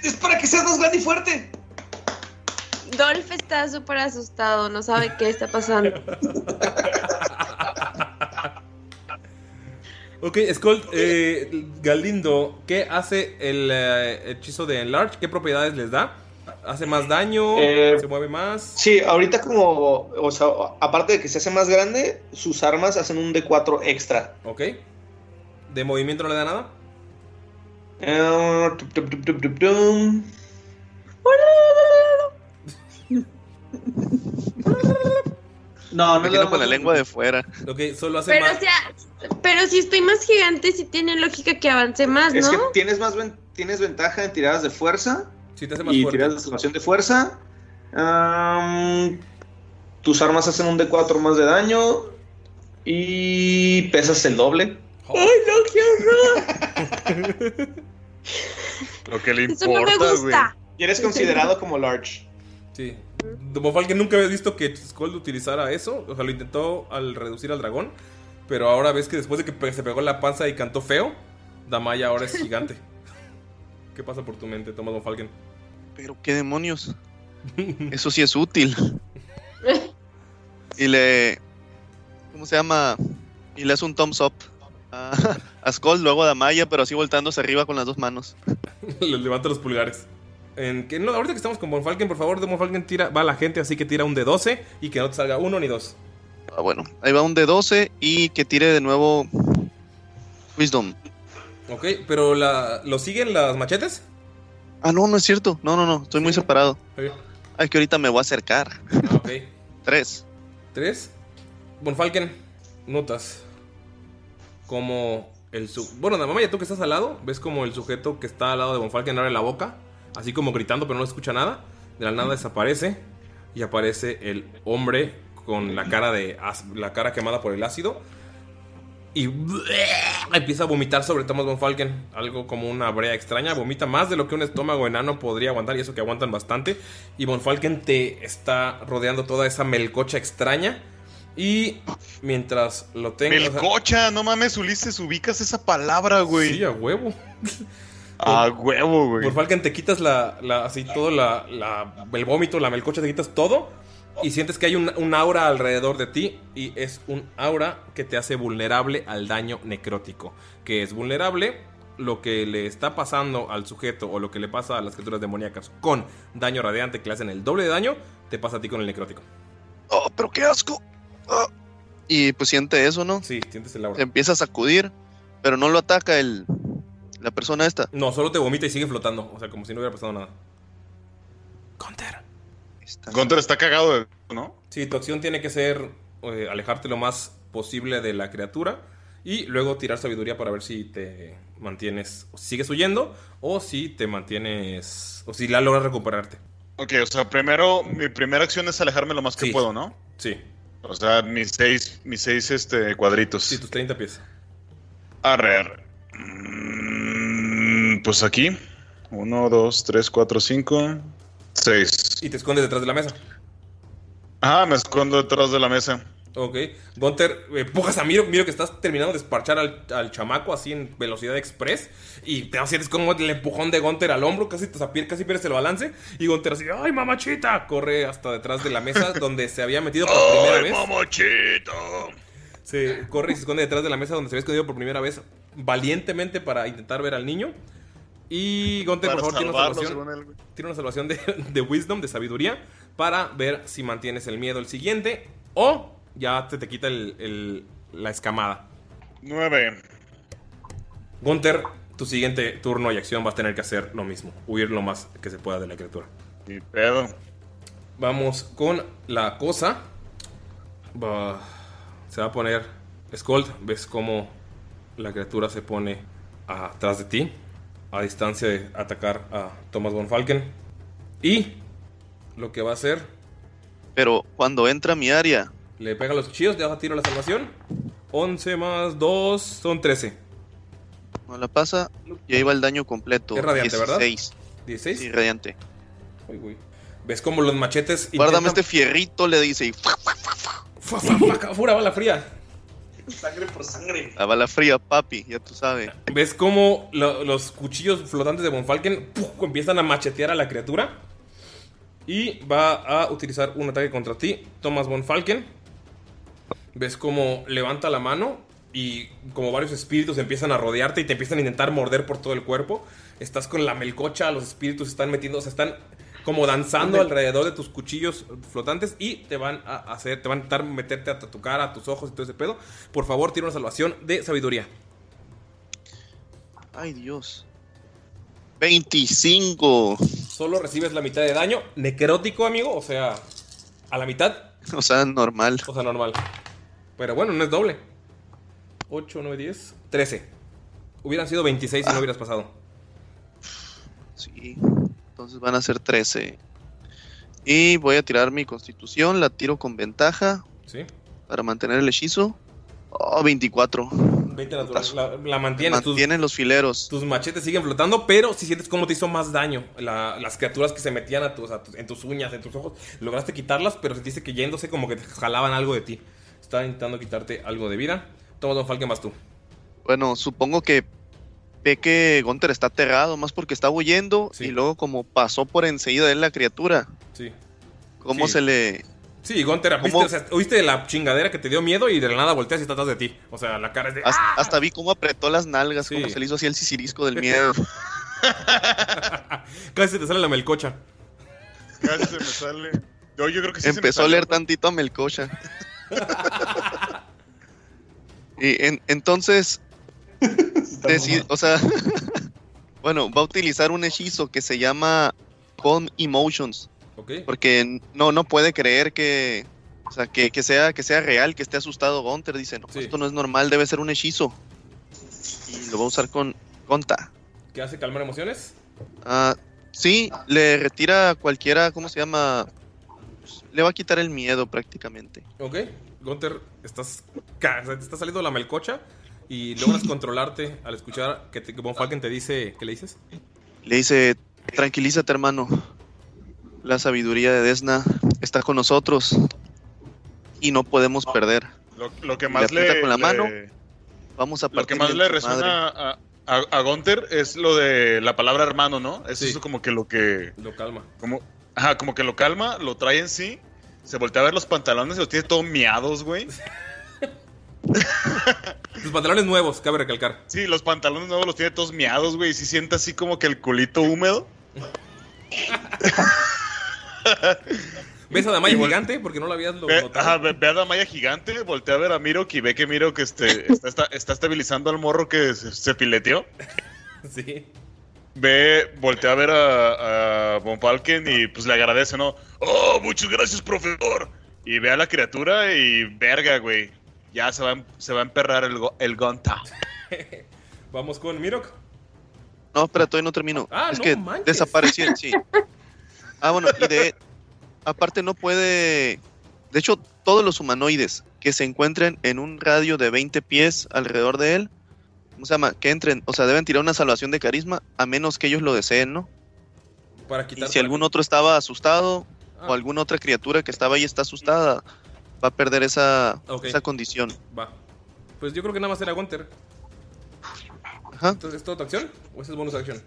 Es para que seas más grande y fuerte. Dolph está súper asustado, no sabe qué está pasando. Ok, Skull, eh, Galindo, ¿qué hace el eh, hechizo de Enlarge? ¿Qué propiedades les da? ¿Hace más daño? Eh, ¿Se mueve más? Sí, ahorita como, o sea, aparte de que se hace más grande, sus armas hacen un D4 extra. Ok. ¿De movimiento no le da nada? Eh, tup, tup, tup. No, no imagino da con la lengua de fuera. Ok, solo hace Pero, más. o sea, pero si estoy más gigante, sí tiene lógica que avance más, Es ¿no? que tienes más ven- tienes ventaja en tiradas de fuerza Sí, te hace más y fuerte. tiradas de salvación de fuerza. Tus armas hacen un D4 más de daño y pesas el doble. ¡Ay, no, qué horror! Lo que le Eso no me importa, güey. gusta. Y eres considerado como large. Sí. De que nunca habías visto que Skull utilizara eso. O sea, lo intentó al reducir al dragón. Pero ahora ves que después de que se pegó la panza y cantó feo, Damaya ahora es gigante. ¿Qué pasa por tu mente, Thomas Von Falken? Pero qué demonios. Eso sí es útil. Y le. ¿Cómo se llama? Y le hace un thumbs up a, a Skull, luego a Damaya, pero así voltándose arriba con las dos manos. Le levanta los pulgares. En que, no, ahorita que estamos con Von Falken, por favor, de Von Falken tira, va a la gente, así que tira un de 12 y que no te salga uno ni dos. Ah, bueno, ahí va un de 12 y que tire de nuevo. Wisdom. Ok, pero la, ¿lo siguen las machetes? Ah, no, no es cierto. No, no, no, estoy muy separado. Ay, que ahorita me voy a acercar. Ah, ok. Tres. ¿Tres? Von Falken, notas como el su Bueno, Damaya, tú que estás al lado, ves como el sujeto que está al lado de Von Falken abre la boca, así como gritando, pero no escucha nada. De la nada desaparece y aparece el hombre con la cara de la cara quemada por el ácido y empieza a vomitar sobre Thomas Von Falken, algo como una brea extraña, vomita más de lo que un estómago enano podría aguantar y eso que aguantan bastante y Von Falken te está rodeando toda esa melcocha extraña y mientras lo tengas Melcocha, no mames, Ulises, ubicas esa palabra, güey. Sí, a huevo. A huevo, güey. Por Falken te quitas la, la- así todo la, la- el vómito, la melcocha, te quitas todo y sientes que hay un, un aura alrededor de ti y es un aura que te hace vulnerable al daño necrótico. Que es vulnerable lo que le está pasando al sujeto o lo que le pasa a las criaturas demoníacas con daño radiante que le hacen el doble de daño, te pasa a ti con el necrótico. Oh, pero qué asco. Ah. Y pues siente eso, ¿no? Sí, sientes el aura. Se empieza a sacudir, pero no lo ataca el la persona esta. No, solo te vomita y sigue flotando, o sea, como si no hubiera pasado nada. Gunter está cagado, ¿no? Sí, tu acción tiene que ser eh, alejarte lo más posible de la criatura y luego tirar sabiduría para ver si te mantienes, sigues huyendo o si te mantienes, o si la logras recuperarte. Ok, o sea, primero, mi primera acción es alejarme lo más que Sí. puedo, ¿no? Sí. O sea, mis seis, mis seis este, cuadritos. Sí, tus 30 pies. Arre, arre. Mm, Pues aquí. Uno, dos, tres, cuatro, cinco, seis. Y te escondes detrás de la mesa. Ah, me escondo detrás de la mesa. Ok. Gunter, eh, empujas a Miro. Miro que estás terminando de esparchar al, al chamaco así en velocidad express. Y te sientes como el empujón de Gunter al hombro. Casi, te casi pierdes el balance. Y Gunter así, ¡ay, mamachita! Corre hasta detrás de la mesa donde se había metido por primera ¡Ay, vez. mamachita! Se corre y se esconde detrás de la mesa donde se había escondido por primera vez. Valientemente para intentar ver al niño. Y Gunter, por favor, tiene una salvación. Tiene una de, de wisdom, de sabiduría. Para ver si mantienes el miedo el siguiente. O ya te, te quita el- el- la escamada. Nueve. Gunter, tu siguiente turno y acción vas a tener que hacer lo mismo. Huir lo más que se pueda de la criatura. Y pedo. Vamos con la cosa. Se va a poner Scold. Ves cómo la criatura se pone atrás de ti. A distancia de atacar a Thomas von Falken. Y lo que va a hacer, Pero cuando entra a mi área, le pega los cuchillos, le da tiro a la salvación. 11 más 2 son 13. no la pasa, y ahí va el daño completo. Es radiante, ¿verdad? 16. 16. Sí, radiante. Uy, uy. ¿Ves cómo los machetes Guárdame intentan- este fierrito, le dice. Y Pura bala fría. Sangre por sangre. la bala fría, papi, ya tú sabes. ¿Ves cómo lo- los cuchillos flotantes de Von Falken ¡puf! empiezan a machetear a la criatura? Y va a utilizar un ataque contra ti, Thomas Von Falken. ¿Ves cómo levanta la mano y como varios espíritus empiezan a rodearte y te empiezan a intentar morder por todo el cuerpo? Estás con la melcocha, los espíritus se están metiendo, se están como danzando alrededor de tus cuchillos flotantes y te van a hacer, te van a intentar meterte a tu cara, a tus ojos y todo ese pedo. Por favor, tira una salvación de sabiduría. Ay, Dios. 25. Solo recibes la mitad de daño. Necrótico, amigo. O sea, a la mitad. O sea, normal. O sea, normal. Pero bueno, no es doble. 8, 9, 10. 13. Hubieran sido 26 si no hubieras pasado. Sí. Entonces van a ser 13. Y voy a tirar mi constitución, la tiro con ventaja Sí. para mantener el hechizo. Oh, 24. 20 natural. La, la mantienes. Tus, Mantienen los fileros. tus machetes siguen flotando, pero si sientes cómo te hizo más daño. La- las criaturas que se metían a tus, a tus- en tus uñas, en tus ojos. Lograste quitarlas, pero sentiste que yéndose como que te jalaban algo de ti. Estaban intentando quitarte algo de vida. Toma, Don Falken, más tú. Bueno, supongo que ve que Gunter está aterrado, más porque está huyendo y luego como pasó por enseguida de él la criatura. Sí. ¿Cómo Sí. se le...? Sí, Gunter, ¿viste, ¿Cómo? o sea, oíste la chingadera que te dio miedo y de la nada volteas y está atrás de ti. O sea, la cara es de. Hasta, ¡Ah! hasta vi cómo apretó las nalgas, como se le hizo así el sisirisco del miedo. Casi se te sale la melcocha. Casi se me sale. Yo, yo creo que sí se me Empezó a leer tantito a Melcocha. y en- entonces, o sea, bueno, va a utilizar un hechizo que se llama Calm Emotions. Ok. Porque no, no puede creer que, o sea, que, que sea, que sea real, que esté asustado Gunter. Dice, no, esto no es normal, debe ser un hechizo. Y lo va a usar con Gonta. ¿Qué hace calmar emociones? Ah, sí, le retira cualquiera, ¿cómo se llama? Le va a quitar el miedo prácticamente. Ok. Gunter, estás. ca- o sea, te está saliendo la melcocha y logras controlarte al escuchar que, te, que Von Falken te dice. ¿Qué le dices? Le dice, tranquilízate hermano. La sabiduría de Desna está con nosotros y no podemos perder. Lo, lo que Le más aprieta le, con la le- mano, Vamos a Lo que más le resuena a, a, a Gunther es lo de la palabra hermano, ¿no? Eso es como que lo que. Lo calma. Como, ajá, como que lo calma, lo trae en sí. Se voltea a ver los pantalones y los tiene todo miados, güey. Tus pantalones nuevos, cabe recalcar. Sí, los pantalones nuevos los tiene todos miados, güey. Y sí siente así como que el culito húmedo. ¿Ves a Damaya gigante? Porque no la habías Ve, notado. ajá, ve, ve a Damaya gigante, voltea a ver a Miro y ve que Miro que este, está, está- está estabilizando al morro que se, se fileteó. Sí. Ve, voltea a ver a, a Von Falken y pues le agradece, ¿no? Oh, muchas gracias, profesor. Y ve a la criatura y verga, güey. Ya se va, a- se va a emperrar el, go- el Gonta. Vamos con Mirok. No, espera, todavía no termino. Ah, es no que manches. desaparecieron, sí. Ah, bueno, y de. Aparte, no puede. De hecho, todos los humanoides que se encuentren en un radio de 20 pies alrededor de él, ¿cómo se llama? Que entren, o sea, deben tirar una salvación de carisma, a menos que ellos lo deseen, ¿no? Para Y quitar. si algún otro estaba asustado, Ah. o alguna otra criatura que estaba ahí está asustada, va a perder esa, esa condición. Va. Pues yo creo que nada más era Gunter. Ajá. Entonces, ¿es toda tu acción? ¿O ese es bonus acción?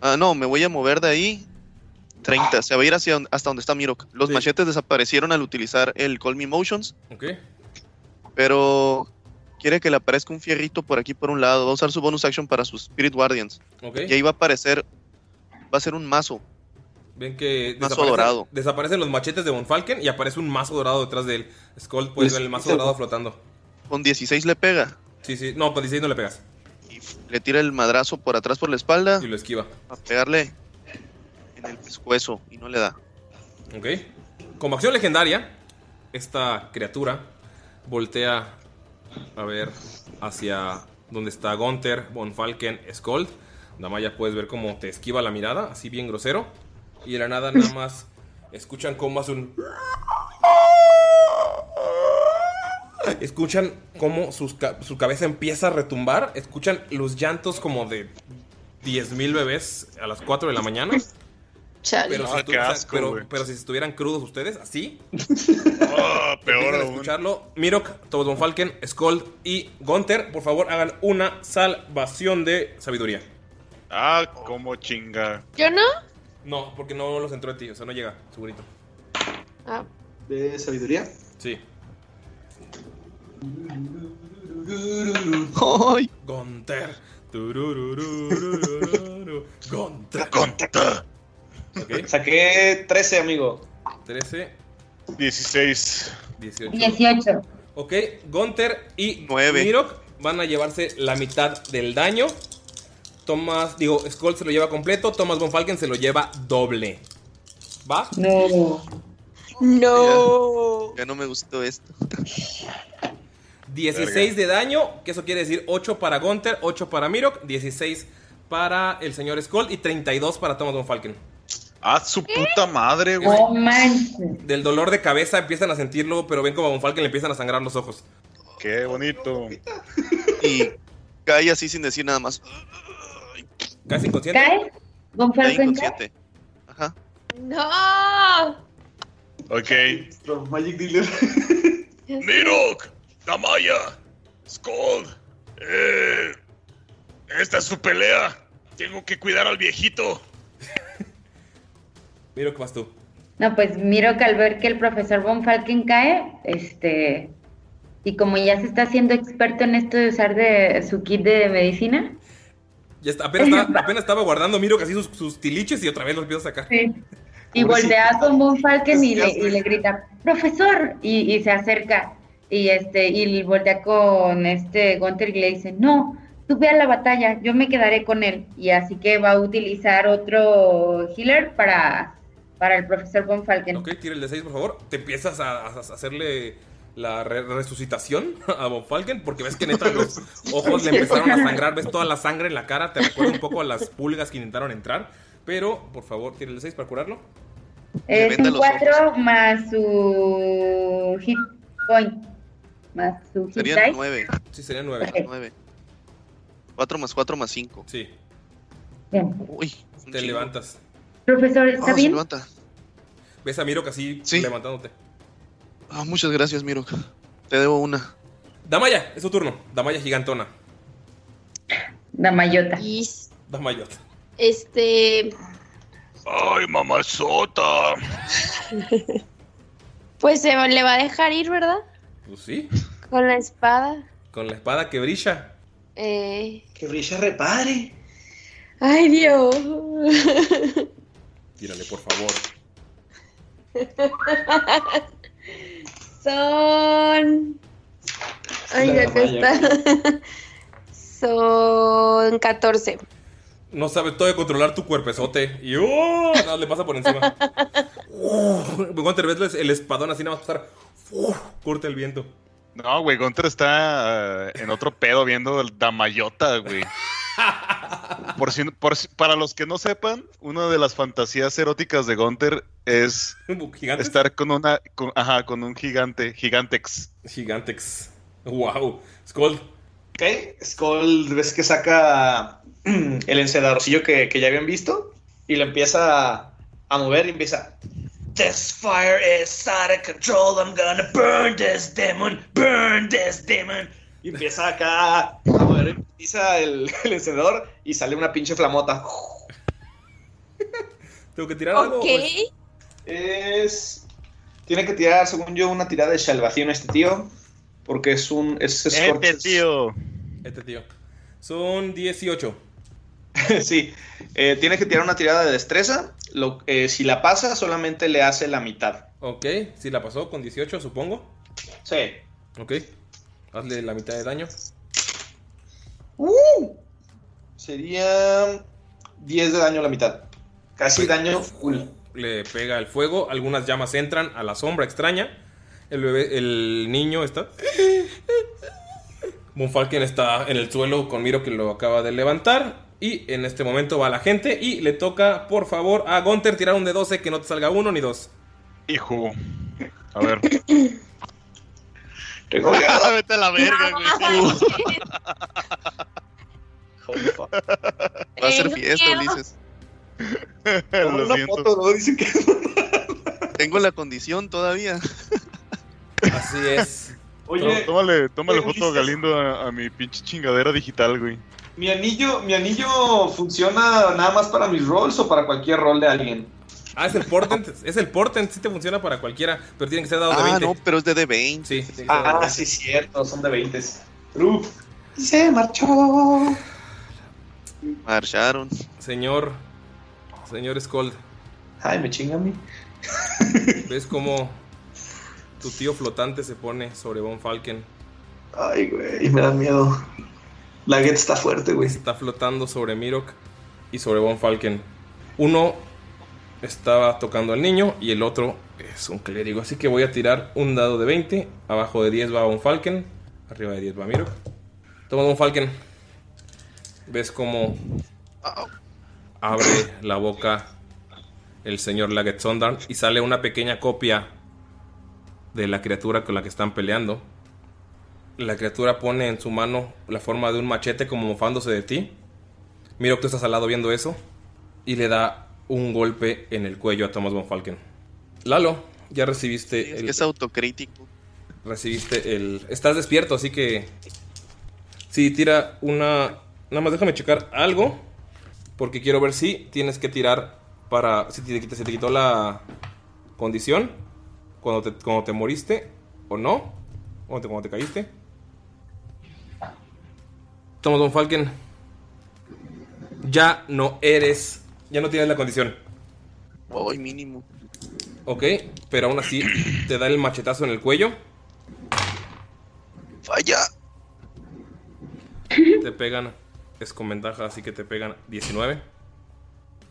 Ah, no, me voy a mover de ahí. 30, se va a ir hacia, hasta donde está Mirok. Los Sí. machetes desaparecieron al utilizar el Call Me Motions, Ok. pero quiere que le aparezca un fierrito por aquí por un lado. Va a usar su bonus action para sus Spirit Guardians. Ok. Y ahí va a aparecer, va a ser un mazo. Ven que Mazo desaparecen- dorado. desaparecen los machetes de Von Falken y aparece un mazo dorado detrás de él. Skull puedes Pues, ver el mazo dorado flotando. Con 16 le pega. Sí, sí. No, con 16 no le pegas. Le tira el madrazo por atrás por la espalda. Y lo esquiva. A pegarle en el pescuezo y no le da. Ok. Como acción legendaria, esta criatura voltea a ver hacia donde está Gunther, Von Falken, Skold. Damaya puedes ver cómo te esquiva la mirada, así bien grosero. Y de la nada nada más escuchan cómo hace un... Escuchan cómo sus ca- su cabeza empieza a retumbar. Escuchan los llantos como de 10.000 bebés a las 4 de la mañana. Chale. Pero, si Ah, asco, pero, si estuvieran crudos ustedes, así, Ah, peor aún. escucharlo. Mirok, von Falken, Skold y Gunther, por favor, hagan una salvación de sabiduría. Ah, como chinga. ¿Yo no? No, porque no los entró en ti, o sea, no llega, segurito. Ah, ¿De sabiduría? Sí. ¡Ay! Gunther. Tururururururu. Gunther. Conta. Ok, Saqué 13, amigo. 13, 16. 18. 18. Ok, Gunther y Nueve. Mirok van a llevarse la mitad del daño. Thomas, digo, Skull se lo lleva completo. Thomas von Falken se lo lleva doble. ¿Va? No. no. Ya no me gustó esto. 16 de daño, que eso quiere decir 8 para Gunther, 8 para Mirok, 16 para el señor Skull y 32 para Thomas von Falken. Ah, su puta madre, güey. No manches. Del dolor de cabeza empiezan a sentirlo, pero ven como a von Falken le empiezan a sangrar los ojos. Qué bonito. Y cae así sin decir nada más. Casi inconsciente. ¿Cae? ¿Von Cae inconsciente. Ajá. No. Ok. Nuestro Magic Dealer. Mirok, Damaya, Skold. Eh, esta es su pelea. Tengo que cuidar al viejito. Mirok, vas tú. No, pues miro que al ver que el profesor Von Falken cae, este, y como ya se está haciendo experto en esto de usar de su kit de medicina, Ya está, apenas, estaba, apenas estaba guardando Mirok así sus, sus tiliches y otra vez los empieza a sacar. sí, y voltea con Von Falken y le, y le grita, profesor, y, y se acerca, y este, y voltea con este Gunther y le dice, no, tú ve a la batalla, yo me quedaré con él, y así que va a utilizar otro healer para, para el profesor Von Falken. Ok, de 6, por favor. Te empiezas a, a- a hacerle la re- resucitación a Von Falken porque ves que neta los ojos le empezaron a sangrar. Ves toda la sangre en la cara. Te recuerda un poco a las pulgas que intentaron entrar. Pero, por favor, tira el de 6 para curarlo. Es un los 4 más su hit point. Más su hit Serían dice. nueve. Sí, sería 9. Ok. Nueve. 4 más 4 más 5. Sí, Bien. Uy. te chingo. levantas. Profesor, Ah, ¿está se bien? levanta. Ves a Mirok así Sí. levantándote. Ah, muchas gracias, Miro. Te debo una. Damaya, es tu turno. Damaya gigantona. Damayota. Damayota. este, Ay, mamazota. pues se va- le va a dejar ir, ¿verdad? Pues sí. Con la espada. Con la espada que brilla. Eh, Que brilla repare. ay, Dios. Tírale, por favor. Son. Ay, La acá está. Son 14. No sabes todavía controlar tu cuerpezote. Y ¡oh! nada, le pasa por encima. Uh, Gunter, ves el espadón así nada más pasar. Uh, corta el viento. No, güey, Gunter está eh, en otro pedo viendo el Damayota, güey. Por si, por si- para los que no sepan, una de las fantasías eróticas de Gunter es ¿Gigantes? estar con una, con- ajá, con un gigante, gigantex. Gigantex. Wow. Skull. Ok, Skull ves que saca el encendedorcillo que, que ya habían visto y lo empieza a, a mover y empieza. This fire is out of control. I'm gonna burn this demon, burn this demon. Y empieza acá a empieza el, el encendedor y sale una pinche flamota. ¿Tengo que tirar algo? Ok. Pues, Es. Tiene que tirar, según yo, una tirada de salvación este tío. Porque es un. Es, es Este tío. Este tío. Son 18. sí. Eh, tiene que tirar una tirada de destreza. Lo, eh, si la pasa, solamente le hace la mitad. Ok, si la pasó con 18, supongo. Sí. Ok. Hazle la mitad de daño. Sería 10 de daño a la mitad. Casi daño full. Le pega el fuego, algunas llamas entran a la sombra extraña. El bebé, el niño está. Monfalken está en el suelo con Miro que lo acaba de levantar. Y en este momento va la gente y le toca, por favor, a Gunter tirar un de 12 que no te salga uno ni dos. Hijo. A ver. Tengo Vete a la verga, güey. Va a ser Eh, fiesta. Ulises. Lo una siento. foto, ¿no? Dicen que. Tengo la condición todavía. Así es. Oye, tómale, tómale oye, foto Ulises. Galindo a, a mi pinche chingadera digital, güey. mi anillo, mi anillo funciona nada más para mis rolls o para cualquier rol de alguien. Ah, es el Portent. es el Portent, sí te funciona para cualquiera, pero tienen que ser dados de Ah, 20. no, pero es de D20. Sí, tiene de Ah, 20. sí, cierto, son de 20. Uf. Se marchó. Marcharon. Señor. Señor Skold, Ay, me chinga a mí. ¿ves cómo tu tío flotante se pone sobre Von Falken? Ay, güey, me da miedo. La get está fuerte, güey. Está flotando sobre Mirok y sobre Von Falken. Uno estaba tocando al niño y el otro es un clérigo. Así que voy a tirar un dado de 20. Abajo de 10 va Von Falken. Arriba de 10 va Mirok. Toma Von Falken. ¿Ves cómo abre la boca el señor Laget Sondarn y sale una pequeña copia de la criatura con la que están peleando? La criatura pone en su mano la forma de un machete como mofándose de ti. Miro que tú estás al lado viendo eso. Y le da un golpe en el cuello a Thomas von Falken. Lalo, ya recibiste Es el. que es autocrítico. Recibiste el. Estás despierto, así que. Sí, tira una. Nada más déjame checar algo. Porque quiero ver si tienes que tirar para. Si te, se te quitó la condición. Cuando te, cuando te moriste. O no. Cuando te, cuando te caíste. Thomas von Falken. Ya no eres. Ya no tienes la condición. Hoy mínimo. Ok, pero aún así te da el machetazo en el cuello. Falla. Te pegan. Es con ventaja, así que te pegan 19.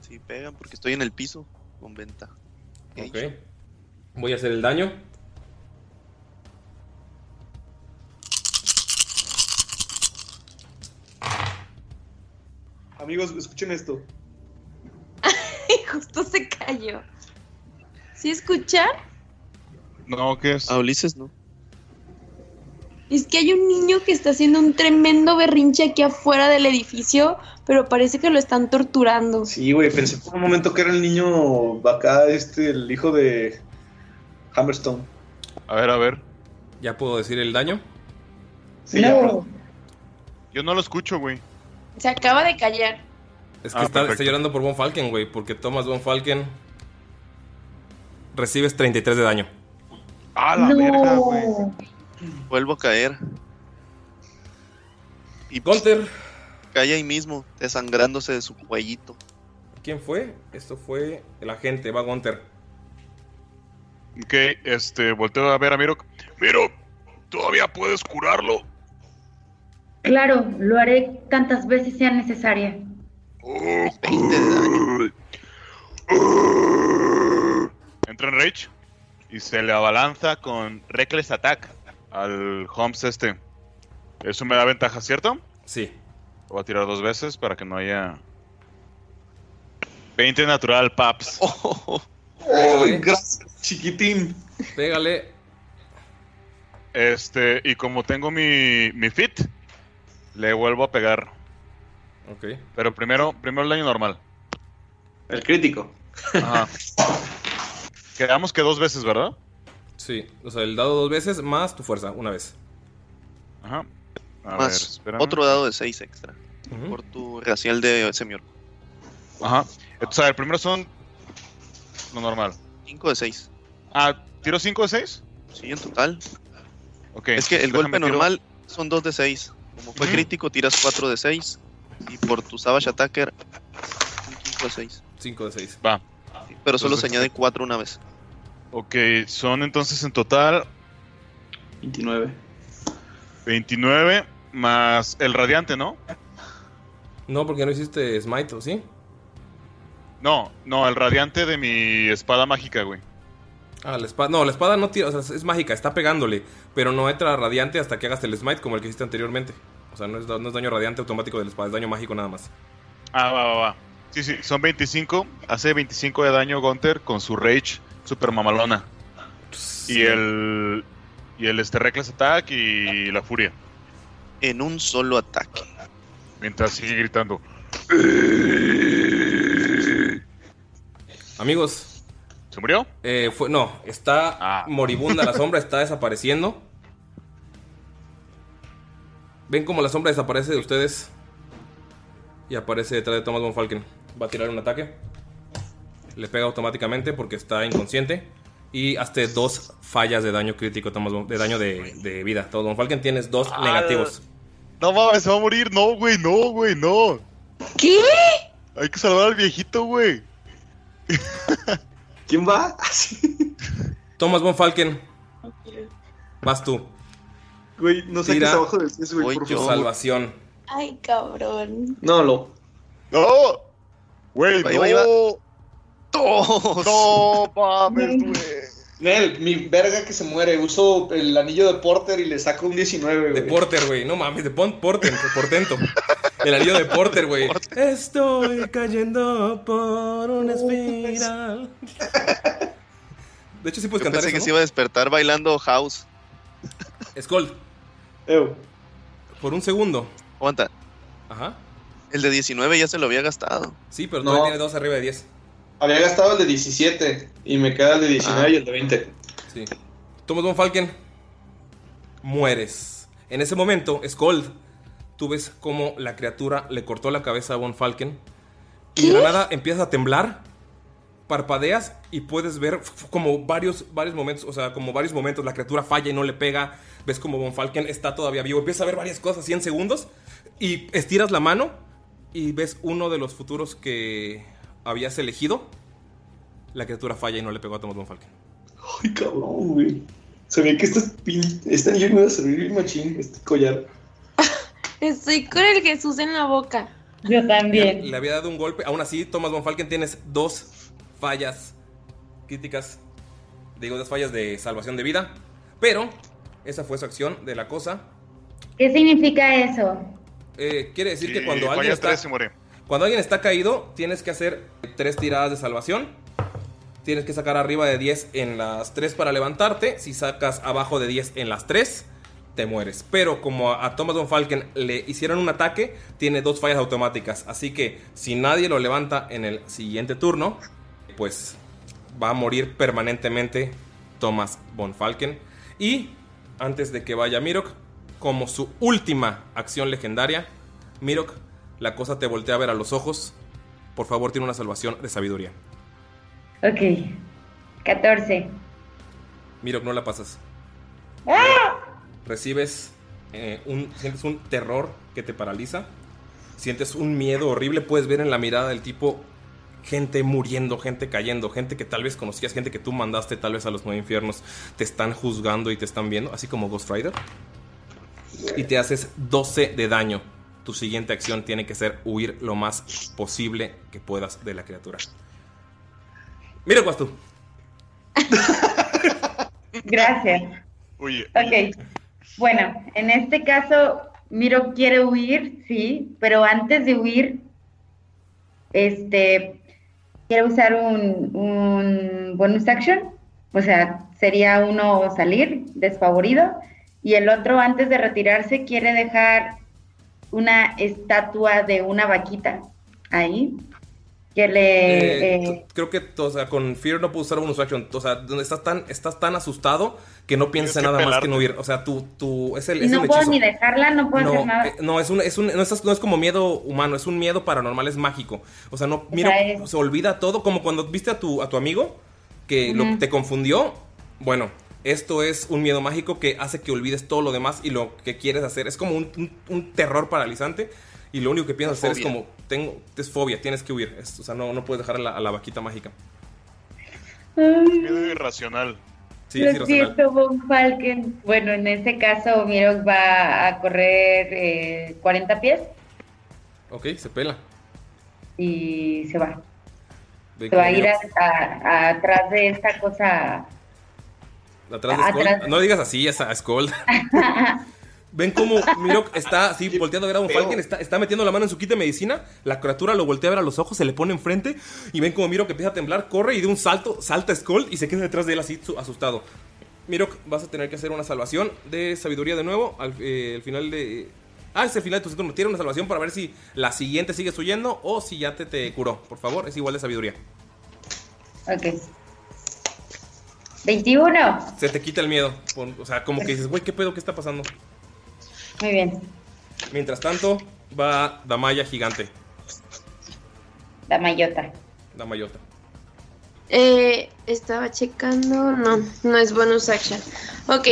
Sí, pegan porque estoy en el piso con ventaja. Ok. Voy a hacer el daño. Amigos, escuchen esto. Justo se cayó. ¿Sí escuchan? No, ¿qué es? A Ulises no. Es que hay un niño que está haciendo un tremendo berrinche aquí afuera del edificio, pero parece que lo están torturando. Sí, güey, pensé por un momento que era el niño acá, este, el hijo de Hammerstone. A ver, a ver. ¿Ya puedo decir el daño? Sí, ya. Yo no lo escucho, güey. Se acaba de callar. Es que Ah, está, llorando por Von Falken, güey, porque Thomas Von Falken recibes 33 de daño. ¡Ah, la verga, güey! Vuelvo a caer. Y Gunter, cae ahí mismo, desangrándose de su cuellito. ¿quién fue? Esto fue el agente, va Gunter. Ok, este, volteo a ver a Mirok. Miro, ¿todavía puedes curarlo? Claro, lo haré tantas veces sea necesaria. 20 de daño. Entra en Rage y se le abalanza con Reckless Attack al Holmes este. Eso me da ventaja, ¿cierto? Sí. Lo voy a tirar dos veces para que no haya... 20 natural, paps. Oh, Ay, gracias, chiquitín. Pégale. Este, y como tengo mi, mi fit, le vuelvo a pegar. Ok. Pero primero, primero el daño normal. El crítico. Ajá. Quedamos que dos veces, ¿verdad? Sí, o sea, el dado dos veces más tu fuerza, una vez. Ajá. A ver, Más espérame. otro dado de 6 extra. Por tu racial de semiorco. Ajá. Entonces, a ver, primero son lo normal. 5 de 6. Ah, ¿tiro 5 de 6? Sí, en total. Ok. es que el déjame golpe tiro- normal son 2 de 6. Como fue crítico, tiras 4 de 6. Y por tu Savage Attacker, un 5 de 6. 5 de 6. Va. Pero solo se añade 4 una vez. Ok, son entonces en total 29. 29 más el radiante, ¿no? No, porque no hiciste smite, ¿o sí? No, no, el radiante de mi espada mágica, güey. Ah, la espada. No, la espada no tira, o sea, es mágica, está pegándole. Pero no entra radiante hasta que hagas el smite como el que hiciste anteriormente. O sea, no es, da- no es daño radiante automático de la espada, es daño mágico nada más. Ah, va, va, va. Sí, sí, son 25. Hace 25 de daño Gunter con su Rage super mamalona. Y el. Y el este Reckless Attack y la Furia. En un solo ataque. Mientras sigue gritando. Amigos. ¿Se murió? Eh, fue, no, está Ah. moribunda la sombra, está desapareciendo. Ven como la sombra desaparece de ustedes. Y aparece detrás de Thomas von Falken. Va a tirar un ataque. Le pega automáticamente porque está inconsciente. Y hazte dos fallas de daño crítico, Thomas von- de daño de, de vida. Thomas von Falken tienes dos Ah. negativos. No mames, se va a morir. No, güey, no, güey, no. ¿Qué? Hay que salvar al viejito, güey. ¿Quién va? Thomas von Falken. Vas tú. Güey, no saques Tira. abajo del güey, por favor. Salvación. Ay, cabrón. No, lo. No. Güey, no. va, ahí va. ¡Todos! No mames, güey. Nel, mi verga que se muere. Uso el anillo de Porter y le saco un 19, De güey. Porter, güey. No mames, de Porter, de Portento. El anillo de Porter, güey. Estoy cayendo por una espiral. De hecho, sí puedes Yo cantar pensé que se iba a despertar bailando house. Skull, Ew. por un segundo. Aguanta. Ajá. El de 19 ya se lo había gastado. Sí, pero No. tiene dos arriba de 10. Había gastado el de 17 y me queda el de 19 Ah. y el de 20. Sí. Thomas von Falken, mueres. En ese momento, Skold, tú ves cómo la criatura le cortó la cabeza a von Falken. Y de la nada empiezas a temblar, parpadeas y puedes ver como varios, varios momentos, o sea, como varios momentos la criatura falla y no le pega. Ves como von Falken está todavía vivo. Empiezas a ver varias cosas, 100 segundos. Y estiras la mano y ves uno de los futuros que habías elegido. La criatura falla y no le pegó a Thomas von Falken. Ay, cabrón, güey. Sabía que este, este anillo me iba a servir bien machín, este collar. Estoy con el Jesús en la boca. Yo Le, también. le había dado un golpe. Aún así, Thomas von Falken tienes dos fallas críticas. Digo, dos fallas de salvación de vida. Pero esa fue su acción de la cosa. ¿Qué significa eso? Eh, quiere decir que cuando alguien, está, cuando alguien está caído, tienes que hacer tres tiradas de salvación. Tienes que sacar arriba de 10 en las 3 para levantarte. Si sacas abajo de 10 en las 3, te mueres. Pero como a, a Thomas von Falken le hicieron un ataque, tiene dos fallas automáticas. Así que si nadie lo levanta en el siguiente turno, pues va a morir permanentemente Thomas von Falken. Y antes de que vaya Mirok, como su última acción legendaria, Mirok La cosa te voltea a ver a los ojos. Por favor, tiene una salvación de sabiduría. Ok. 14. Mirok, no la pasas. ¡Ah! Recibes eh, un. Sientes un terror que te paraliza. Sientes un miedo horrible. Puedes ver en la mirada del tipo gente muriendo, gente cayendo, gente que tal vez conocías, gente que tú mandaste tal vez a los nueve infiernos. Te están juzgando y te están viendo, así como Ghost Rider. Y te haces 12 de daño. Tu siguiente acción tiene que ser huir lo más posible que puedas de la criatura. Mira, tú. Gracias. Oye, Ok. Bueno, en este caso, Miro quiere huir, sí, pero antes de huir, este, quiere usar un, un bonus action. O sea, sería uno salir desfavorido y el otro, antes de retirarse, quiere dejar una estatua de una vaquita ahí. Que le. Eh, eh, Creo que o sea, con Fear no puedo usar bonus action. O sea, donde estás tan, estás tan asustado que no Tienes nada que más que pelarte. no huir. O sea, tú, tú, es el, y es no el puedo hechizo. ni dejarla, no puedo no, hacer nada. eh, no, es un, es un, no, es, no es como miedo humano, es un miedo paranormal, es mágico. O sea, no, mira, es- se olvida todo, como cuando viste a tu, a tu amigo que lo- Ujú. te confundió. Bueno, esto es un miedo mágico que hace que olvides todo lo demás y lo que quieres hacer. Es como un, un- un terror paralizante y lo único que piensas hacer es como, tengo, es fobia, tienes que huir. Es- o sea, no, no puedes dejar a la, a la vaquita mágica. miedo irracional. Sí, es Lo irracional. siento, Von Falken. Bueno, en este caso, Mirok va a correr eh, 40 pies Ok, se pela. y se va. Ven Se va a ir a- a- atrás de esta cosa. Atrás de Skull. atrás. No digas así, es a Skull. Ven como Mirok está así volteando a ver a un. Falken, está, está metiendo la mano en su kit de medicina, la criatura lo voltea a ver a los ojos, se le pone enfrente y ven como Mirok empieza a temblar, corre y de un salto salta a Skull y se queda detrás de él así su- asustado. Mirok, vas a tener que hacer una salvación de sabiduría de nuevo al eh, el final de... Ah, es el final de tu turno. Tiene una salvación para ver si la siguiente sigues huyendo o si ya te, te curó. Por favor, es igual de sabiduría. Ok. 21. Se te quita el miedo. O sea, como que dices, güey, ¿qué pedo? ¿Qué está pasando? Muy bien. Mientras tanto, va Damaya gigante. La mayota. Damayota. Eh, estaba checando. No, no es bonus action. Ok,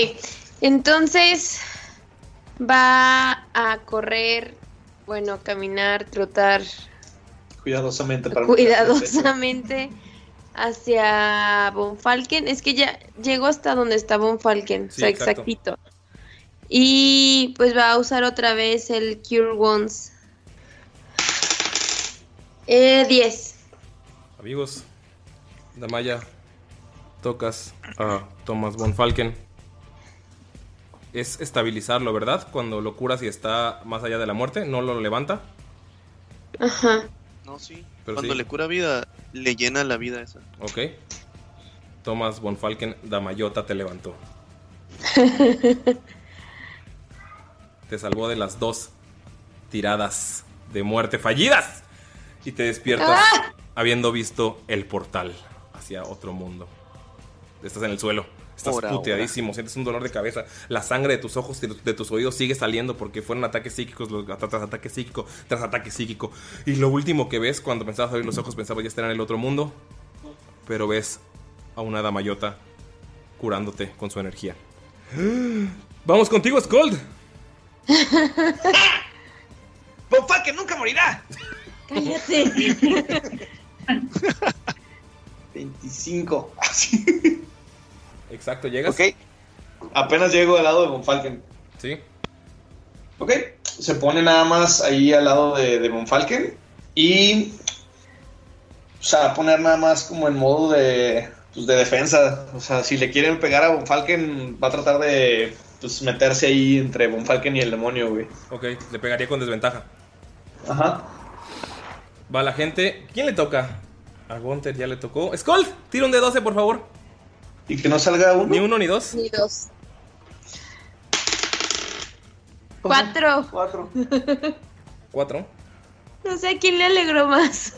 entonces va a correr, bueno, caminar, trotar Cuidadosamente para cuidadosamente hacia Von Falken. Es que ya llegó hasta donde está Von Falken, Sí, o sea, exacto. exactito. Y pues va a usar otra vez el Cure Wounds. Eh, 10. Amigos, Damaya, tocas a Thomas von Falken. Es estabilizarlo, ¿verdad? Cuando lo curas y está más allá de la muerte, no lo levanta. Ajá. No, sí. Pero Cuando sí. le cura vida, le llena la vida esa. Ok. Thomas von Falken, Damayota te levantó. Te salvó de las dos tiradas de muerte fallidas. Y te despiertas habiendo visto el portal hacia otro mundo. Estás en el suelo. Estás Ora, puteadísimo, sientes un dolor de cabeza. La sangre de tus ojos y de, de tus oídos sigue saliendo porque fueron ataques psíquicos, los- tras ataque psíquico, tras ataque psíquico. Y lo último que ves cuando pensabas abrir los ojos, pensabas ya estar en el otro mundo. Pero ves a una damayota curándote con su energía. Vamos contigo, Scold. ¡Von Falken nunca morirá! Cállate. 25. Exacto, llegas. Ok. Apenas llego al lado de Von Falken. Sí. Ok. Se pone nada más ahí al lado de, de Von Falken. Y. O sea, va a poner nada más como en modo de. Pues de defensa. O sea, si le quieren pegar a Von Falken, va a tratar de. Pues meterse ahí entre Von Falken y el demonio, güey. Ok, le pegaría con desventaja. Ajá. Va la gente. ¿Quién le toca? A Gunther ya le tocó. Skull, tira un de 12, por favor. Y que no salga uno. Ni uno ni dos. Ni dos. Cuatro. Cuatro. Cuatro. No sé a quién le alegró más.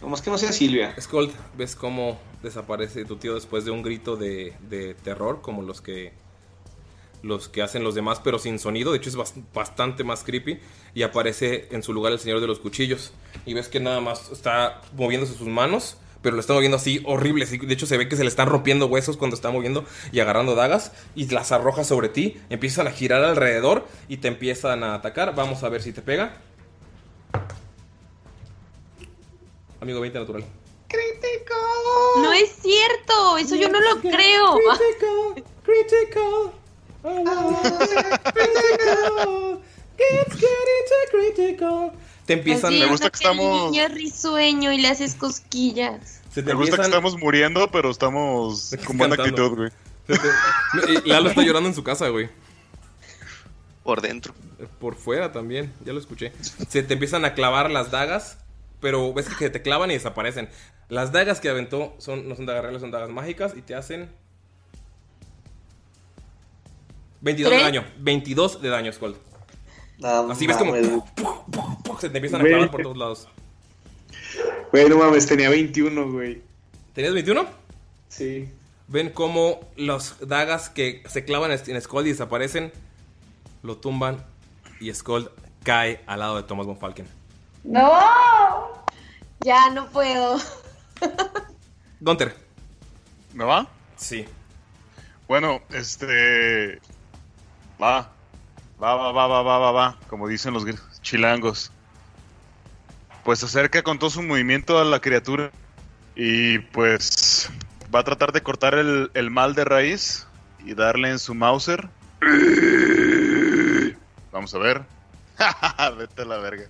Como es que no sea Silvia. Skull, ves cómo desaparece tu tío después de un grito de, de terror, como los que los que hacen los demás, pero sin sonido. De hecho, es bas- bastante más creepy. Y aparece en su lugar el señor de los cuchillos. Y ves que nada más está moviéndose sus manos. Pero lo está moviendo así horrible. De hecho, se ve que se le están rompiendo huesos cuando está moviendo y agarrando dagas. Y las arroja sobre ti. Empiezan a girar alrededor y te empiezan a atacar. Vamos a ver si te pega. Amigo 20 natural. No es cierto, eso yo no lo creo. Te empiezan Así Me gusta que estamos- niño risueño y le haces cosquillas. Se te Me gusta que empiezan- estamos muriendo, pero estamos con buena cantando. actitud, güey. Y Lalo está llorando en su casa, güey. Por dentro. Por fuera también, ya lo escuché. Se te empiezan a clavar las dagas, pero ves que te clavan y desaparecen. Las dagas que aventó son, no son dagas reales, son dagas mágicas y te hacen 22 de daño. 22 de daño, Skull. No Así ves como se te empiezan a clavar por todos lados. Güey, no mames, tenía 21, güey. ¿Tenías 21? Sí. Ven cómo las dagas que se clavan en Skull y desaparecen, lo tumban y Skull cae al lado de Thomas von Falken. ¡No! Ya no puedo. Gunter. ¿Me va? Sí. Bueno, este. Va. Va, va, va, va, va, va, va. Como dicen los chilangos. Pues acerca con todo su movimiento a la criatura. Y pues. Va a tratar de cortar el, el mal de raíz. Y darle en su Mauser. Vamos a ver. Vete a la verga.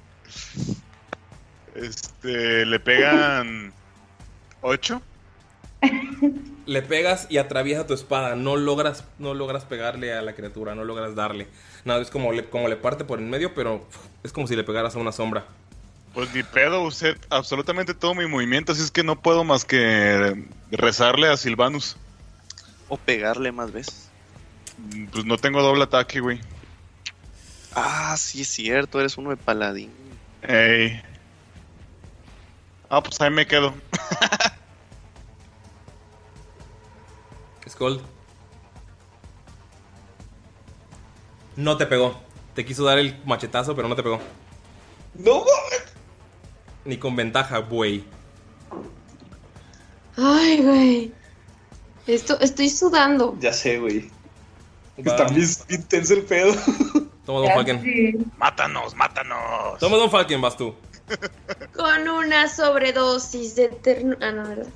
Este. Le pegan. 8. Le pegas y atraviesa tu espada. No logras, no logras pegarle a la criatura, no logras darle. Nada, es como le, como le parte por en medio, pero es como si le pegaras a una sombra. Pues ni pedo, usé absolutamente todo mi movimiento, así es que no puedo más que rezarle a Silvanus. O pegarle más veces. Pues no tengo doble ataque, güey. Ah, sí es cierto, eres uno de paladín. Ey. Ah, pues ahí me quedo. No te pegó. Te quiso dar el machetazo, pero no te pegó. No Ni con ventaja, güey. Ay, güey. Esto, estoy sudando. Ya sé, güey. Está bien intenso el pedo. Toma Don Falken. Mátanos, mátanos. Toma Don Falken, vas tú. Con una sobredosis de ternura. Ah, no, ¿verdad?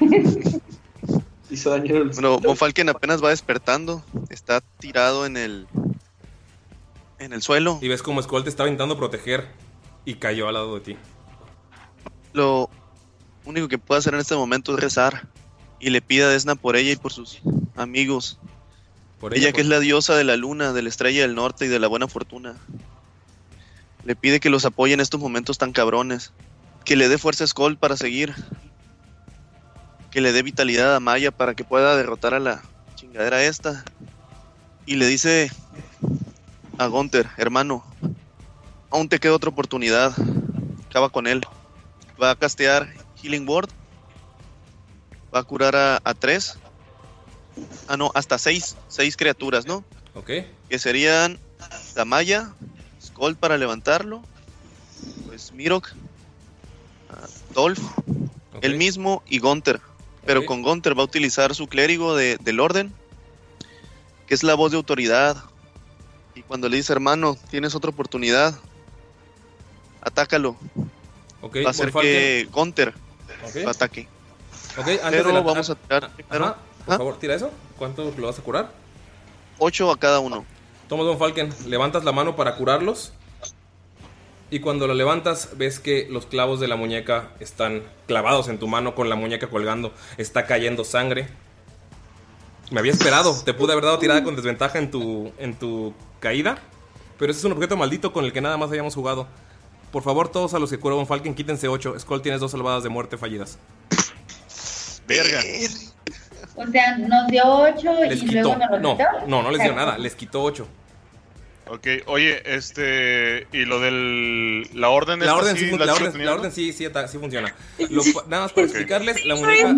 Hizo daño el... Bueno, Von Falken apenas va despertando. Está tirado en el. En el suelo. Y ves como Skull te estaba intentando proteger y cayó al lado de ti. Lo único que puede hacer en este momento es rezar. Y le pide a Desna por ella y por sus amigos. Por ella ella, que es la diosa de la luna, de la estrella del norte y de la buena fortuna. Le pide que los apoye en estos momentos tan cabrones. Que le dé fuerza a Skull para seguir. Que le dé vitalidad a Maya para que pueda derrotar a la chingadera esta. Y le dice a Gunther, hermano, aún te queda otra oportunidad. Acaba con él. Va a castear Healing Word. Va a curar a, a tres. Ah, no, hasta seis. Seis criaturas, ¿no? Ok. Que serían Damaya, Skull para levantarlo. Pues Mirok, ah, Dolph, el mismo y Gunther. Pero con Gunther va a utilizar su clérigo de- del orden, que es la voz de autoridad. Y cuando le dice, hermano, tienes otra oportunidad, atácalo. Ok, va a ser Von que Gunther Ok. lo ataque. Ok, antes Pero de la- vamos a tirar Ajá, por favor, tira eso. ¿Cuánto lo vas a curar? 8 a cada uno. Toma Don Falken, levantas la mano para curarlos. Y cuando lo levantas, ves que los clavos de la muñeca están clavados en tu mano con la muñeca colgando. Está cayendo sangre. Me había esperado, te pude haber dado tirada con desventaja en tu, en tu caída. Pero ese es un objeto maldito con el que nada más habíamos jugado. Por favor, todos a los que cura Von Falken, quítense 8. Skull tienes dos salvadas de muerte fallidas. Verga. O sea, nos dio 8 Les y quitó. luego nos lo No, quitó. no, no les dio nada. Les quitó 8. Ok, oye, este. Y lo del. La orden La orden, sí la orden, teniendo? la orden sí, sí, funciona. Lo cu- nada más para explicarles, la muñeca,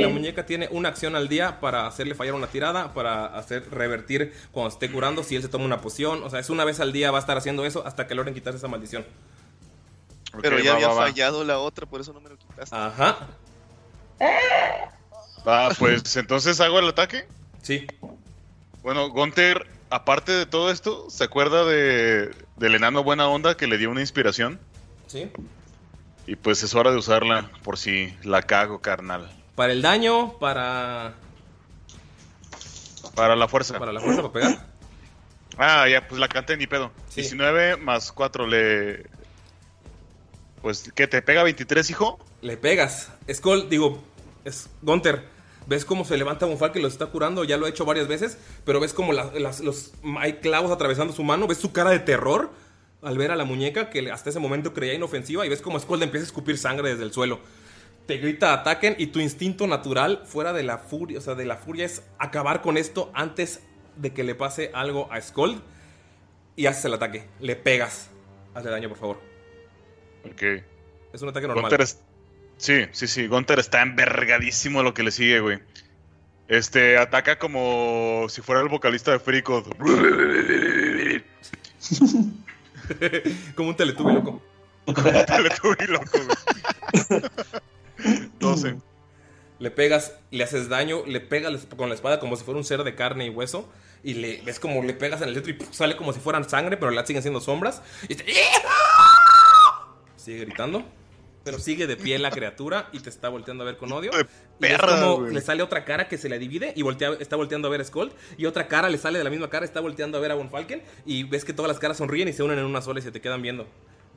la muñeca tiene una acción al día para hacerle fallar una tirada, para hacer revertir cuando esté curando, si él se toma una poción. O sea, es una vez al día va a estar haciendo eso hasta que logren quitarse esa maldición. Pero ya va, había va, va. fallado la otra, por eso no me lo quitaste. Ajá. Va, pues entonces hago el ataque. Sí. Bueno, Gunter, aparte de todo esto, ¿se acuerda de del enano buena onda que le dio una inspiración? Sí. Y pues es hora de usarla por si la cago, carnal. Para el daño, para. Para la fuerza. Para la fuerza, para pegar. Ah, ya, pues la canté ni pedo. Sí. 19 más 4 le. Pues, ¿qué te pega 23, hijo? Le pegas. Skull, digo, es Gunter. ¿Ves cómo se levanta Bonfal que lo está curando? Ya lo ha hecho varias veces. Pero ves como la- las- los, hay clavos atravesando su mano. ¿Ves su cara de terror al ver a la muñeca que hasta ese momento creía inofensiva? Y ves como Skull empieza a escupir sangre desde el suelo. Te grita ataquen y tu instinto natural fuera de la furia, o sea, de la furia es acabar con esto antes de que le pase algo a Skull. Y haces el ataque. Le pegas. Hazle daño, por favor. Ok. Es un ataque normal. Gunter Sí, sí, sí. Gunter está envergadísimo lo que le sigue, güey. Este, ataca como si fuera el vocalista de Freakod. como un teletubi loco. Teletubby loco, güey. 12. Le pegas, le haces daño, le pegas con la espada como si fuera un ser de carne y hueso. Y le ves como le pegas en el centro y sale como si fueran sangre, pero la siguen siendo sombras. Y te- Sigue gritando. Pero sigue de pie la criatura y te está volteando a ver con odio. Y ves perra, como le sale otra cara que se le divide y voltea, está volteando a ver a Skull. Y otra cara le sale de la misma cara, está volteando a ver a Von Falken. Y ves que todas las caras sonríen y se unen en una sola y se te quedan viendo.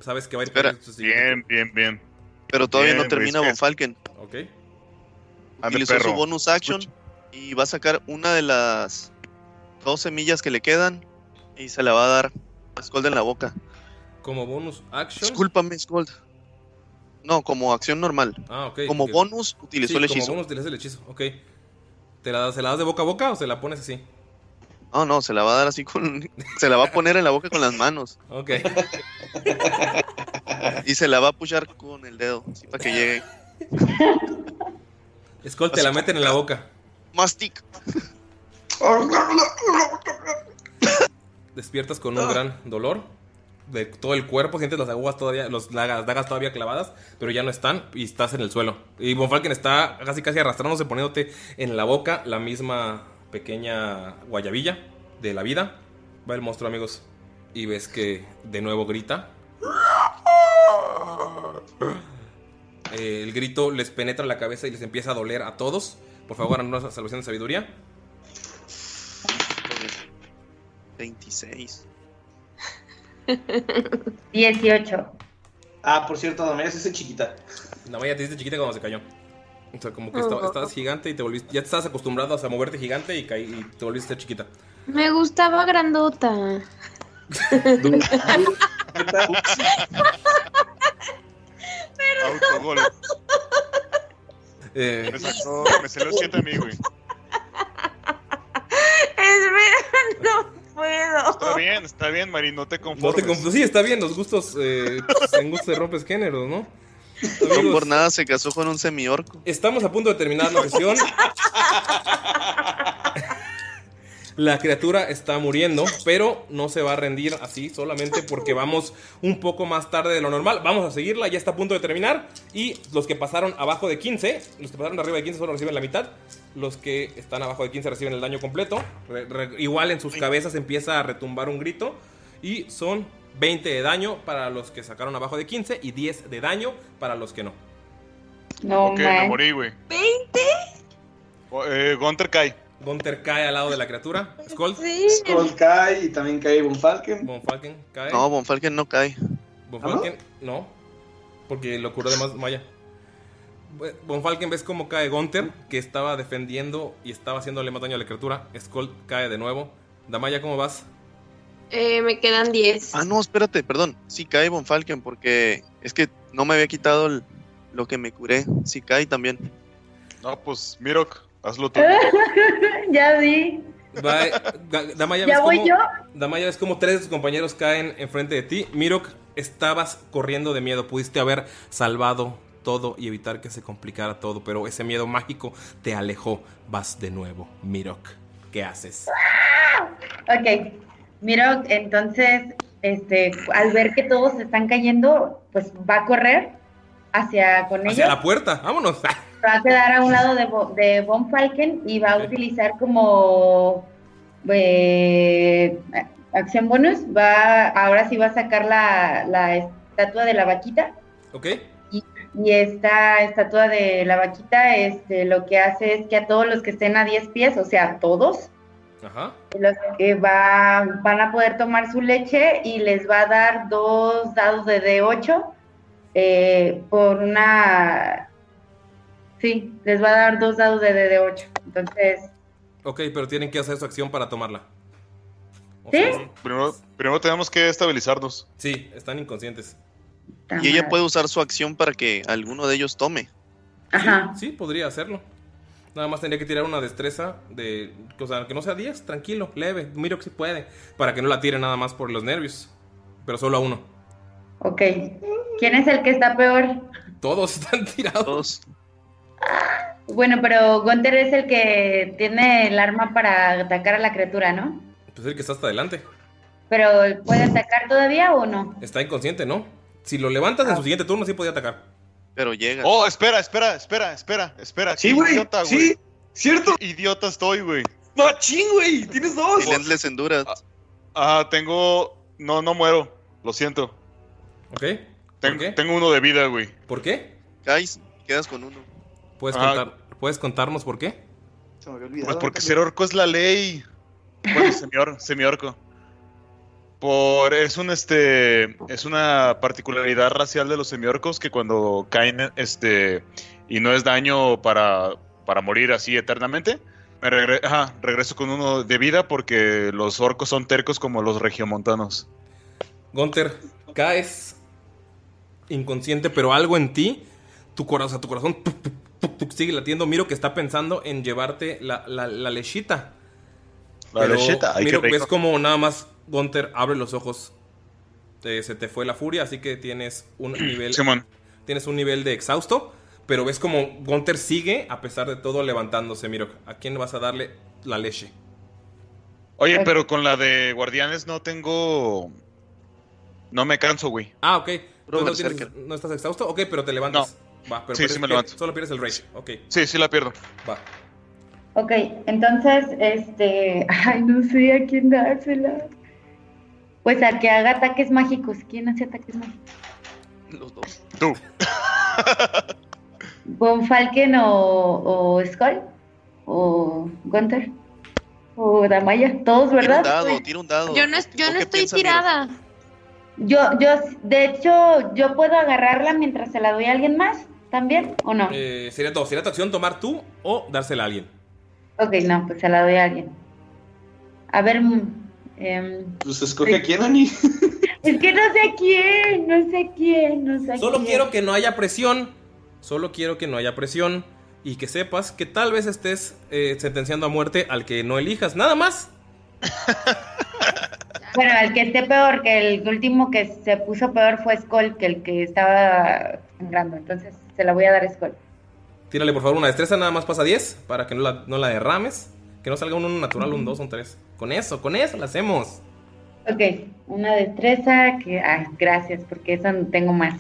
Sabes que va a ir Espera. Bien, bien, bien. Pero todavía Bien, no termina Von Falken. Ok. Utilizó su bonus action y va a sacar una de las dos semillas que le quedan y se la va a dar a Scold en la boca. Como bonus action. Discúlpame, Scold. No, como acción normal. Ah, ok. Como bonus utilizó Sí, el hechizo. Como bonus utilizas el hechizo, ok. ¿Te la, ¿Se la das de boca a boca o se la pones así? No, no, se la va a dar así con. se la va a poner en la boca con las manos. Ok. Y se la va a puchar con el dedo, así para que llegue. Skull te la meten en la boca. Mastic. Despiertas con un gran dolor de todo el cuerpo, sientes las agujas todavía, las dagas todavía clavadas, pero ya no están y estás en el suelo. Y Von Falken está casi casi arrastrándose, poniéndote en la boca la misma pequeña guayabilla de la vida. Va el monstruo, amigos, y ves que de nuevo grita. El grito les penetra la cabeza y les empieza a doler a todos. Por favor, hagan una salvación de sabiduría. 26. 18. Ah, por cierto, Damaya se hace chiquita. La Maya te hiciste chiquita cuando se cayó. O sea, como que esta- Oh. estabas gigante y te volviste. Ya te estabas acostumbrado a moverte gigante y, caí- y te volviste chiquita. Me gustaba grandota. Autogol. Eh, Me sacó, me salió 7 a mí, güey. Espera, no puedo. Está bien, está bien, Mari, no te no conformes. te conf- sí, está bien, los gustos. Eh, pues, en gustos se rompes géneros, ¿no? No Amigos, por nada se casó con un semiorco. Estamos a punto de terminar la sesión. La criatura está muriendo, pero no se va a rendir así solamente porque vamos un poco más tarde de lo normal. Vamos a seguirla, ya está a punto de terminar. Y los que pasaron abajo de 15, los que pasaron arriba de 15 solo reciben la mitad. Los que están abajo de 15 reciben el daño completo. Re- re- igual en sus cabezas empieza a retumbar un grito. Y son 20 de daño para los que sacaron abajo de 15 y 10 de daño para los que no. No Ok, me man. morí, güey. ¿20? Oh, Eh, Gunter cae. Gunter cae al lado de la criatura. Skull. Sí. Skull cae y también cae Von Falken. Von Falken cae. No, Von Falken no cae. Von ¿Ah, no? Porque lo curó de más Maya. Von Falken ves cómo cae Gunter, que estaba defendiendo y estaba haciéndole más daño a la criatura. Skull cae de nuevo. Damaya, ¿cómo vas? Eh, me quedan 10. Ah, no, espérate, perdón. Sí cae Von Falken porque es que no me había quitado el- lo que me curé. Sí cae también. No, pues, Mirok, hazlo tú. ya vi. Va, Damaya, ¿Ya voy cómo- yo? Damaya, ves como tres de tus compañeros caen enfrente de ti. Mirok, estabas corriendo de miedo. Pudiste haber salvado todo y evitar que se complicara todo, pero ese miedo mágico te alejó. Vas de nuevo, Mirok. ¿Qué haces? Ok, miro, entonces, este, al ver que todos se están cayendo, pues va a correr hacia con Hacia ellos. la puerta, vámonos. Va a quedar a un lado de, de Von Falken y va a utilizar como eh, acción bonus. Va, ahora sí va a sacar la, la estatua de la vaquita. ¿Ok? Y esta estatua de la vaquita, este, lo que hace es que a todos los que estén a 10 pies, o sea, a todos, Ajá. los que va, van a poder tomar su leche y les va a dar dos dados de D8 eh, por una... Sí, les va a dar dos dados de D8. Entonces, Ok, pero tienen que hacer su acción para tomarla. ¿sí? Primero, primero tenemos que estabilizarnos. Sí, están inconscientes. Y ella puede usar su acción para que alguno de ellos tome. Ajá. Sí, podría hacerlo. Nada más tendría que tirar una destreza de. O sea, que no sea 10, tranquilo, leve. Miro que sí puede. Para que no la tire nada más por los nervios. Pero solo a uno. Ok. ¿Quién es el que está peor? Todos están tirados. Bueno, pero Gunther es el que tiene el arma para atacar a la criatura, ¿no? Pues el que está hasta adelante. Pero ¿puede atacar todavía o no? Está inconsciente, ¿no? Si lo levantas en su siguiente turno, sí podía atacar. Pero llega. Oh, espera, espera, espera, espera, espera. Sí, Qué güey, idiota, sí, güey. ¿cierto? Qué idiota estoy, güey. ¡Machín, güey! ¡Tienes dos! Endless Endurance. Ah, tengo. No, no muero. Lo siento. ¿Ok? Ten- Tengo uno de vida, güey. ¿Por qué? Guys, quedas con uno. ¿Puedes, Ah. contar, ¿Puedes contarnos por qué? Se me había olvidado. Pues porque ser orco es la ley. Bueno, semior, semiorco. Por es un este es una particularidad racial de los semiorcos que cuando caen este y no es daño para para morir así eternamente, me regre- ajá, regreso con uno de vida porque los orcos son tercos como los regiomontanos. Gunter, caes inconsciente, pero algo en ti, tu corazón, tu corazón tuc, tuc, sigue latiendo. Miro que está pensando en llevarte la, la, la lechita. La Pero lechita, ay, Miro, ves como nada más Gunter abre los ojos. Te- se te fue la furia, así que tienes un nivel. Simón. Tienes un nivel de exhausto. Pero ves como Gunter sigue, a pesar de todo, levantándose. Miro, ¿a quién vas a darle la leche? Oye, pero con la de guardianes no tengo no me canso, güey. Ah, ok. Puro Entonces, ¿no, tienes- berserker. ¿No estás exhausto? Ok, pero te levantas. Va, pero Sí, pierdes- sí me levanto. Solo pierdes el rage. Ok, Sí, sí la pierdo. va. Ok, entonces, este, ay, no sé a quién dársela. Pues al que haga ataques mágicos. ¿Quién hace ataques mágicos? Los dos. Tú. ¿Von Falken o, o Skull? ¿O Gunther? ¿O Damaya? Todos, Tira ¿verdad? un dado, tira un dado. Yo no, es- yo ¿O no estoy tirada. Yo, yo, de hecho, yo puedo agarrarla mientras se la doy a alguien más, ¿también? ¿O no? Eh, sería todo. Sería tu acción tomar tú o dársela a alguien. Ok, no, pues se la doy a alguien. A ver, mm, em, Pues escoge a quién, Ani. es que no sé a quién, no sé a quién, no sé a Solo quién. quiero que no haya presión. Solo quiero que no haya presión. Y que sepas que tal vez estés eh, sentenciando a muerte al que no elijas. Nada más. Bueno, el que esté peor, que el último que se puso peor fue Skull, que el que estaba sangrando. Entonces se la voy a dar a Skull. Tírale por favor una destreza. Nada más pasa 10. Para que no la, no la derrames. Que no salga un 1 natural, un 2, un 3. Con eso, con eso la hacemos. Ok, una destreza que. Ay, gracias, porque eso no tengo más.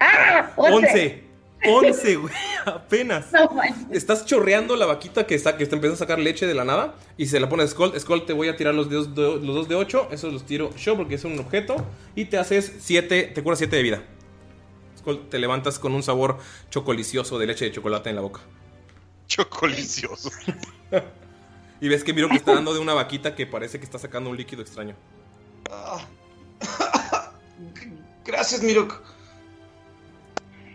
¡Ah! 11. 11, güey. Apenas. No. Estás chorreando la vaquita que, está, que te empieza a sacar leche de la nada y se la pone a Skull. Skull, te voy a tirar los, de- los dos de 8. Esos los tiro yo porque es un objeto. Y te haces 7, te curas 7 de vida. Te levantas con un sabor chocolicioso de leche de chocolate en la boca. Chocolicioso. Y ves que Miro que está dando de una vaquita que parece que está sacando un líquido extraño. Gracias, Mirok.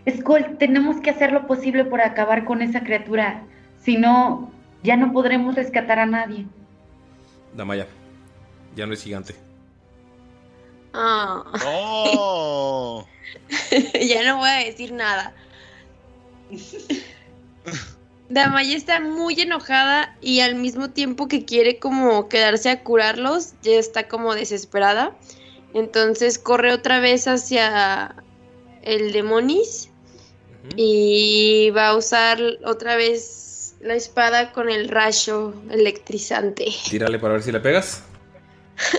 Skull, tenemos que hacer lo posible por acabar con esa criatura. Si no, ya no podremos rescatar a nadie. Damaya, ya no es gigante. Ah, No. ya no voy a decir nada. Damaya está muy enojada y al mismo tiempo que quiere como quedarse a curarlos, ya está como desesperada. Entonces corre otra vez hacia el demonis y va a usar otra vez la espada con el rayo electrizante. Tírale para ver si le pegas.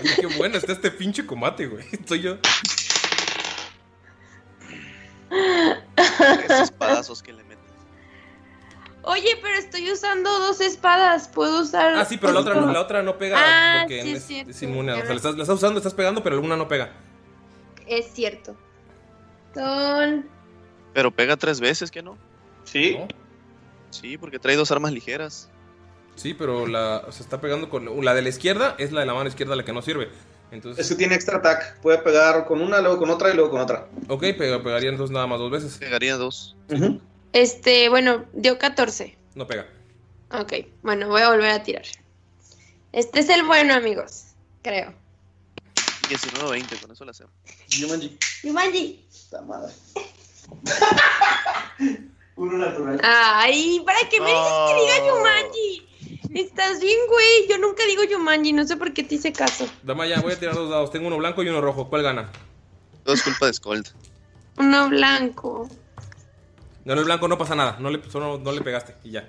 Uy, qué bueno está este pinche combate, güey. Estoy yo. Esos espadazos que le meten. Oye, pero estoy usando dos espadas. Puedo usar. Ah, sí, pero la otra no, la otra no pega Ah, porque sí, es, cierto. es inmune. O sea, la estás, la estás usando, estás pegando, pero alguna no pega. Es cierto. Son. Pero pega tres veces, ¿que no? Sí. Sí, porque trae dos armas ligeras. Sí, pero la, se está pegando con la de la izquierda, es la de la mano izquierda la que no sirve. Entonces, Es que tiene extra attack. Puede pegar con una, luego con otra y luego con otra. ok, pega- pegaría entonces nada más dos veces. Pegaría dos. Este, bueno, dio 14. No pega. Ok, bueno, voy a volver a tirar. Este es el bueno, amigos. Creo. 19 20, con eso la hacemos. Yumanji. Yumanji. Esta madre. Uno natural. Ay, ¿para qué me dices que diga Yumanji? Estás bien, güey. Yo nunca digo Yumanji. No sé por qué te hice caso. Dama, ya voy a tirar dos dados. Tengo uno blanco y uno rojo. ¿Cuál gana? Todo es culpa de Scold. Uno blanco. No, el blanco no pasa nada. No le, solo no le pegaste y ya.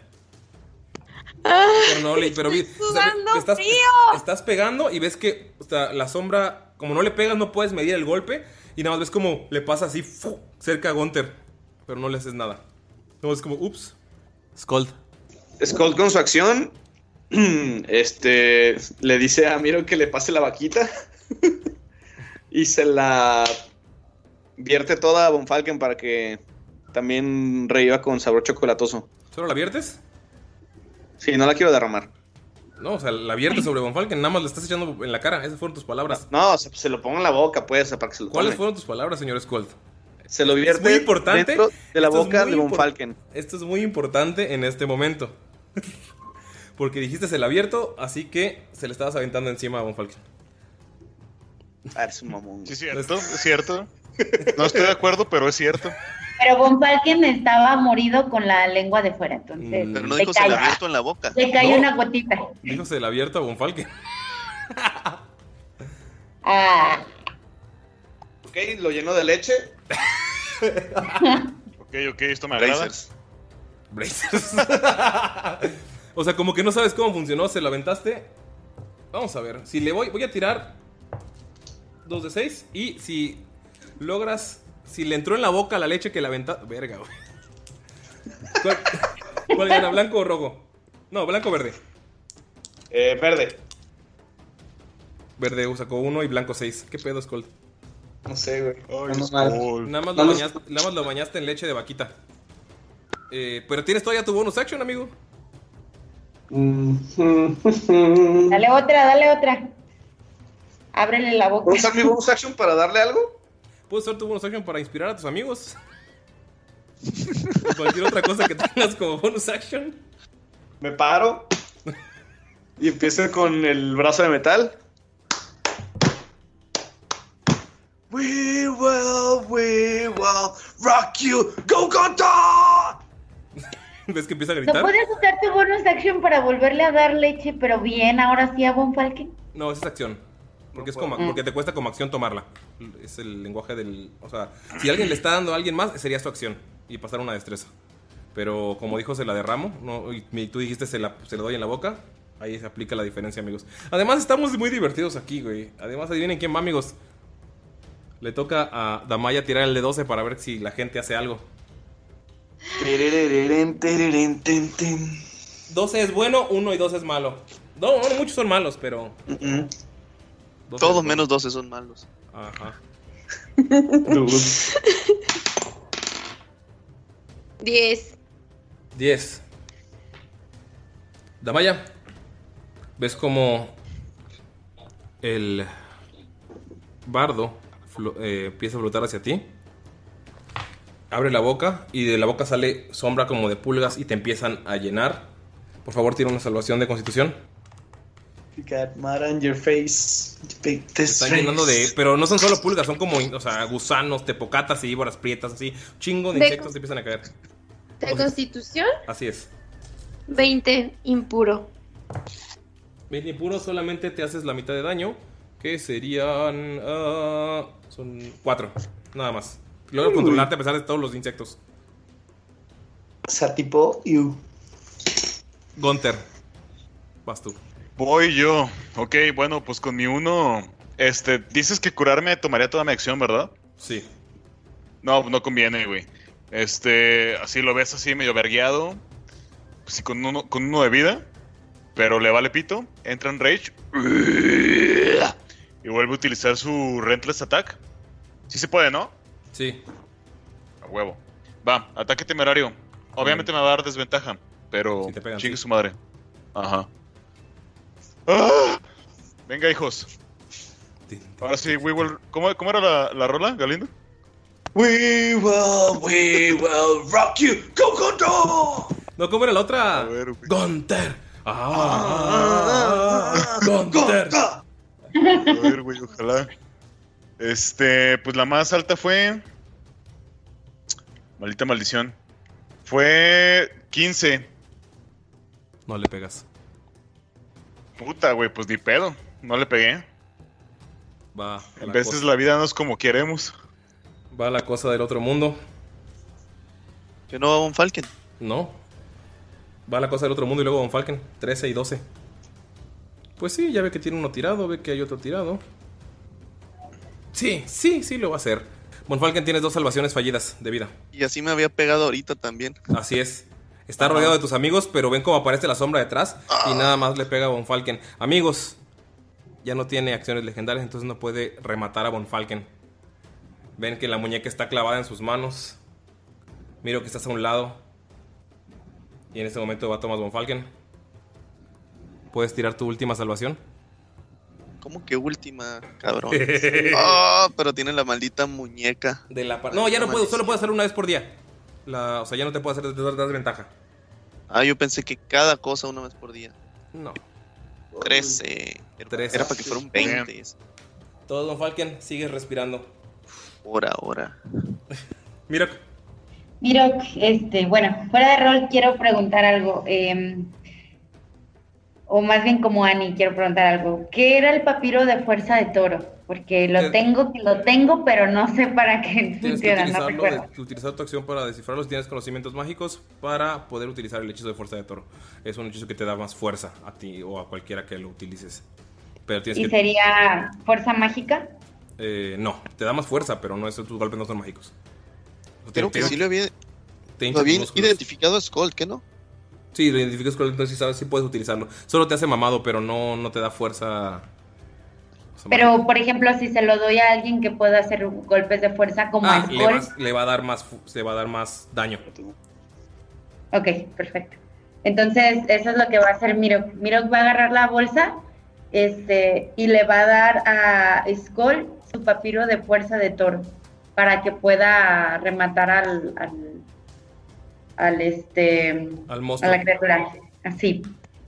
Ah, Pero no le, pero vi- o sea, estás, frío. estás pegando y ves que o sea, la sombra, como no le pegas, no puedes medir el golpe. Y nada más ves como le pasa así ¡fu! cerca a Gunter. Pero no le haces nada. No, es como, ups. Scold. Skull con su acción. Este le dice a Miro que le pase la vaquita. y se la vierte toda a Von Falken para que también reviva con sabor chocolatoso. ¿Solo la viertes? Sí, no la quiero derramar. No, o sea, la viertes sobre Von Falken. Nada más le estás echando en la cara. Esas fueron tus palabras. No, se, se lo pongo en la boca, pues, para que se lo ¿Cuáles tome. fueron tus palabras, señor Scold? Se lo vierte Es muy importante. dentro de la Esto es boca de Von Falken. Esto es muy importante en este momento. Porque dijiste el abierto, así que se le estabas aventando encima a Von Falken. Ah, eres un mamón. Sí, cierto, es cierto. No estoy de acuerdo, pero es cierto. Pero Von Falken estaba morido con la lengua de fuera, entonces Pero no le dijo se le abierto en la boca. le cayó No. una gotita. Dijo el abierto a Von Falken. Ah, Ok, lo lleno de leche. Ok, ok, esto me agrada. Brazers. o sea, como que no sabes cómo funcionó, se lo aventaste. Vamos a ver. Si le voy, voy a tirar 2 de 6. Y si logras. Si le entró en la boca la leche que la aventaste. Verga, güey. ¿Cuál, cuál gana? ¿Blanco o rojo? No, blanco o verde. Eh, verde. Verde sacó 1 y blanco 6. ¿Qué pedo, Skull? No sé, güey. Ay. Skull. Nada más, lo bañaste, nada más lo bañaste en leche de vaquita. Eh, pero tienes todavía tu bonus action, amigo. Dale otra, dale otra. Ábrele la boca. ¿Puedo usar mi bonus action para darle algo? Puedes usar tu bonus action para inspirar a tus amigos. O Cualquier otra cosa que tengas como bonus action. Me paro. Y empiezo con el brazo de metal. We will, we will rock you. Go, Gunter! ¿Ves que empieza a ¿No gritar? puedes usar tu bonus action para volverle a dar leche, pero bien, ahora sí a Von Falken? No, esa es acción. Porque, es como, porque te cuesta como acción tomarla. Es el lenguaje del. O sea, si alguien le está dando a alguien más, sería su acción. Y pasar una destreza. Pero como dijo, se la derramo. No, y y tú dijiste, se la, se la doy en la boca. Ahí se aplica la diferencia, amigos. Además, estamos muy divertidos aquí, güey. Además, adivinen quién va, amigos. Le toca a Damaya tirar el de 12 para ver si la gente hace algo. 12 es bueno, 1 y 2 es malo. No, no, muchos son malos, pero. 12 Todos es bueno. menos 12 son malos. Ajá. 10. 10. Damaya, ves como el bardo eh, empieza a flotar hacia ti. Abre la boca y de la boca sale sombra como de pulgas y te empiezan a llenar. Por favor, tira una salvación de constitución. You got mud on your face. Big Te están llenando de. Pero no son solo pulgas, son como o sea, gusanos, tepocatas y víboras prietas, así. Chingo de De- insectos te empiezan a caer. ¿De constitución? Así es. 20 impuro. 20 impuro solamente te haces la mitad de daño, que serían... ah, son 4, nada más. Logro Uy. controlarte a pesar de todos los insectos. O sea, tipo, you. Gunter, vas tú. Voy yo. Ok, bueno, pues con mi uno. Este, dices que curarme tomaría toda mi acción, ¿verdad? Sí. No, no conviene, güey. Este, así lo ves así medio vergueado. Pues sí, con uno, con uno de vida. Pero le vale pito. Entra en rage. Y vuelve a utilizar su Rentless Attack. Sí se puede, ¿no? Sí. A huevo. Va, ataque temerario. Obviamente me va a dar desventaja. Pero te pegan, chingue sí. su madre. Ajá. ¡Ah! Venga, hijos. Ahora sí, we will... ¿Cómo, cómo era la, la rola, Galindo? We will, we will rock you. Go, go, go. No, ¿cómo era la otra? Gunter. Ah, Gunter. A ver, güey, ojalá. Este, pues la más alta fue. Maldita maldición. Fue 15. No le pegas. Puta, güey, pues ni pedo. No le pegué. Va. En veces cosa- la vida no es como queremos. Va la cosa del otro mundo. ¿Que no va Von Falken? No. Va la cosa del otro mundo y luego Von Falken. 13 y 12. Pues sí, ya ve que tiene uno tirado, ve que hay otro tirado. Sí, sí, sí lo va a hacer. Von Falken tienes dos salvaciones fallidas de vida. Y así me había pegado ahorita también. Así es. Está rodeado de tus amigos, pero ven cómo aparece la sombra detrás y nada más le pega a Von Falken. Amigos, ya no tiene acciones legendarias, entonces no puede rematar a Von Falken. Ven que la muñeca está clavada en sus manos. Miro que estás a un lado. Y en este momento va Thomas Von Falken. ¿Puedes tirar tu última salvación? ¿Cómo que última, cabrón? Ah, pero tiene la maldita muñeca. De la No, ya no puedo, solo puedo hacerlo una vcer por día. La- o sea, ya no te puedo hacer des- desventaja. Ah, yo pensé que cada cosa una vez por día. No. 13. Era, Trece. era para que fuera un 20. eso. Todo Von Falken, sigues respirando. Hora, hora. Mira, Miro, este, bueno, fuera de rol quiero preguntar algo. eh, o más bien como Ani, quiero preguntar algo. ¿Qué era el papiro de fuerza de toro? Porque lo Eh, tengo, lo tengo, pero no sé para qué Tienes que funciona, no utilizarlo, recuerdo. de- utilizar tu acción para descifrarlos. Tienes conocimientos mágicos para poder utilizar el hechizo de fuerza de toro. Es un hechizo que te da más fuerza a ti o a cualquiera que lo utilices. Pero tienes ¿Y que. sería fuerza mágica? eh, no, te da más fuerza, pero no es, tus golpes no son mágicos. Creo que sí lo había, te lo había identificado a Skull, ¿qué no? Sí, lo identificas con entonces sí sabes si puedes utilizarlo. Solo te hace mamado, pero no, no te da fuerza. Pero, por ejemplo, si se lo doy a alguien que pueda hacer golpes de fuerza como ah, le, vas- le va a dar más le va a dar más daño. Ok, perfecto. Entonces, eso es lo que va a hacer Miro. Miro va a agarrar la bolsa este, y le va a dar a Skull su papiro de fuerza de toro para que pueda rematar al, al, al, este, Al a monstruo. la criatura. Así.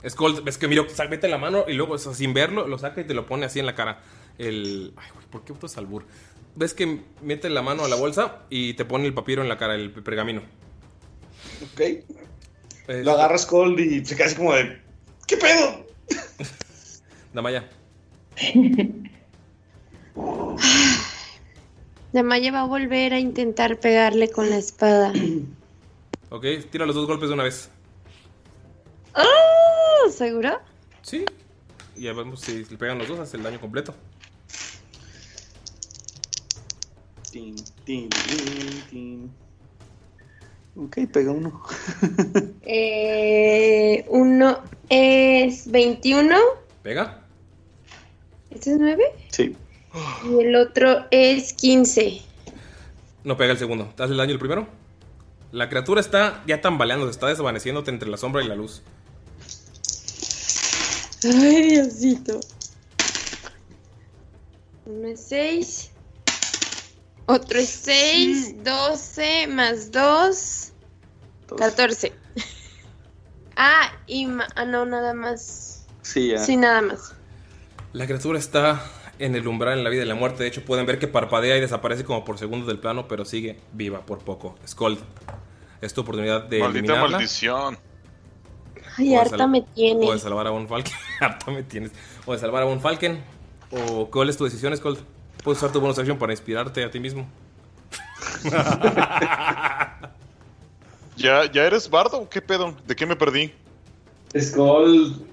Skull, ves que miro, mete la mano y luego, o sea, sin verlo, lo saca y te lo pone así en la cara. El. Ay, güey, ¿por qué auto es albur? Ves que mete la mano a la bolsa y te pone el papiro en la cara, el pergamino. Ok. Lo agarras Cold y se queda así como de. ¿Qué pedo? Damaya. Damaya va a volver a intentar pegarle con la espada. Ok, tira los dos golpes de una vez. ¡Oh! ¿Seguro? Sí. Y ya vemos si le pegan los dos, hace el daño completo. Tin, tin, tin, tin. Ok, pega uno. Eh, uno es 21. ¿Pega? ¿Este es 9? Sí. Y el otro es 15. No pega el segundo. ¿Te hace el daño el primero? La criatura está ya tambaleando, se está desvaneciéndote entre la sombra y la luz. Ay, Diosito. Uno es 6. Otro es 6. 12 más 2. 14. Ah, y ma- ah, no, nada más. Sí, ya. Sí, nada más. La criatura está en el umbral en la vida y la muerte. De hecho, pueden ver que parpadea y desaparece como por segundos del plano, pero sigue viva por poco. Scold, es tu oportunidad de Maldita eliminarla. maldición. Ay, harta me tiene. O de salvar a Von Falken. harta me tienes. O de salvar a Von Falken. O cuál es tu decisión, Skull. Puedes usar tu bonus action para inspirarte a ti mismo. ¿Ya, ¿Ya eres bardo o qué pedo? ¿De qué me perdí? Skull.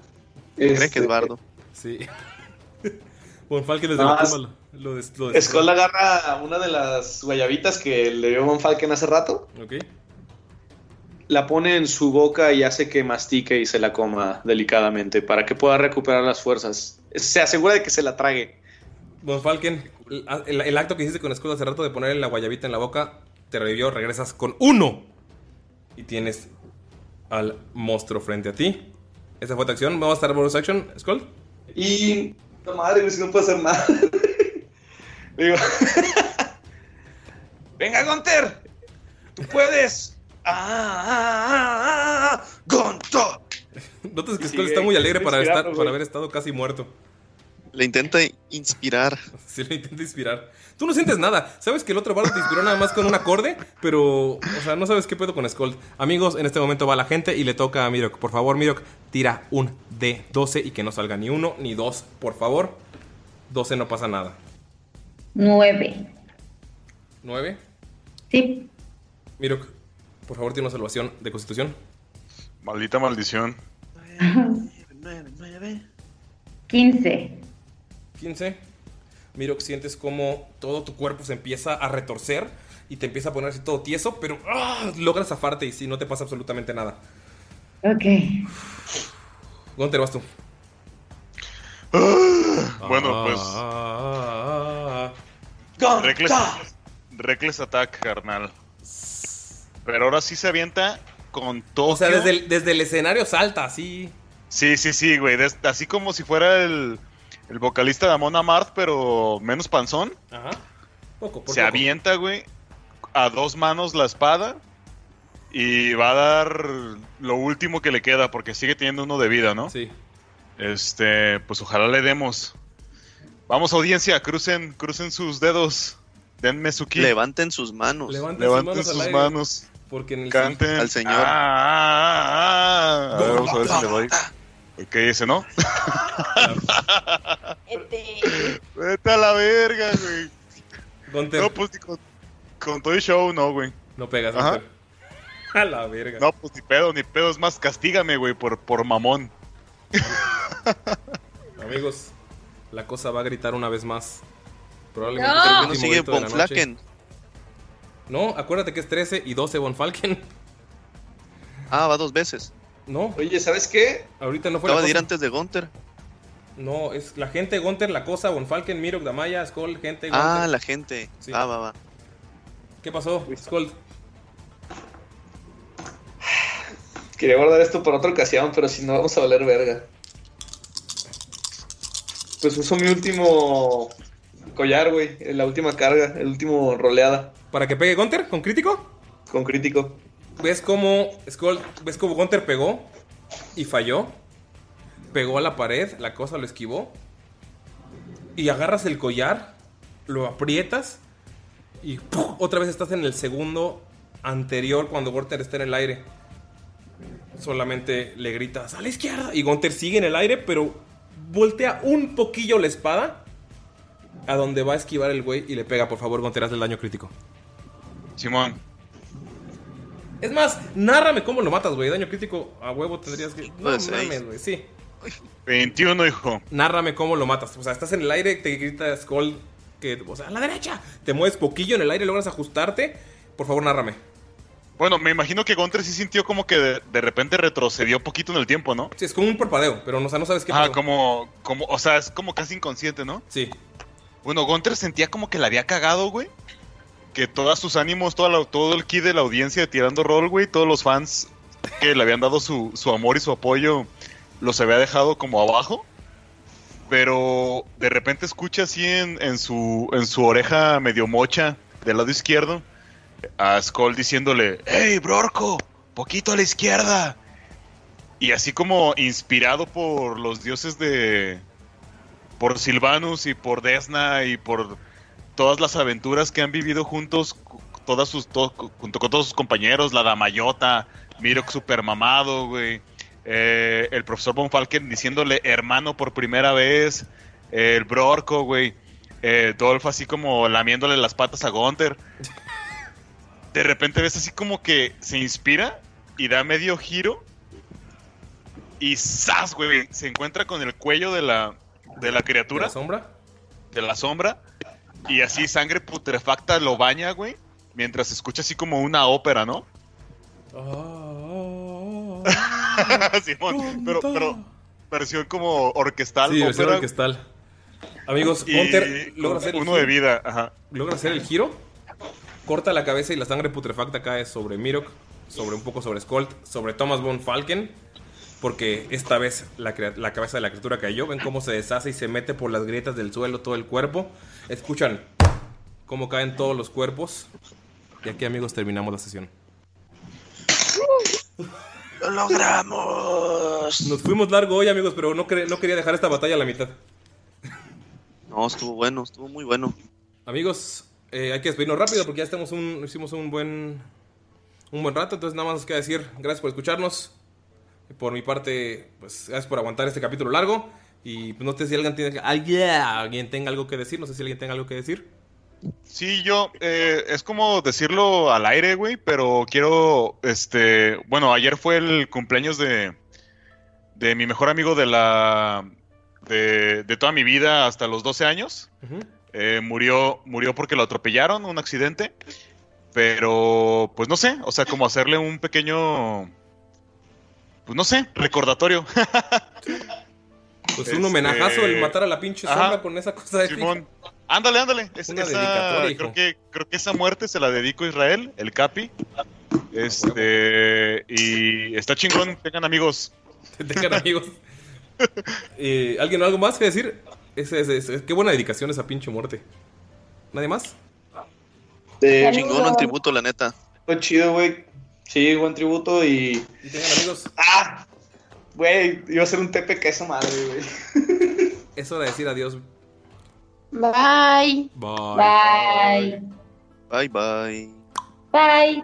Cree este, que es bardo. Sí. Falken desde No, la tumba lo, lo des- lo des- Skull agarra una de las guayabitas que le dio Von Falken hace rato, Ok. la pone en su boca y hace que mastique y se la coma delicadamente para que pueda recuperar las fuerzas. Se asegura de que se la trague. Von Falken, el, el acto que hiciste con Skull hace rato de ponerle la guayabita en la boca, te revivió, regresas con uno. Y tienes al monstruo frente a ti. Esa fue tu acción. Vamos a estar bonus action, Skull. Y. No madre, güey, si no puedo hacer nada. Digo. Venga, Gunter. Tú puedes. Ah, ah, ah, ah, Gunter. Notas que Sí, está muy alegre para, estar, para haber estado casi muerto. Le intenta inspirar. Sí, le intenta inspirar. Tú no sientes nada. Sabes que el otro bardo te inspiró nada más con un acorde, pero, o sea, no sabes qué pedo con Skull. Amigos, en este momento va la gente y le toca a Mirok. Por favor, Mirok, tira un D12 y que no salga ni uno ni dos, por favor. 12 no pasa nada. Nueve. 9. Sí. Mirok, por favor, tiene una salvación de constitución. Maldita maldición. Quince. 15. Mirok, sientes como todo tu cuerpo se empieza a retorcer y te empieza a poner así todo tieso, pero ¡ah! logras zafarte y si no te pasa absolutamente nada. Ok. Gunter, vas tú. Bueno, pues. Ah, Reckless, Reckless Attack, carnal. Pero ahora sí se avienta con todo. O sea, desde el, desde el escenario salta, así. Sí, sí, sí, güey. des- así como si fuera el, el vocalista de Amon Amarth, pero menos panzón. Ajá. Poco, por se poco. avienta, güey, a dos manos la espada. Y va a dar lo último que le queda, porque sigue teniendo uno de vida, ¿no? Sí. Este, pues ojalá le demos. Vamos, audiencia, crucen, crucen sus dedos. Denme su ki. Levanten sus manos. Levanten, Levanten sus manos. sus aire, manos. Porque en el Canten Al señor. Ah, ah, ah, ah. A ver, vamos a ver si le doy. Ok, ese no. Vete a la verga, güey. Gunter, No, no, pues ni con, con todo el show, no, güey. pegas, Ajá. Gunter. A la verga. No, pues ni pedo, ni pedo. Es más, castígame, güey, por, por mamón. Amigos, la cosa va a gritar una vez más. Probablemente No. No último sigue Von. Flaken. No, acuérdate que es 13 y 12 Von Falken. Ah, va dos veces. No, Oye, ¿sabes qué? ahorita no fue la Acaba de ir antes de Gunter. No, es la gente, Gunter, la cosa, Von Falken, Mirok, Damaya, Skull, gente, Gunter. Ah, la gente. Sí. Va, va, va. ¿Qué pasó, Skull? Quería guardar esto para otra ocasión, pero si no, vamos a valer verga. Pues uso mi último collar, güey. La última carga, el último roleada. ¿Para que pegue Gunter con crítico? Con crítico. ¿Ves cómo ves cómo Gunter pegó y falló? Pegó a la pared, la cosa lo esquivó. Y agarras el collar, lo aprietas y otra vez estás en el segundo anterior cuando Gunter está en el aire. Solamente le gritas a la izquierda y Gunter sigue en el aire, pero voltea un poquillo la espada a donde va a esquivar el güey y le pega. Por favor, Gunter, hazle el daño crítico. Simón. Es más, nárrame cómo lo matas, güey. Daño crítico a huevo tendrías que. No mames, güey. Sí. 21, hijo. Nárrame cómo lo matas. O sea, estás en el aire, te grita Skull que. O sea, a la derecha. Te mueves poquillo en el aire, logras ajustarte. Por favor, nárrame. Bueno, me imagino que Gunter sí sintió como que de, de repente retrocedió poquito en el tiempo, ¿no? Sí, es como un parpadeo, pero no, o sea, no sabes qué Ah, pasó. como, como, o sea, es como casi inconsciente, ¿no? Sí. Bueno, Gunter sentía como que la había cagado, güey. Que todos sus ánimos, todo el ki de la audiencia de tirando rol, güey, todos los fans que le habían dado su, su amor y su apoyo, los había dejado como abajo. Pero de repente escucha así en, en su, en su oreja medio mocha del lado izquierdo a Skull diciéndole, ¡Hey, Brorco! ¡Poquito a la izquierda! Y así como inspirado por los dioses de... Por Silvanus y por Desna y por todas las aventuras que han vivido juntos, todas sus, to- junto con todos sus compañeros, la Damayota, Mirok super mamado, güey. eh, el profesor Von Falken diciéndole hermano por primera vez, el Brorco, güey, eh, Dolph así como lamiéndole las patas a Gunther. De repente ves así como que se inspira y da medio giro y ¡zas, güey! Se encuentra con el cuello de la, de la criatura. ¿De la sombra? De la sombra. Y así sangre putrefacta lo baña, güey. Mientras escucha así como una ópera, ¿no? Simón, pero, pero como orquestal. Sí, versión ópera. orquestal. Amigos, Hunter logra hacer el uno giro. de vida, ajá. Logra hacer el giro. Corta la cabeza y la sangre putrefacta cae sobre Mirok, sobre un poco sobre Skolt, sobre Thomas von Falken. Porque esta vez la, cabeza de la criatura cayó. Ven cómo se deshace y se mete por las grietas del suelo todo el cuerpo. Escuchan cómo caen todos los cuerpos. Y aquí, amigos, terminamos la sesión. ¡Lo logramos! Nos fuimos largo hoy, amigos, pero no, quer- no quería dejar esta batalla a la mitad. No, estuvo bueno, estuvo muy bueno. Amigos, eh, hay que despedirnos rápido porque ya estamos un, hicimos un buen un buen rato, entonces nada más nos queda decir gracias por escucharnos. Por mi parte, pues gracias por aguantar este capítulo largo y pues, no sé si alguien tiene alguien, alguien tenga algo que decir, no sé si alguien tenga algo que decir. Sí, yo, eh, es como decirlo al aire, güey, pero quiero, este, bueno, ayer fue el cumpleaños de, de mi mejor amigo de la, de, de toda mi vida hasta los 12 años. Eh, murió, murió porque lo atropellaron, un accidente, pero, pues no sé, o sea, como hacerle un pequeño, pues no sé, recordatorio. Pues un homenajazo el matar a la pinche sombra Ajá. con esa cosa de Simón. Ándale, ándale. Es- Una esa- creo, que, creo que esa muerte se la dedico a Israel, el Capi. Este. Y está chingón, tengan amigos. tengan amigos. Eh, ¿Alguien algo más que decir? Ese- ese- ese- qué buena dedicación esa pinche muerte. ¿Nadie más? De Chingón el tributo, la neta. Fue chido, güey. Sí, buen tributo y. Y tengan amigos. ¡Ah! Güey, iba a ser un TPK esa madre, güey. Es hora de decir adiós. Bye. Bye. Bye. Bye, bye. Bye.